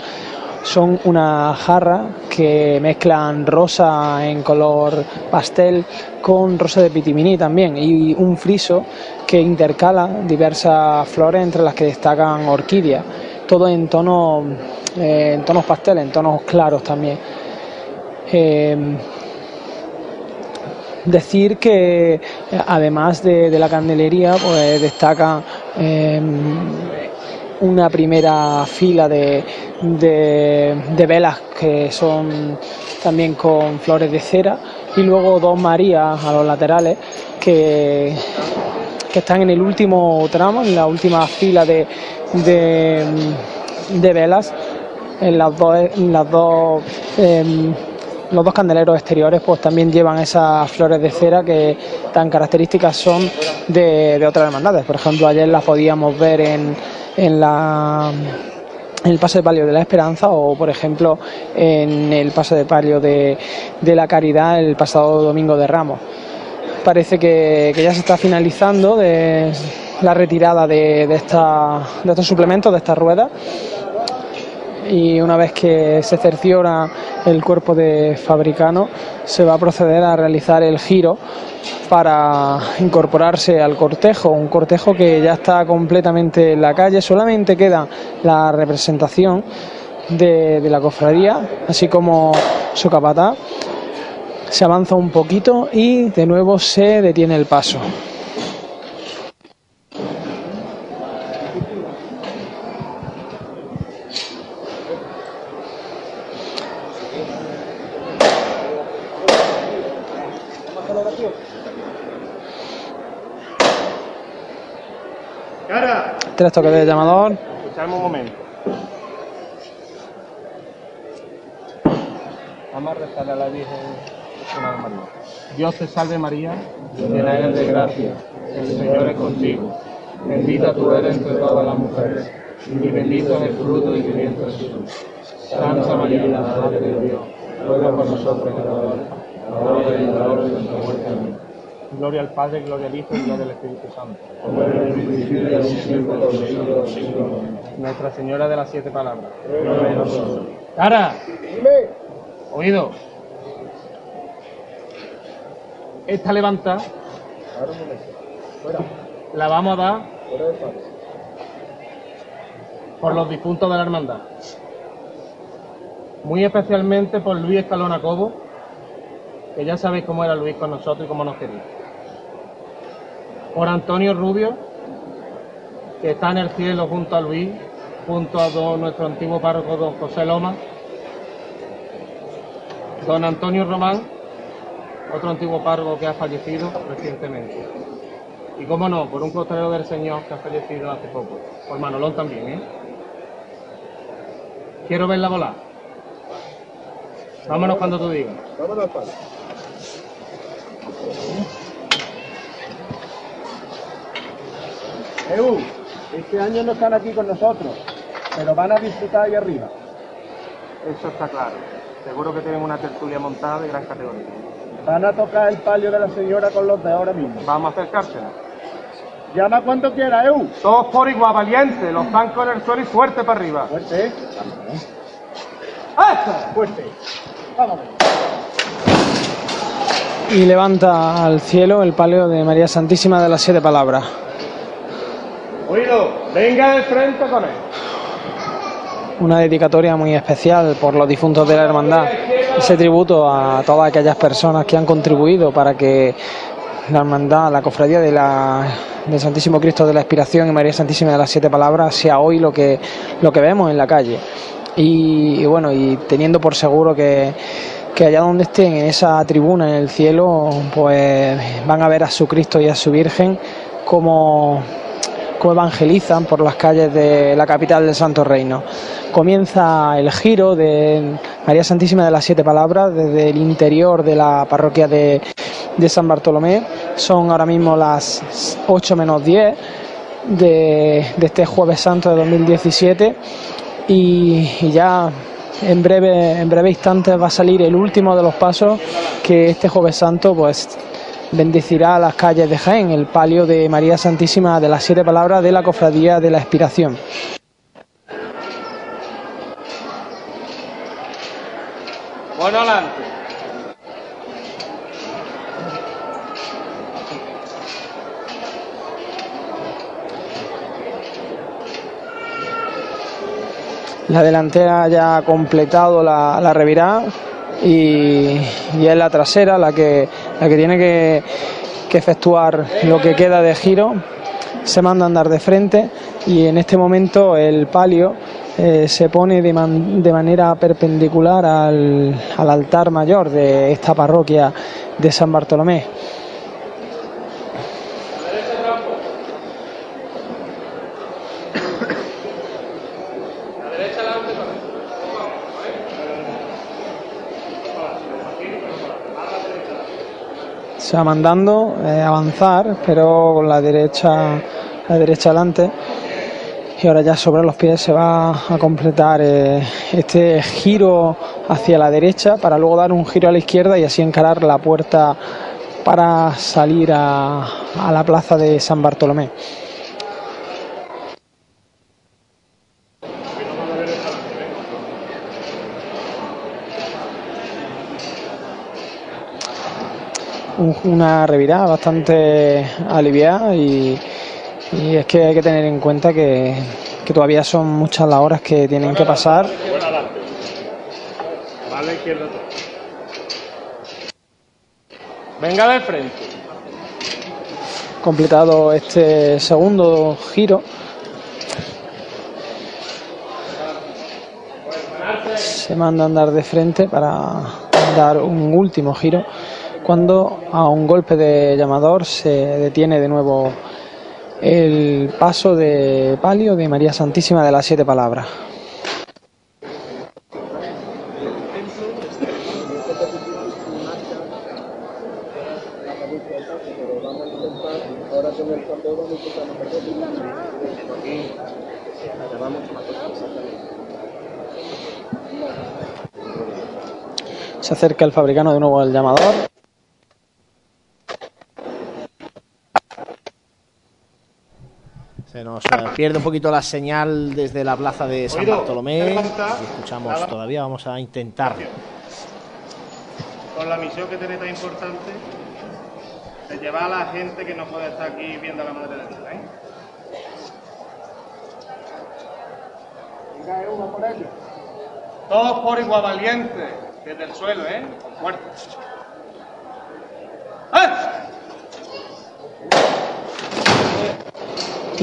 son unas jarras que mezclan rosa en color pastel con rosa de pitiminí también y un friso que intercala diversas flores entre las que destacan orquídeas, todo en tonos, eh, en tonos pastel, en tonos claros también. Eh, decir que además de, de la candelería pues destaca eh, una primera fila de, de- velas que son también con flores de cera y luego dos Marías a los laterales que, que están en el último tramo, en la última fila de, de, de velas. En las dos, en las dos em, los dos candeleros exteriores pues también llevan esas flores de cera que tan características son de, de otras hermandades. Por ejemplo, ayer las podíamos ver en, en la el paso de palio de la Esperanza o, por ejemplo, en el paso de palio de, de la Caridad el pasado domingo de Ramos. Parece que, que ya se está finalizando de la retirada de, de, esta- de estos suplementos, de estas ruedas y una vez que se cerciora el cuerpo de fabricano se va a proceder a realizar el giro para incorporarse al cortejo, un cortejo que ya está completamente en la calle, solamente queda la representación de, de la cofradía, así como su capataz. Se avanza un poquito y de nuevo se detiene el paso. Tres toques de llamador. escuchadme un momento. Vamos a rezarle a la Virgen. Dios te salve María, llena eres de gracia, el Señor es contigo. Bendita tú eres entre todas las mujeres, y bendito es el fruto de tu vientre Jesús. Santa María, Madre de Dios, ruega por nosotros pecadores, ahora y en la hora de nuestra muerte. Amén. Gloria al Padre, gloria al Hijo y gloria al Espíritu Santo. Nuestra Señora de las Siete Palabras. ¡Cara! Oído. Esta levanta la vamos a dar por los difuntos de la hermandad. Muy especialmente por Luis Escalona Cobo, que ya sabéis cómo era Luis con nosotros y cómo nos quería. Por Antonio Rubio, que está en el cielo junto a Luis, junto a don- nuestro antiguo párroco don José Loma. Don Antonio Román, otro antiguo párroco que ha fallecido recientemente. Y cómo no, por un costalero del Señor que ha fallecido hace poco. Por Manolón también, ¿eh? Quiero verla volar. Vámonos cuando tú digas. Vámonos, padre. Eu, este año no están aquí con nosotros, pero van a disfrutar ahí arriba. Eso está claro. Seguro que tienen una tertulia montada de gran categoría. Van a tocar el palio de la señora con los de ahora mismo. Vamos a acercársela. Llama cuando quiera, Eu. Todos por igual, valiente. Los zancos en el suelo y fuerte para arriba. Fuerte. ¡Eso! Fuerte. Vamos. Y levanta al cielo el palio de María Santísima de las Siete Palabras. Oído, venga frente con él. Una dedicatoria muy especial por los difuntos de la hermandad. Ese tributo a todas aquellas personas que han contribuido para que la hermandad, la cofradía de la, del Santísimo Cristo de la Expiración y María Santísima de las Siete Palabras sea hoy lo que, lo que vemos en la calle. Y, y bueno, y teniendo por seguro que, que allá donde estén, en esa tribuna en el cielo, pues van a ver a su Cristo y a su Virgen como evangelizan por las calles de la capital del Santo Reino. Comienza el giro de María Santísima de las Siete Palabras desde el interior de la parroquia de, de San Bartolomé. Son ahora mismo las 8 menos 10 de, este Jueves Santo de 2017 y, y ya en breve, en breve instantes va a salir el último de los pasos que este Jueves Santo pues bendecirá las calles de Jaén, el palio de María Santísima de las Siete Palabras de la Cofradía de la Expiración. Bueno, adelante. La delantera ya ha completado la, la revirada y, es la trasera la que, la que tiene que, efectuar lo que queda de giro. Se manda a andar de frente y en este momento el palio eh, se pone de, de manera perpendicular al, al altar mayor de esta parroquia de San Bartolomé. Se va mandando eh, avanzar, pero con la derecha, la derecha adelante. Y ahora ya sobre los pies se va a completar eh, este giro hacia la derecha para luego dar un giro a la izquierda y así encarar la puerta para salir a la plaza de San Bartolomé. Una revirada bastante aliviada y, y es que hay que tener en cuenta que, que todavía son muchas las horas que tienen que pasar. Venga de frente. completado este segundo giro se manda a andar de frente para dar un último giro cuando a un golpe de llamador se detiene de nuevo el paso de palio de María Santísima de las Siete Palabras. Se acerca el fabricano de nuevo al llamador. Nos eh, pierde un poquito la señal desde la plaza de San Bartolomé. escuchamos todavía, vamos a intentar. Con la misión que tenéis tan importante de llevar a la gente que no puede estar aquí viendo a la madre de Dios. ¿eh? Venga, eh, uno por ello. Todos por igual valiente, desde el suelo, ¿eh? Con fuerza.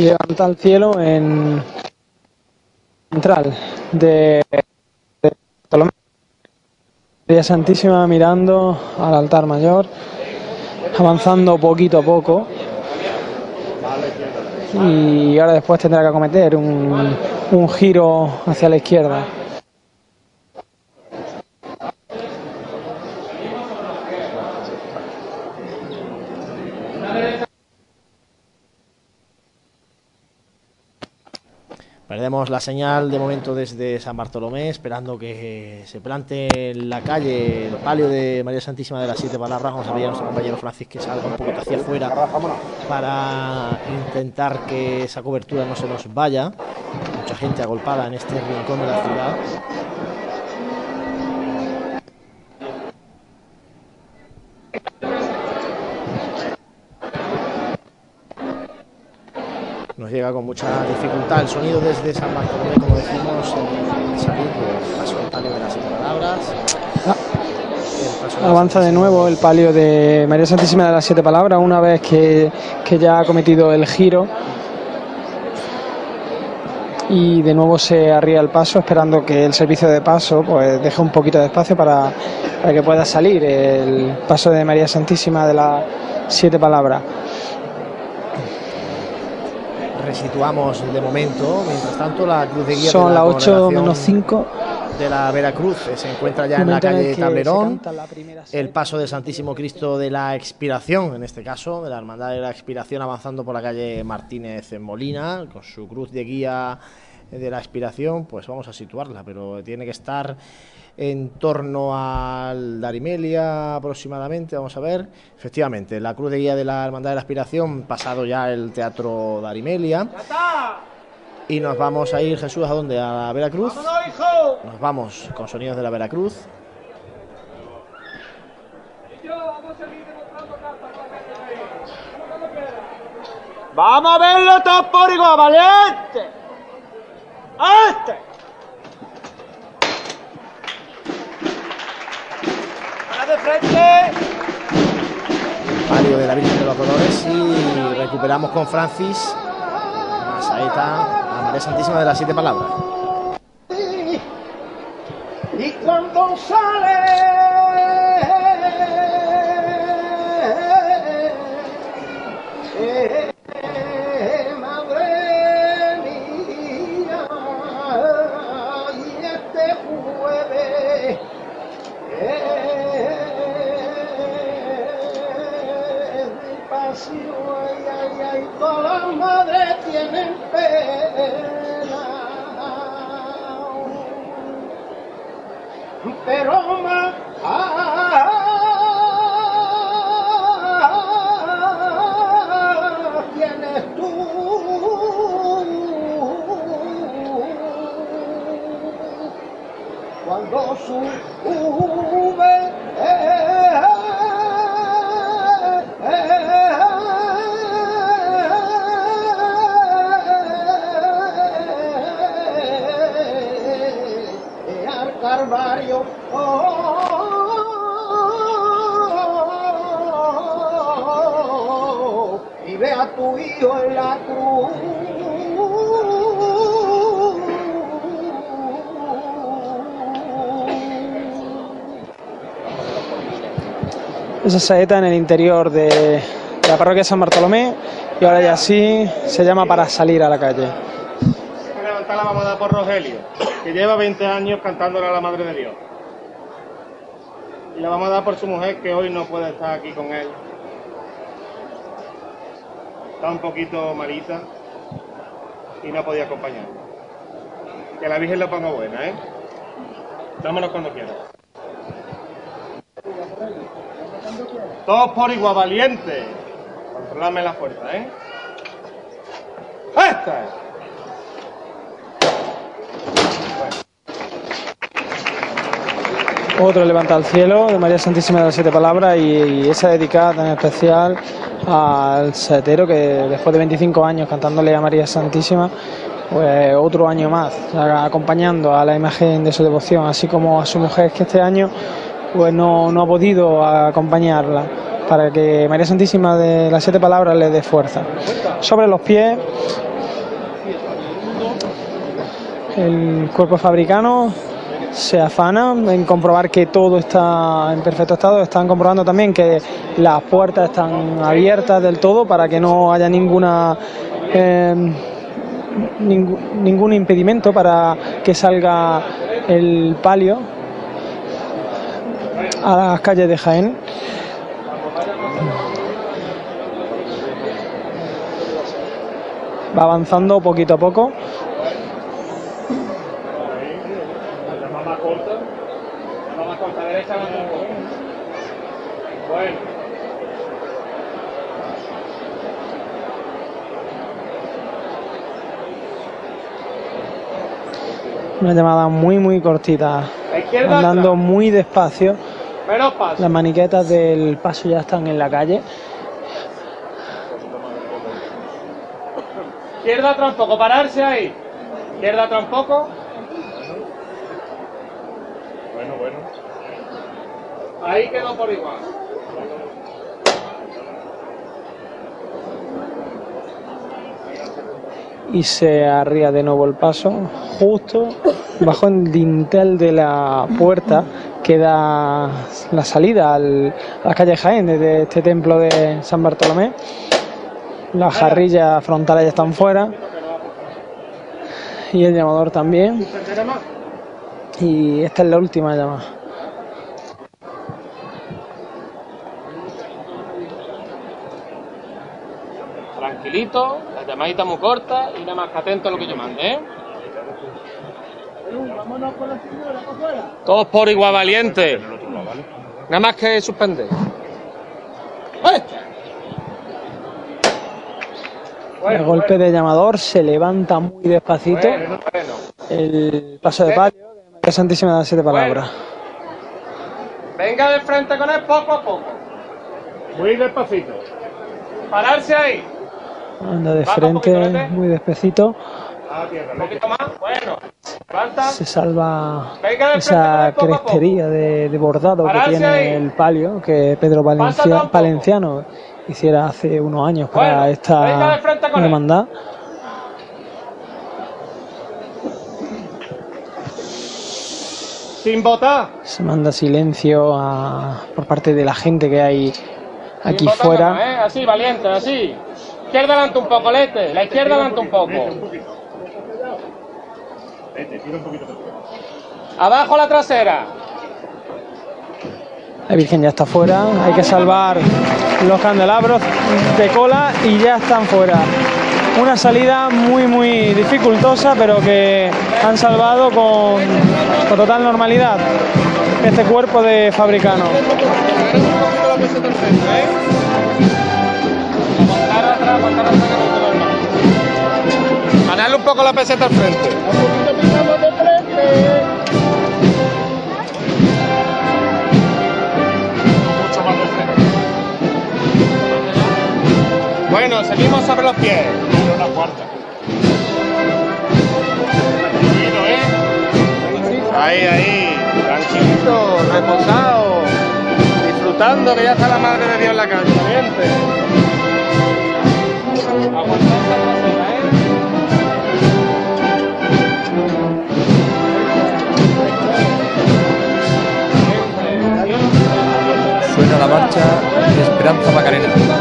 Y levanta al cielo en central de, de Santísima mirando al altar mayor, avanzando poquito a poco. Y ahora después tendrá que acometer un, un giro hacia la izquierda. Perdemos la señal de momento desde San Bartolomé, esperando que se plante en la calle el palio de María Santísima de las Siete Palabras. Vamos a pedir a nuestro compañero Francis que salga un poquito hacia afuera para intentar que esa cobertura no se nos vaya. Mucha gente agolpada en este rincón de la ciudad. Nos llega con mucha dificultad el sonido desde San Bartolomé, como decimos, en salir del paso del palio de las siete palabras. El de Avanza de nuevo el palio de María Santísima de las Siete Palabras una vez que, que ya ha cometido el giro. Y de nuevo se arría el paso esperando que el servicio de paso pues deje un poquito de espacio para, para que pueda salir el paso de María Santísima de las Siete Palabras. Resituamos de momento. Mientras tanto, la cruz de guía de Son la las 8 congregación menos 5. de la Veracruz eh, se encuentra ya en la calle Tablerón. la El paso del Santísimo Cristo de la Expiración, en este caso, de la Hermandad de la Expiración, avanzando por la calle Martínez en Molina, con su cruz de guía de la Expiración, pues vamos a situarla, pero tiene que estar en torno al Darimelia aproximadamente, vamos a ver. Efectivamente, la cruz de guía de la Hermandad de la Expiración, pasado ya el Teatro Darimelia. Y nos vamos a ir, Jesús, ¿a dónde? ¿A la Veracruz? Nos vamos con sonidos de la Veracruz. Vamos a verlo todos por igual, valiente. ¡Este! Frente! palio de la Virgen de los Dolores y recuperamos con Francis la saeta a María Santísima de las Siete Palabras. Y cuando sale Esa saeta en el interior de la parroquia San Bartolomé y ahora ya sí se llama para salir a la calle. Levantar vamos a dar por Rogelio, que lleva 20 años cantándole a la Madre de Dios. Y la vamos a dar por su mujer, que hoy no puede estar aquí con él. Está un poquito malita y no podía acompañar. Que la Virgen la ponga buena, ¿eh? Dámonos cuando quiera. Todos por igual valiente. Controlame la fuerza, ¿eh? ¡Esta! Otro levanta al cielo de María Santísima de las Siete Palabras y, esa dedicada tan especial al saetero que después de 25 años cantándole a María Santísima, pues otro año más acompañando a la imagen de su devoción, así como a su mujer que este año pues no, no ha podido acompañarla para que María Santísima de las Siete Palabras le dé fuerza. Sobre los pies, el cuerpo fabricano se afana en comprobar que todo está en perfecto estado. Están comprobando también que las puertas están abiertas del todo para que no haya ninguna eh, ningú- ningún impedimento para que salga el palio a las calles de Jaén. Va avanzando poquito a poco. Una llamada muy muy cortita. Andando muy despacio. Menos paso. Las maniquetas del paso ya están en la calle. Izquierda atrás un poco, pararse ahí. Izquierda atrás un poco. Bueno, bueno. Ahí quedó por igual. y se arría de nuevo el paso. Justo bajo el dintel de la puerta que da la salida al- a la calle Jaén desde este templo de San Bartolomé. Las jarrillas frontales ya están fuera y el llamador también. Y esta es la última llamada. Tranquilito, la llamadita muy corta y nada más que atento a lo que yo mande, ¿eh? Todos por igual valiente. Nada más que suspender. El golpe de llamador se levanta muy despacito. Bueno, bueno. El paso de palio de María Santísima de las Siete Palabras. Venga de frente con él poco a poco. Muy despacito. Pararse ahí. Anda de frente muy despacito. Un poquito más. Bueno. Levanta. Se salva Venga de esa crestería de, de bordado que tiene ahí. el palio que Pedro Valencia-. Valenciano hiciera hace unos años para Bueno, esta hermandad. Sin votar. Se manda silencio a- por parte de la gente que hay aquí Sin fuera. ¿eh? Así, valiente, así. Izquierda adelante un poco, Lete. La izquierda adelante un poco. Abajo la trasera. La Virgen ya está fuera. Hay que salvar los candelabros de cola y ya están fuera. Una salida muy muy dificultosa, pero que han salvado con, con total normalidad este cuerpo de fabricano. Ganarle un poco la peseta al frente. Seguimos sobre los pies. Una cuarta. Ahí, ahí, tranquilito, reposado, disfrutando que ya está la madre de Dios en la calle. Esa trasera, ¿eh? Suena la marcha de Esperanza Macarena.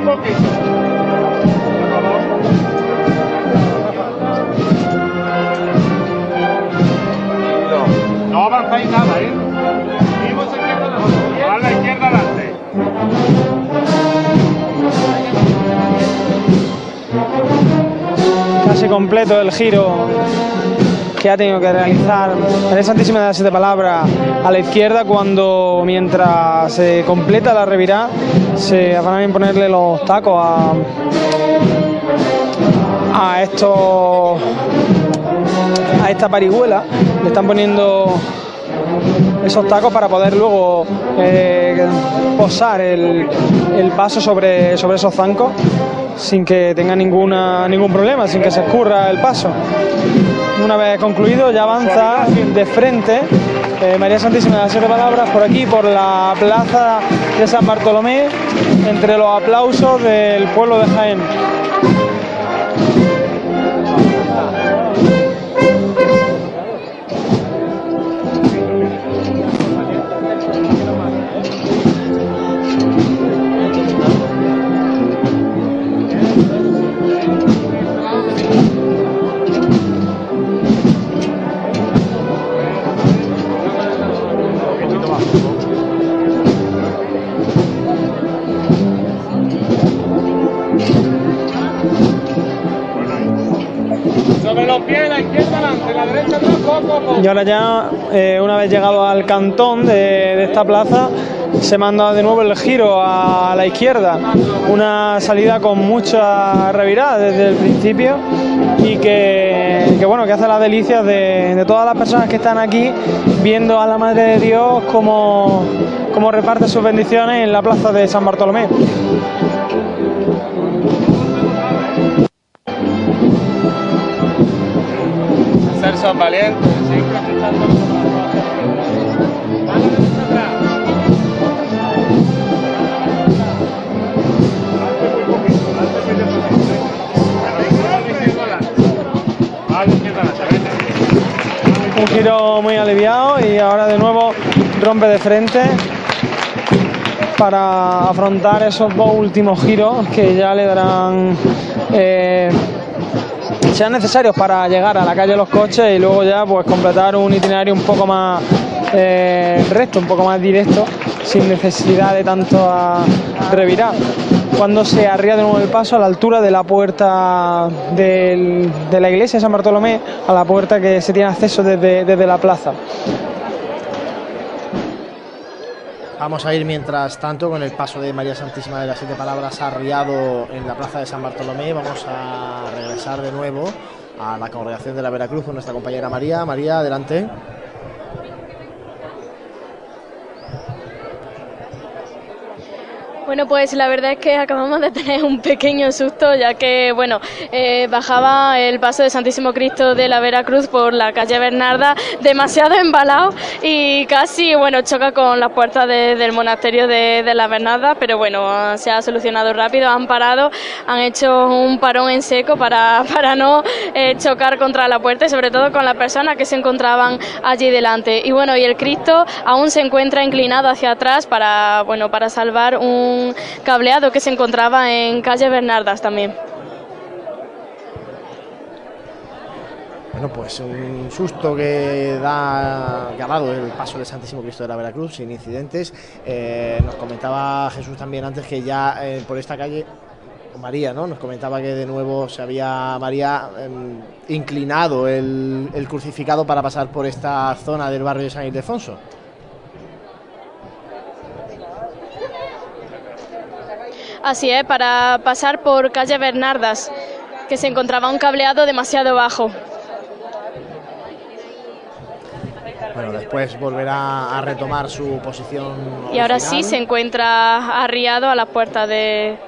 poquito. No avanzáis nada, ¿eh? Seguimos aquí a la izquierda adelante. Casi completo el giro que ha tenido que realizar María Santísima de las Siete Palabras a la izquierda cuando mientras se completa la revirada se van a imponerle los tacos a, a estos a esta parihuela le están poniendo esos tacos para poder luego eh, posar el, el paso sobre, sobre esos zancos sin que tenga ninguna, ningún problema, sin que se escurra el paso. Una vez concluido ya avanza de frente eh, María Santísima de las Siete Palabras por aquí, por la plaza de San Bartolomé, entre los aplausos del pueblo de Jaén. Ahora ya, eh, una vez llegado al cantón de, esta plaza, se manda de nuevo el giro a la izquierda. Una salida con mucha revirada desde el principio y que, bueno, que hace las delicias de, de todas las personas que están aquí viendo a la Madre de Dios cómo, cómo reparte sus bendiciones en la plaza de San Bartolomé. Son valientes, Un giro muy aliviado y ahora de nuevo rompe de frente para afrontar esos dos últimos giros que ya le darán eh, sean necesarios para llegar a la calle de los coches y luego ya pues completar un itinerario un poco más eh, recto, un poco más directo, sin necesidad de tanto a revirar. Cuando se arría de nuevo el paso a la altura de la puerta de la iglesia de San Bartolomé, a la puerta que se tiene acceso desde, desde la plaza. Vamos a ir mientras tanto con el paso de María Santísima de las Siete Palabras arriado en la plaza de San Bartolomé. Vamos a regresar de nuevo a la congregación de la Veracruz con nuestra compañera María. María, adelante. Bueno, pues la verdad es que acabamos de tener un pequeño susto, ya que, bueno, eh, bajaba el paso de Santísimo Cristo de la Veracruz por la calle Bernarda demasiado embalado y casi, bueno, choca con las puertas de- del monasterio de, de la Bernarda, pero bueno, se ha solucionado rápido, han parado, han hecho un parón en seco para, para no eh, chocar contra la puerta y sobre todo con las personas que se encontraban allí delante. Y bueno, y el Cristo aún se encuentra inclinado hacia atrás para, bueno, para salvar un cableado que se encontraba en calle Bernardas también. Bueno, pues un susto que da que ha dado el paso del Santísimo Cristo de la Veracruz sin incidentes. Eh, nos comentaba Jesús también antes que ya eh, por esta calle María, ¿no? Nos comentaba que de nuevo se había María em, inclinado el, el crucificado para pasar por esta zona del barrio de San Ildefonso. Así es, para pasar por calle Bernardas, que se encontraba un cableado demasiado bajo. Bueno, después volverá a retomar su posición. Y ahora sí se encuentra arriado a las puertas de,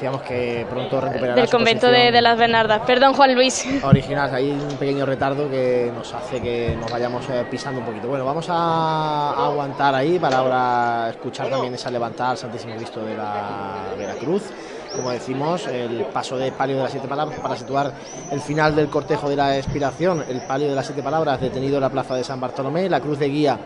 Decíamos que pronto recuperará del su convento de, de las Bernardas. Perdón, Juan Luis. original. Hay un pequeño retardo que nos hace que nos vayamos eh, pisando un poquito. Bueno, vamos a, a aguantar ahí para ahora escuchar también esa levantada al Santísimo Cristo de la Veracruz. Como decimos, el paso de palio de las siete palabras para situar el final del cortejo de la expiración. El palio de las siete palabras detenido en la plaza de San Bartolomé, la cruz de guía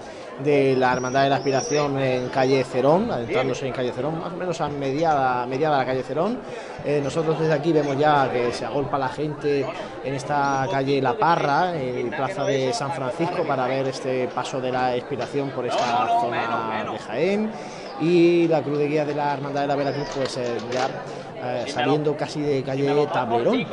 de la Hermandad de la Aspiración en calle Cerón, adentrándose en calle Cerón, más o menos a mediada, mediada la calle Cerón. Eh, nosotros desde aquí vemos ya que se agolpa la gente en esta calle La Parra, en plaza de San Francisco, para ver este paso de la expiración por esta zona de Jaén. y la cruz de guía de la Hermandad de la Veracruz pues eh, ya eh, saliendo casi de calle Tablerón.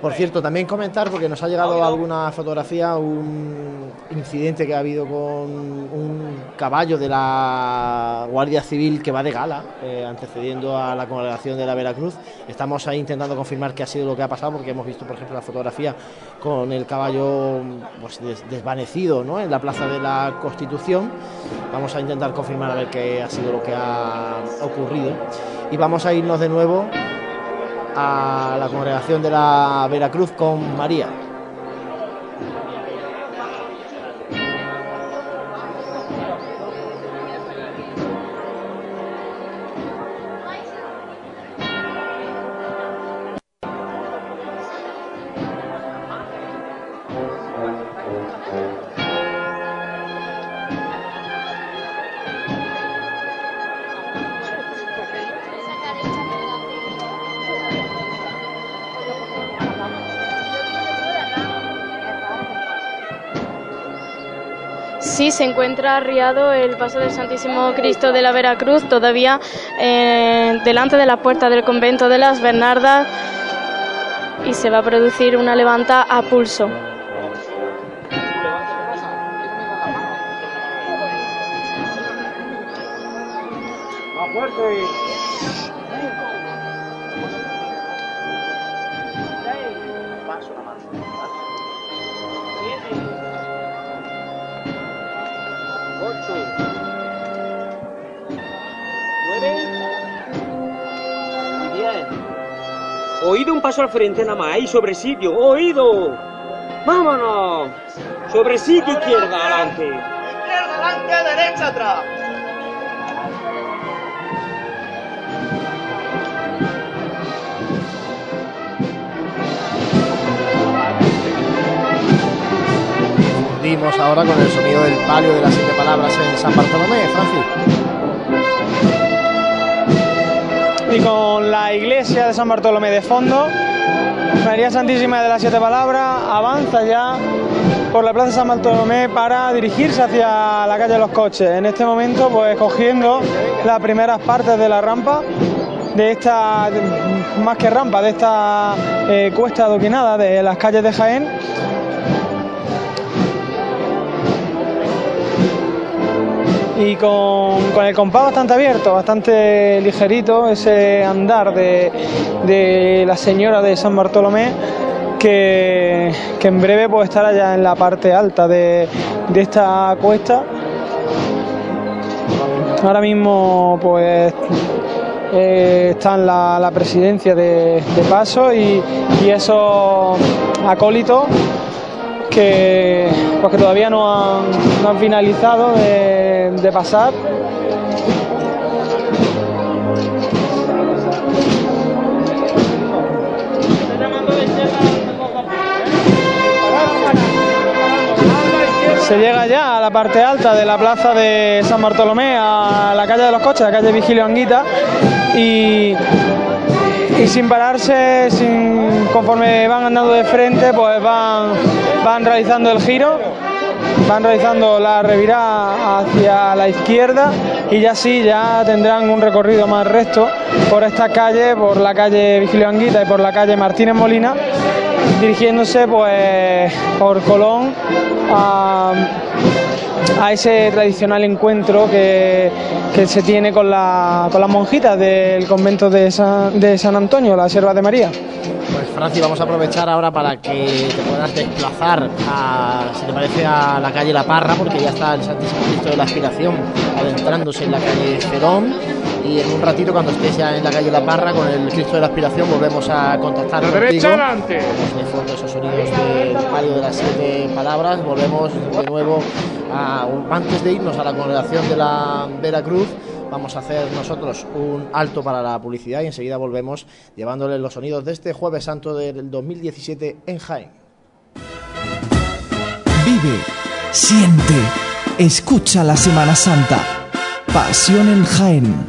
Por cierto, también comentar, porque nos ha llegado alguna fotografía, un incidente que ha habido con un caballo de la Guardia Civil que va de gala, eh, antecediendo a la congregación de la Veracruz. Estamos ahí intentando confirmar qué ha sido lo que ha pasado, porque hemos visto, por ejemplo, la fotografía con el caballo pues, des- desvanecido ¿no? en la Plaza de la Constitución. Vamos a intentar confirmar a ver qué ha sido lo que ha ocurrido. Y vamos a irnos de nuevo a la congregación de la Veracruz con María. Se encuentra arriado el paso del Santísimo Cristo de la Veracruz, todavía eh, delante de la puerta del convento de las Bernardas, y se va a producir una levanta a pulso. Fuerte. Oído un paso al frente nada más y sobre sitio. Oído. Vámonos. Sobre sitio izquierda adelante. Izquierda adelante, derecha atrás. Dimos ahora con el sonido del palio de las siete palabras en San Bartolomé, Francis. Y con la iglesia de San Bartolomé de fondo, María Santísima de las Siete Palabras avanza ya por la Plaza San Bartolomé para dirigirse hacia la calle de los coches. En este momento, pues cogiendo las primeras partes de la rampa de esta, más que rampa, de esta eh, cuesta adoquinada de las calles de Jaén. Y con, con el compás bastante abierto, bastante ligerito, ese andar de, de la señora de San Bartolomé, que, que en breve pues estará ya en la parte alta de, de esta cuesta. Ahora mismo pues eh, está en la, la presidencia de, Paso y, y esos acólitos que, pues que todavía no han, no han finalizado de, de pasar. Se llega ya a la parte alta de la plaza de San Bartolomé, a la calle de los coches, la calle Vigilio Anguita, y, y sin pararse, sin, conforme van andando de frente, pues van, van realizando el giro, van realizando la revirada hacia la izquierda y ya sí, ya tendrán un recorrido más recto por esta calle, por la calle Vigilio Anguita y por la calle Martínez Molina, dirigiéndose pues por Colón a, a ese tradicional encuentro que, que se tiene con, la- con las monjitas del convento de San, de San Antonio, la Sierva de María. Pues Francis, vamos a aprovechar ahora para que te puedas desplazar, a, si te parece, a la calle La Parra, porque ya está el Santísimo Cristo de la Aspiración adentrándose en la calle Cerón. Y en un ratito, cuando estés ya en la calle La Parra con el Cristo de la Aspiración, volvemos a contactar La derecha adelante. De fondo esos sonidos del palio de las siete palabras. Volvemos de nuevo a, antes de irnos a la congregación de la Veracruz. Vamos a hacer nosotros un alto para la publicidad y enseguida volvemos llevándoles los sonidos de este Jueves Santo del 2017 en Jaén. Vive, siente, escucha la Semana Santa. Pasión en Jaén.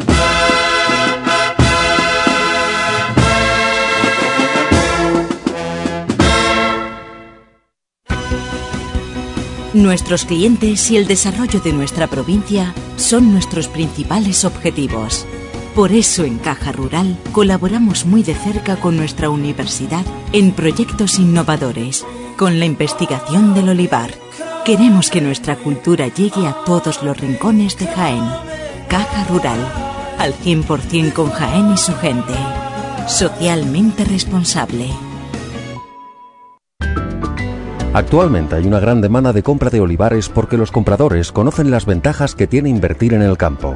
Nuestros clientes y el desarrollo de nuestra provincia son nuestros principales objetivos. Por eso en Caja Rural colaboramos muy de cerca con nuestra universidad en proyectos innovadores, con la investigación del olivar. Queremos que nuestra cultura llegue a todos los rincones de Jaén. Caja Rural, al 100% con Jaén y su gente. Socialmente responsable. Actualmente hay una gran demanda de compra de olivares porque los compradores conocen las ventajas que tiene invertir en el campo.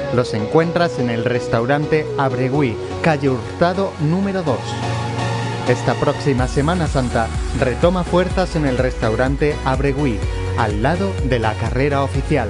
los encuentras en el restaurante Abregui, calle Hurtado número 2. Esta próxima Semana Santa retoma fuerzas en el restaurante Abregui, al lado de la carrera oficial.